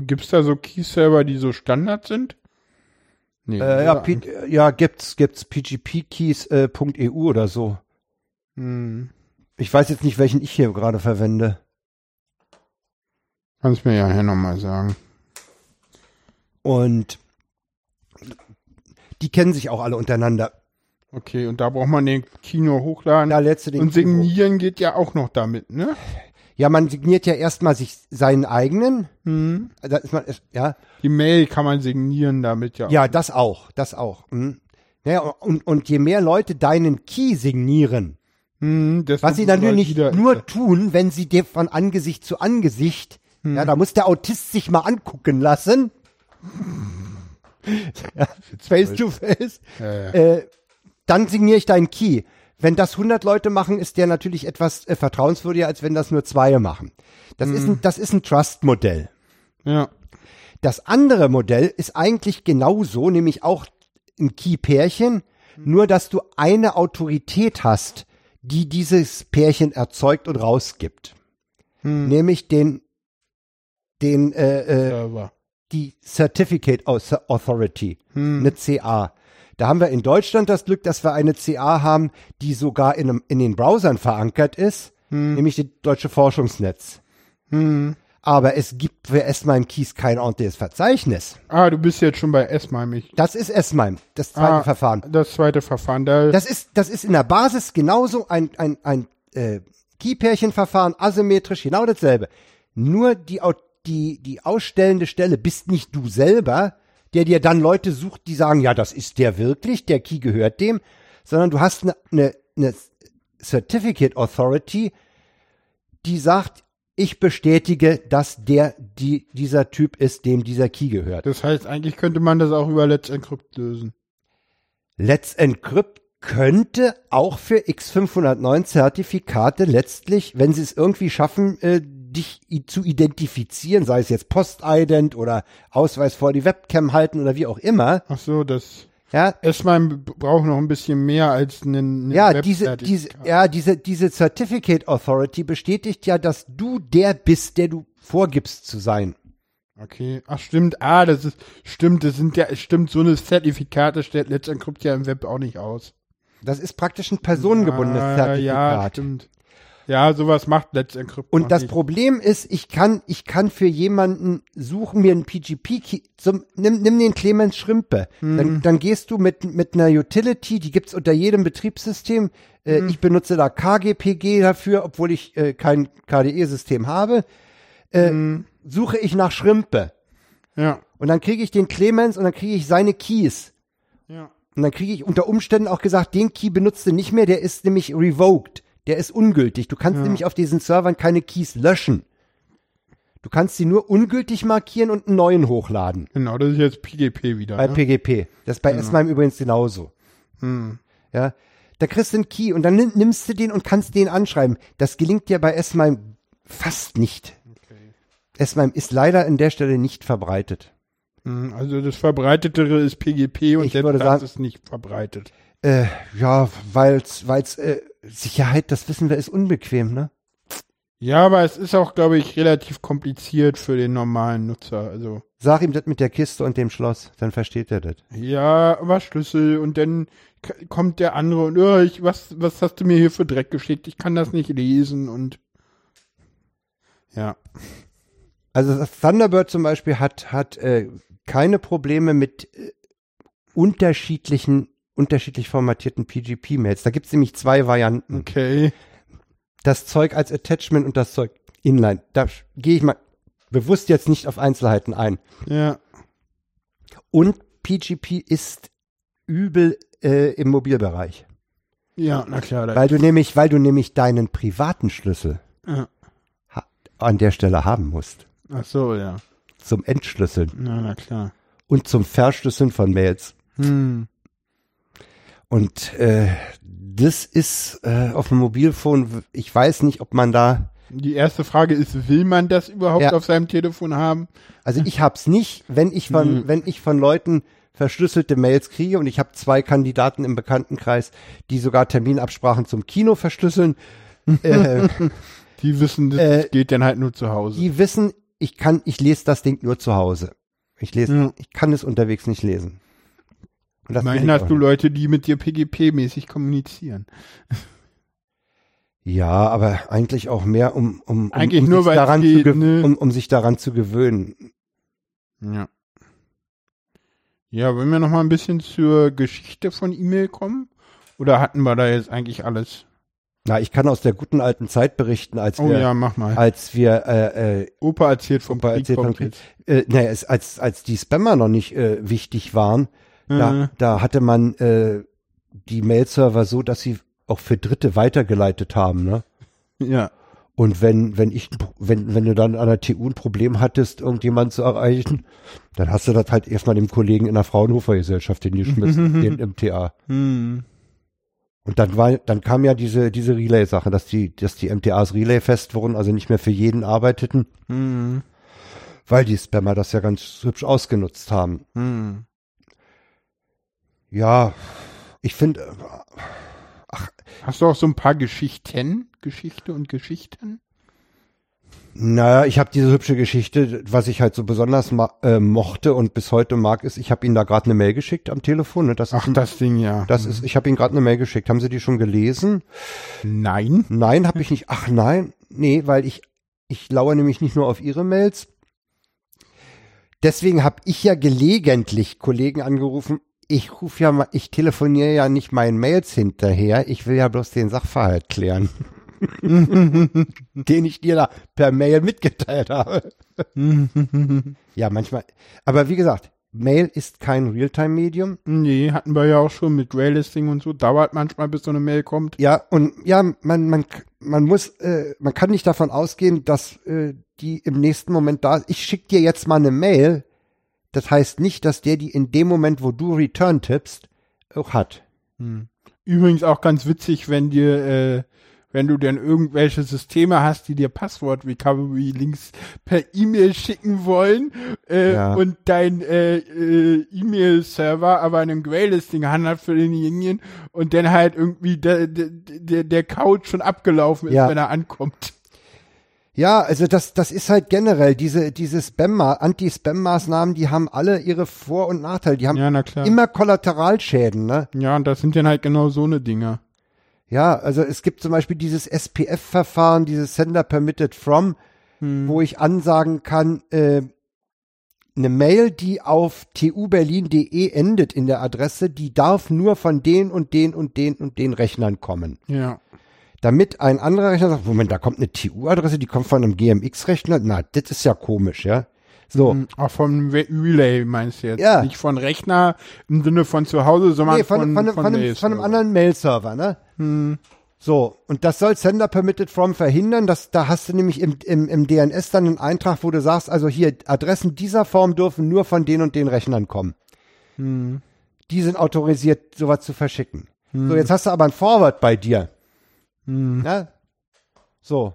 gibt's da so Key-Server, die so Standard sind? Nee, äh, ja, P ja, gibt's, gibt's pgpkeys.eu äh, oder so. Hm. Ich weiß jetzt nicht, welchen ich hier gerade verwende. Kannst mir ja hier nochmal sagen. Und die kennen sich auch alle untereinander. Okay, und da braucht man den Kino hochladen. Da du den und signieren Kino. geht ja auch noch damit, ne? Ja, man signiert ja erstmal sich seinen eigenen. Hm. Da ist man, ja. Die Mail kann man signieren damit ja. Ja, das auch, das auch. Hm. Ja, und, und je mehr Leute deinen Key signieren, hm, was sie natürlich nur tun, wenn sie dir von Angesicht zu Angesicht, hm. ja, da muss der Autist sich mal angucken lassen. ja, face to face. Ja, ja. Äh, dann signiere ich deinen Key. Wenn das 100 Leute machen, ist der natürlich etwas äh, vertrauenswürdiger, als wenn das nur zwei machen. Das, mhm. ist ein, das ist ein Trust-Modell. Ja. Das andere Modell ist eigentlich genauso, nämlich auch ein Key-Pärchen, mhm. nur dass du eine Autorität hast, die dieses Pärchen erzeugt und rausgibt. Mhm. Nämlich den, den, äh, äh, die Certificate Authority, hm. eine CA. Da haben wir in Deutschland das Glück, dass wir eine CA haben, die sogar in, einem, in den Browsern verankert ist, hm. nämlich das Deutsche Forschungsnetz. Hm. Aber es gibt für S-MIME Keys kein ordentliches Verzeichnis. Ah, du bist jetzt schon bei S-MIME. Das ist S-MIME, das zweite Ah, Verfahren. Das zweite Verfahren. Da, Das ist, das ist in der Basis genauso ein, ein, ein äh, Key-Pärchenverfahren, asymmetrisch, genau dasselbe. Nur die, die, die ausstellende Stelle bist nicht du selber, der dir dann Leute sucht, die sagen, ja, das ist der wirklich, der Key gehört dem, sondern du hast eine, eine, eine Certificate Authority, die sagt, ich bestätige, dass der, die, dieser Typ ist, dem dieser Key gehört. das heißt, eigentlich könnte man das auch über Let's Encrypt lösen. Let's Encrypt könnte auch für X509 Zertifikate letztlich, wenn sie es irgendwie schaffen, äh, dich zu identifizieren, sei es jetzt Postident oder Ausweis vor die Webcam halten oder wie auch immer, Ach so, das ja, b- braucht noch ein bisschen mehr als einen, einen ja, diese, diese, ja, diese, diese Certificate Authority bestätigt ja, dass du der bist, der du vorgibst zu sein. Okay. Ach stimmt. Ah, das ist stimmt. Das sind ja stimmt. So eine Zertifikate stellt Encrypt ja im Web auch nicht aus. Das ist praktisch ein personengebundenes Ah, Zertifikat. Ja, stimmt. Ja, sowas macht Let's Encrypt. Und das nicht. Problem ist, ich kann, ich kann für jemanden suchen, mir einen PGP, zum, nimm, nimm den Clemens Schrimpe. Mhm. Dann, dann gehst du mit, mit einer Utility, die gibt's unter jedem Betriebssystem. Äh, Mhm. Ich benutze da KGPG dafür, obwohl ich äh, kein KDE-System habe. Äh, Mhm. Suche ich nach Schrimpe. Ja. Und dann kriege ich den Clemens und dann kriege ich seine Keys. Ja. Und dann kriege ich unter Umständen auch gesagt, den Key benutzt du nicht mehr, der ist nämlich revoked. Der ist ungültig. Du kannst nämlich auf diesen Servern keine Keys löschen. Du kannst sie nur ungültig markieren und einen neuen hochladen. Genau, das ist jetzt PGP wieder. Bei ne? PGP. Das ist bei S-MIME übrigens genauso. Ja. Da kriegst du einen Key und dann nimm- nimmst du den und kannst den anschreiben. Das gelingt dir bei S-MIME fast nicht. S-MIME ist leider an der Stelle nicht verbreitet. Hm, Also das verbreitetere ist PGP und Ich selbst sagen- ist nicht verbreitet. Äh, ja, weil's, weil's, äh, Sicherheit, das wissen wir, ist unbequem, ne? Ja, aber es ist auch, glaube ich, relativ kompliziert für den normalen Nutzer. Also Sag ihm das mit der Kiste und dem Schloss, dann versteht er das. ja, aber Schlüssel und dann kommt der andere und oh, ich, was, was hast du mir hier für Dreck geschickt? Ich kann das nicht lesen und ja. Also Thunderbird zum Beispiel hat, hat äh, keine Probleme mit äh, unterschiedlichen, unterschiedlich formatierten PGP-Mails. Da gibt's nämlich zwei Varianten. Okay. Das Zeug als Attachment und das Zeug inline. Da gehe ich mal bewusst jetzt nicht auf Einzelheiten ein. Ja. Und PGP ist übel äh, im Mobilbereich. Ja, na klar. Weil du nämlich, weil du nämlich deinen privaten Schlüssel ja. an der Stelle haben musst. Ach so, ja. Zum Entschlüsseln Ja, na klar. und zum Verschlüsseln von Mails. Hm. Und äh, das ist äh, auf dem Mobilfon, ich weiß nicht, ob man da, Die erste Frage ist, will man das überhaupt Ja. auf seinem Telefon haben? also ich hab's nicht, wenn ich von, Mhm. wenn ich von Leuten verschlüsselte Mails kriege und ich habe zwei Kandidaten im Bekanntenkreis, die sogar Terminabsprachen zum Kino verschlüsseln, äh, Die wissen, das Äh, geht dann halt nur zu Hause. die wissen, ich kann, ich lese das Ding nur zu Hause. Ich lese, Ja. ich kann es unterwegs nicht lesen. Und Immerhin hast du. Leute, die mit dir PGP-mäßig kommunizieren. Ja, aber eigentlich auch mehr, um, um, um, Eigentlich um nur, sich daran geht, zu ne? um, um sich daran zu gewöhnen. Ja. Ja, wollen wir noch mal ein bisschen zur Geschichte von E-Mail kommen? Oder hatten wir da jetzt eigentlich alles? Na, ich kann aus der guten alten Zeit berichten, als Oh wir, ja, mach mal. als wir, äh, äh, Opa erzählt vom Opa Krieg. erzählt vom Krieg. äh, naja, als, als die Spammer noch nicht äh, wichtig waren, da, Mhm. da hatte man äh, die Mail-Server so, dass sie auch für Dritte weitergeleitet haben, ne? Ja. Und wenn, wenn ich, wenn, wenn du dann an der TU ein Problem hattest, irgendjemanden zu erreichen, dann hast du das halt erstmal dem Kollegen in der Fraunhofer Gesellschaft hingeschmissen, den MTA. Hm. Und dann war, dann kam ja diese, diese Relay-Sache, dass die, dass die MTAs Relay-fest wurden, also nicht mehr für jeden arbeiteten, Hm. weil die Spammer das ja ganz hübsch ausgenutzt haben. Hm. Ja, ich finde, Hast du auch so ein paar Geschichten? Geschichte und Geschichten? naja, ich habe diese hübsche Geschichte, was ich halt so besonders äh, mochte und bis heute mag, ist, ich habe Ihnen da gerade eine Mail geschickt am Telefon. Ne? Das Ach, ein- das Ding ja. das ist, ich habe Ihnen gerade eine Mail geschickt. Haben Sie die schon gelesen? Nein. Nein, habe ich nicht. Ach nein, nee, weil ich Ich lauere nämlich nicht nur auf ihre Mails. Deswegen habe ich ja gelegentlich Kollegen angerufen. Ich rufe ja mal, ich telefoniere ja nicht meinen Mails hinterher. Ich will ja bloß den Sachverhalt klären. den ich dir da per Mail mitgeteilt habe. ja, manchmal. Aber wie gesagt, Mail ist kein Realtime-Medium. Nee, hatten wir ja auch schon mit Graylisting und so. Dauert manchmal, bis so eine Mail kommt. Ja, und ja, man, man, man muss, äh, man kann nicht davon ausgehen, dass äh, die im nächsten Moment da ist. Ich schicke dir jetzt mal eine Mail. Das heißt nicht, dass der die in dem Moment, wo du Return tippst, auch hat. Hm. Übrigens auch ganz witzig, wenn dir äh, wenn du denn irgendwelche Systeme hast, die dir Passwort-Recovery-Links per E-Mail schicken wollen äh, ja. und dein äh, äh, E-Mail-Server aber einem Graylisting handelt für denjenigen und dann halt irgendwie der, der, der Couch schon abgelaufen ist, ja. wenn er ankommt. Ja, also das, das ist halt generell, diese, diese Spam, Anti-Spam-Maßnahmen, die haben alle ihre Vor- und Nachteile. Die haben ja, immer Kollateralschäden, ne? Ja, und das sind dann halt genau so eine Dinge. Ja, also es gibt zum Beispiel dieses SPF-Verfahren, dieses Sender Permitted From, hm. wo ich ansagen kann, äh, eine Mail, die auf tuberlin.de endet in der Adresse, die darf nur von den und den und den und den Rechnern kommen. Ja. Damit ein anderer Rechner sagt, Moment, da kommt eine TU-Adresse, die kommt von einem GMX-Rechner. Na, das ist ja komisch, ja. So. Hm, auch vom Relay meinst du jetzt? Ja. Nicht von Rechner im Sinne von zu Hause, sondern nee, von, von, von, von, von, einem, von einem anderen Mail-Server, ne? Hm. So, und das soll Sender Permitted From verhindern. Das, da hast du nämlich im, im, im DNS dann einen Eintrag, wo du sagst, also hier, Adressen dieser Form dürfen nur von den und den Rechnern kommen. Hm. Die sind autorisiert, sowas zu verschicken. Hm. So, jetzt hast du aber ein Forward bei dir. Hm. Ja? So.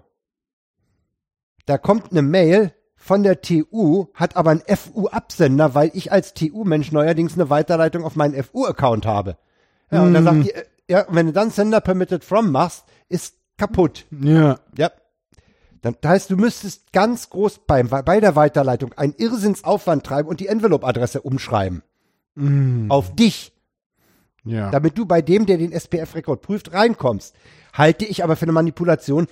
Da kommt eine Mail, von der TU, hat aber einen FU-Absender, weil ich als TU-Mensch neuerdings eine Weiterleitung auf meinen FU-Account habe. Ja, mm. und dann sagt hm. die, ja, wenn du dann Sender Permitted From machst, ist kaputt. Ja. Ja. Das heißt, du müsstest ganz groß beim, bei der Weiterleitung einen Irrsinnsaufwand treiben und die Envelope-Adresse umschreiben. Mm. Auf dich. Ja. Damit du bei dem, der den SPF-Rekord prüft, reinkommst. Halte ich aber für eine Manipulation,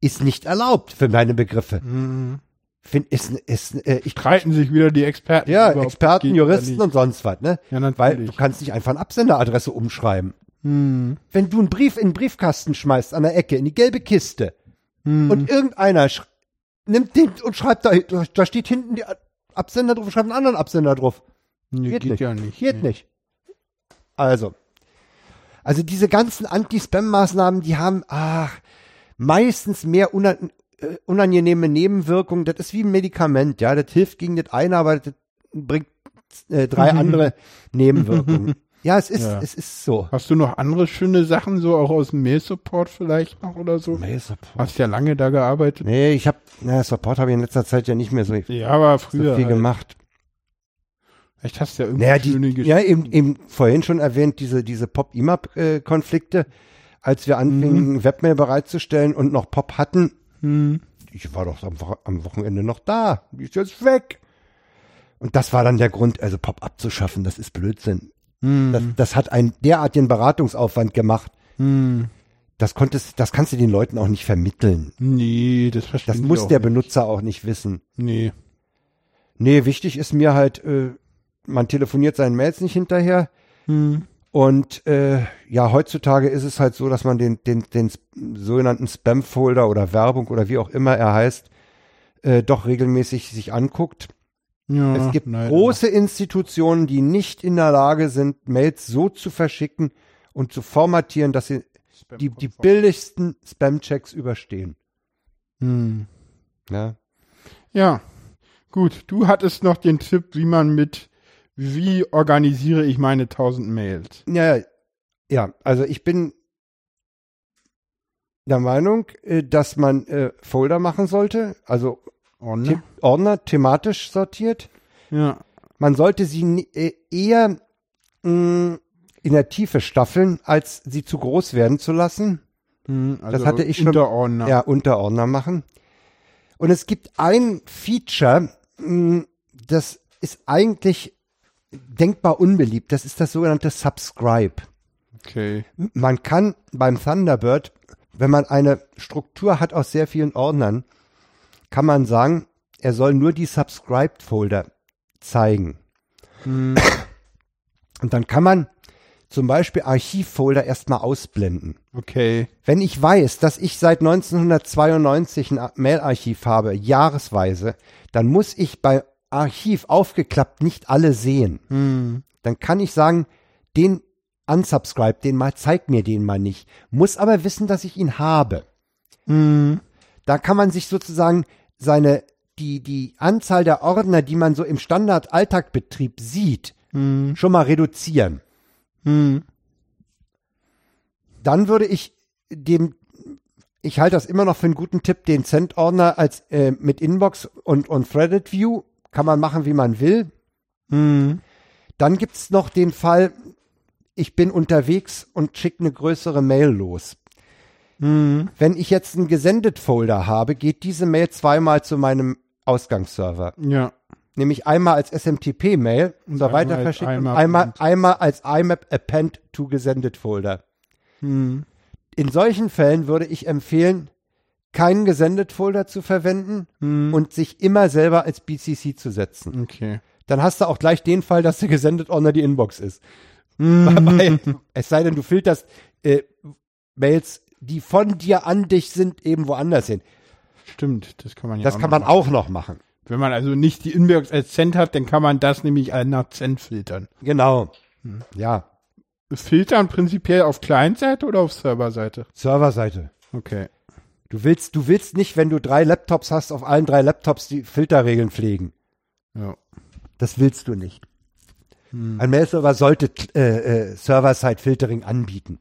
ist nicht erlaubt für meine Begriffe. Mm finde ist, ist äh, ich streiten sich wieder die Experten. Ja, Experten, Juristen und sonst was, ne? Ja, natürlich. Weil du kannst nicht einfach eine Absenderadresse umschreiben. Hm. Wenn du einen Brief in den Briefkasten schmeißt an der Ecke in die gelbe Kiste hm. und irgendeiner nimmt den und schreibt da da steht hinten die Absender drauf, schreibt einen anderen Absender drauf. Nee, geht, geht nicht. ja nicht. Geht nee. nicht. Also also diese ganzen Anti-Spam-Maßnahmen, die haben ach meistens mehr unan äh, unangenehme Nebenwirkungen, das ist wie ein Medikament, ja, das hilft gegen das eine, aber das bringt äh, drei andere Nebenwirkungen. Ja, es ist, ja. es ist so. Hast du noch andere schöne Sachen, so auch aus dem Mail-Support vielleicht noch oder so? Mail-Support. Hast ja lange da gearbeitet. Nee, ich habe, na, Support habe ich in letzter Zeit ja nicht mehr so, ja, aber früher so viel halt. gemacht. Vielleicht hast du ja irgendwie naja, die. Ja, eben, eben vorhin schon erwähnt, diese, diese Pop-IMAP-Konflikte, als wir anfingen, mhm. Webmail bereitzustellen und noch Pop hatten, hm. Ich war doch am, am Wochenende noch da. Die ist jetzt weg. Und das war dann der Grund, also Pop abzuschaffen, das ist Blödsinn. Hm. Das, das hat einen derartigen Beratungsaufwand gemacht. Hm. Das konntest, das kannst du den Leuten auch nicht vermitteln. Nee, das verstehe Das muss der nicht. Benutzer auch nicht wissen. Nee. Nee, wichtig ist mir halt, äh, man telefoniert seinen Mails nicht hinterher. Hm. Und äh, ja, heutzutage ist es halt so, dass man den, den, den sogenannten Spam-Folder oder Werbung oder wie auch immer er heißt, äh, doch regelmäßig sich anguckt. Ja, es gibt nein, große Institutionen, die nicht in der Lage sind, Mails so zu verschicken und zu formatieren, dass sie die, die billigsten Spam-Checks überstehen. Hm. Ja. ja, gut. Du hattest noch den Tipp, wie man mit wie organisiere ich meine 1000 Mails? Ja, ja, also ich bin der Meinung, äh, dass man äh, Folder machen sollte, also Ordner, The Ordner thematisch sortiert. Ja. Man sollte sie äh, eher mh, mm, in der Tiefe staffeln, als sie zu groß werden zu lassen. Hm, also das hatte ich schon. Unterordner. Ja, Unterordner machen. Und es gibt ein Feature, mh, mm, das ist eigentlich denkbar unbeliebt. Das ist das sogenannte Subscribe. Okay. Man kann beim Thunderbird, wenn man eine Struktur hat aus sehr vielen Ordnern, kann man sagen, er soll nur die Subscribed-Folder zeigen. Hm. Und dann kann man zum Beispiel Archivfolder erstmal ausblenden. Okay. Wenn ich weiß, dass ich seit 1992 ein Mailarchiv habe, jahresweise, dann muss ich bei Archiv aufgeklappt nicht alle sehen. Hm. Dann kann ich sagen, den unsubscribe, den mal, zeig mir den mal nicht. Muss aber wissen, dass ich ihn habe. Hm. Da kann man sich sozusagen seine, die, die Anzahl der Ordner, die man so im Standard-Alltagbetrieb sieht, Hm. schon mal reduzieren. Hm. Dann würde ich dem, ich halte das immer noch für einen guten Tipp, den Cent-Ordner als äh, mit Inbox und, und Threaded View. Kann man machen, wie man will. Hm. Dann gibt's noch den Fall, ich bin unterwegs und schicke eine größere Mail los. Hm. Wenn ich jetzt einen Gesendet-Folder habe, geht diese Mail zweimal zu meinem Ausgangsserver. Ja. Nämlich einmal als SMTP-Mail Und einmal Weiterverschickung und IMAP einmal, Append. einmal als IMAP Append to Gesendet Folder. Hm. In solchen Fällen würde ich empfehlen, keinen Gesendet-Folder zu verwenden Hm. und sich immer selber als BCC zu setzen. okay. Dann hast du auch gleich den Fall, dass der gesendet Ordner die Inbox ist. Hm. Weil, es sei denn, du filterst äh, Mails, die von dir an dich sind, eben woanders hin. Stimmt, das kann man ja Das auch kann noch man machen. auch noch machen. Wenn man also nicht die Inbox als Cent hat, dann kann man das nämlich nach Cent filtern. Genau. Hm. Ja, Filtern prinzipiell auf Client-Seite oder auf Serverseite? Serverseite. Okay. Du willst, du willst nicht, wenn du drei Laptops hast, auf allen drei Laptops die Filterregeln pflegen. Ja. Das willst du nicht. Hm. Ein Mail-Server sollte äh, äh, Server-Side-Filtering anbieten.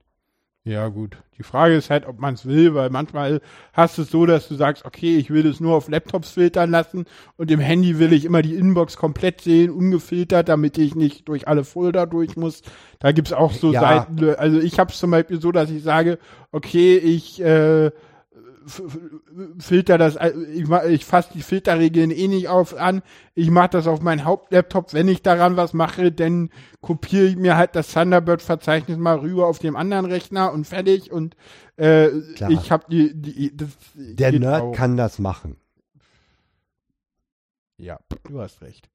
Ja, gut. Die Frage ist halt, ob man es will, weil manchmal hast du es so, dass du sagst, okay, ich will das nur auf Laptops filtern lassen und im Handy will ich immer die Inbox komplett sehen, ungefiltert, damit ich nicht durch alle Folder durch muss. Da gibt's auch so Ja. Seiten, also ich habe es zum Beispiel so, dass ich sage, okay, ich äh, filter das, äh, ich, ma- ich fasse die Filterregeln eh nicht auf an. Ich mache das auf meinen Hauptlaptop. Wenn ich daran was mache, dann kopiere ich mir halt das Thunderbird-Verzeichnis mal rüber auf dem anderen Rechner und fertig. Und äh, Klar. ich habe die, die, das Der Nerd auch. kann das machen. Ja, du hast recht.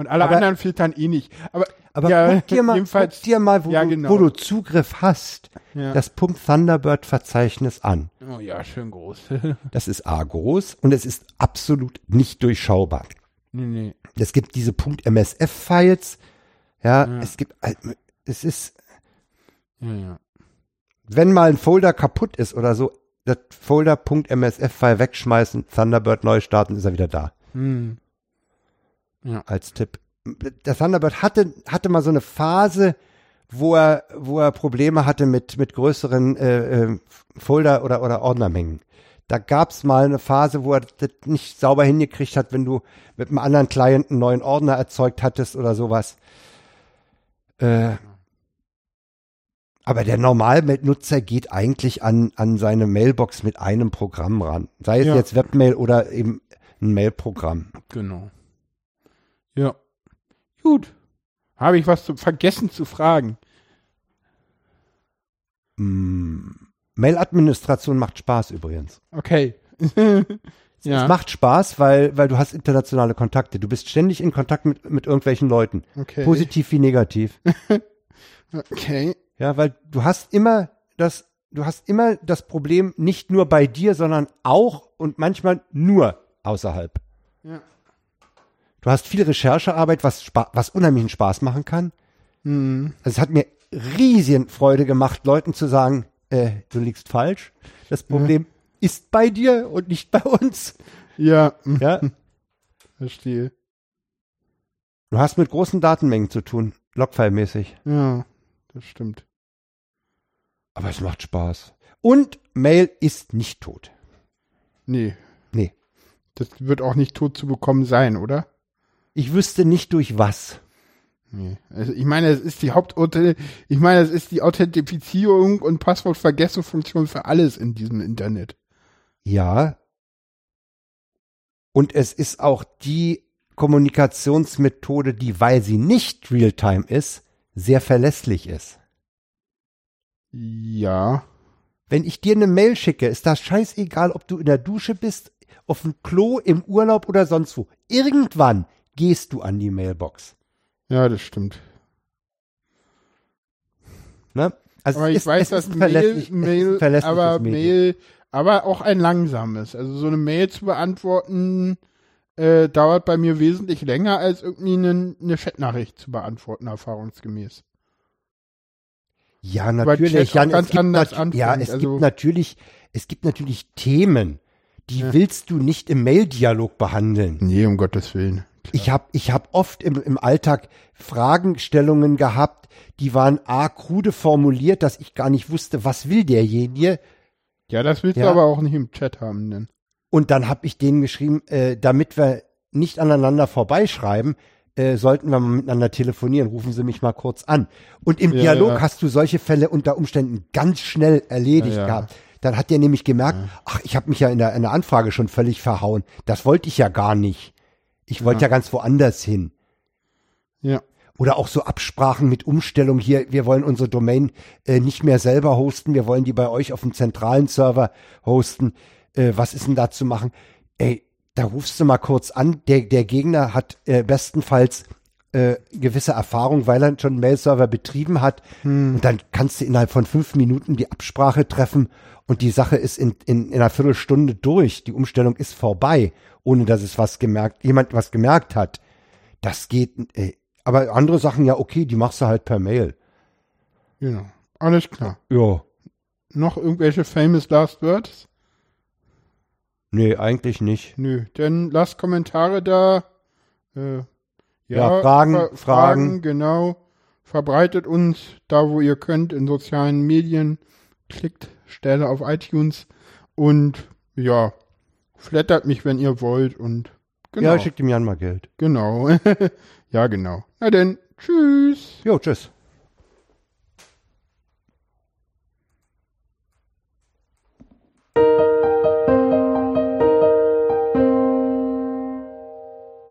Und alle Aber- anderen filtern eh nicht. Aber Aber Ja, guck dir mal, guck dir mal wo, Ja, du, genau. wo du Zugriff hast, ja. das Punkt Thunderbird-Verzeichnis an. oh ja, schön groß. Das ist A groß und es ist absolut nicht durchschaubar. nee, nee. Es gibt diese Punkt MSF-Files. Ja, Ja. es gibt, es ist, ja. wenn mal ein Folder kaputt ist oder so, das Folder.msf-File wegschmeißen, Thunderbird neu starten, ist er wieder da. Hm. Als Tipp. Der Thunderbird hatte, hatte mal so eine Phase, wo er, wo er Probleme hatte mit, mit größeren äh, äh, Folder- oder, oder Ordnermengen. Da gab's mal eine Phase, wo er das nicht sauber hingekriegt hat, wenn du mit einem anderen Client einen neuen Ordner erzeugt hattest oder sowas. Äh, aber der Normalnutzer geht eigentlich an, an seine Mailbox mit einem Programm ran. Sei es Ja. jetzt Webmail oder eben ein Mailprogramm. Genau. Ja. Gut. Habe ich was zu, vergessen zu fragen? Mm, Mail-Administration macht Spaß übrigens. Okay. ja. Es macht Spaß, weil, weil du hast internationale Kontakte. Du bist ständig in Kontakt mit, mit irgendwelchen Leuten. okay. Positiv wie negativ. Okay. Ja, weil du hast immer das, du hast immer das Problem nicht nur bei dir, sondern auch und manchmal nur außerhalb. Ja. Du hast viel Recherchearbeit, was, spa was unheimlichen Spaß machen kann. Hm. Also es hat mir riesigen Freude gemacht, Leuten zu sagen, äh, du liegst falsch. Das Problem ist bei dir und nicht bei uns. Ja. Ja, Verstehe. du hast mit großen Datenmengen zu tun, Logfile-mäßig. Ja. Das stimmt. Aber es macht Spaß. Und Mail ist nicht tot. Nee. Nee. Das wird auch nicht tot zu bekommen sein, oder? Ich wüsste nicht durch was. Nee. Also ich meine, es ist die Haupturteil, ich meine, es ist die Authentifizierung und Passwortvergessungsfunktion für alles in diesem Internet. Ja. Und es ist auch die Kommunikationsmethode, die, weil sie nicht real-time ist, sehr verlässlich ist. Ja. Wenn ich dir eine Mail schicke, ist das scheißegal, ob du in der Dusche bist auf dem Klo, im Urlaub oder sonst wo. Irgendwann gehst du an die Mailbox. Ja, das stimmt. Ne? Also aber ich ist, weiß, dass Mail, Mail aber Mail, aber auch ein langsames. Also so eine Mail zu beantworten äh, dauert bei mir wesentlich länger als irgendwie eine, eine Chatnachricht zu beantworten, erfahrungsgemäß. Ja, natürlich. Jan, ganz anders nat ja, es also, gibt natürlich, es gibt natürlich Themen, die ja. willst du nicht im Mail-Dialog behandeln. Nee, um Gottes Willen. Ich habe ich hab oft im, im Alltag Fragestellungen gehabt, die waren a krude formuliert, dass ich gar nicht wusste, was will derjenige. Ja, das willst ja. du aber auch nicht im Chat haben, denn. Und dann habe ich denen geschrieben, äh, damit wir nicht aneinander vorbeischreiben, äh, sollten wir mal miteinander telefonieren, rufen Sie mich mal kurz an. Und im ja, Dialog ja. hast du solche Fälle unter Umständen ganz schnell erledigt ja, gehabt. Dann hat der nämlich gemerkt, ach, ich habe mich ja in der, in der Anfrage schon völlig verhauen. Das wollte ich ja gar nicht. Ich wollte ja. ganz woanders hin. Ja. Oder auch so Absprachen mit Umstellung hier, wir wollen unsere Domain äh, nicht mehr selber hosten, wir wollen die bei euch auf dem zentralen Server hosten. Äh, was ist denn da zu machen? Ey, da rufst du mal kurz an. Der, der Gegner hat äh, bestenfalls äh, gewisse Erfahrung, weil er schon Mail-Server betrieben hat. Hm. Und dann kannst du innerhalb von fünf Minuten die Absprache treffen und die Sache ist in, in, in einer Viertelstunde durch. Die Umstellung ist vorbei, ohne dass es was gemerkt, jemand was gemerkt hat. Das geht, äh, aber andere Sachen ja okay, die machst du halt per Mail. Genau. Alles klar. Ja. Noch irgendwelche famous last words? Nee, eigentlich nicht. Nö, dann lasst Kommentare da. Äh, ja, ja, Fragen, Fra Fragen, Fragen. Genau. Verbreitet uns da, wo ihr könnt, in sozialen Medien. Klickt Stelle auf iTunes und ja, flattert mich, wenn ihr wollt und genau. Ja, schickt ihm Jan mal Geld. Genau. ja, genau. Na denn, tschüss. Jo, tschüss.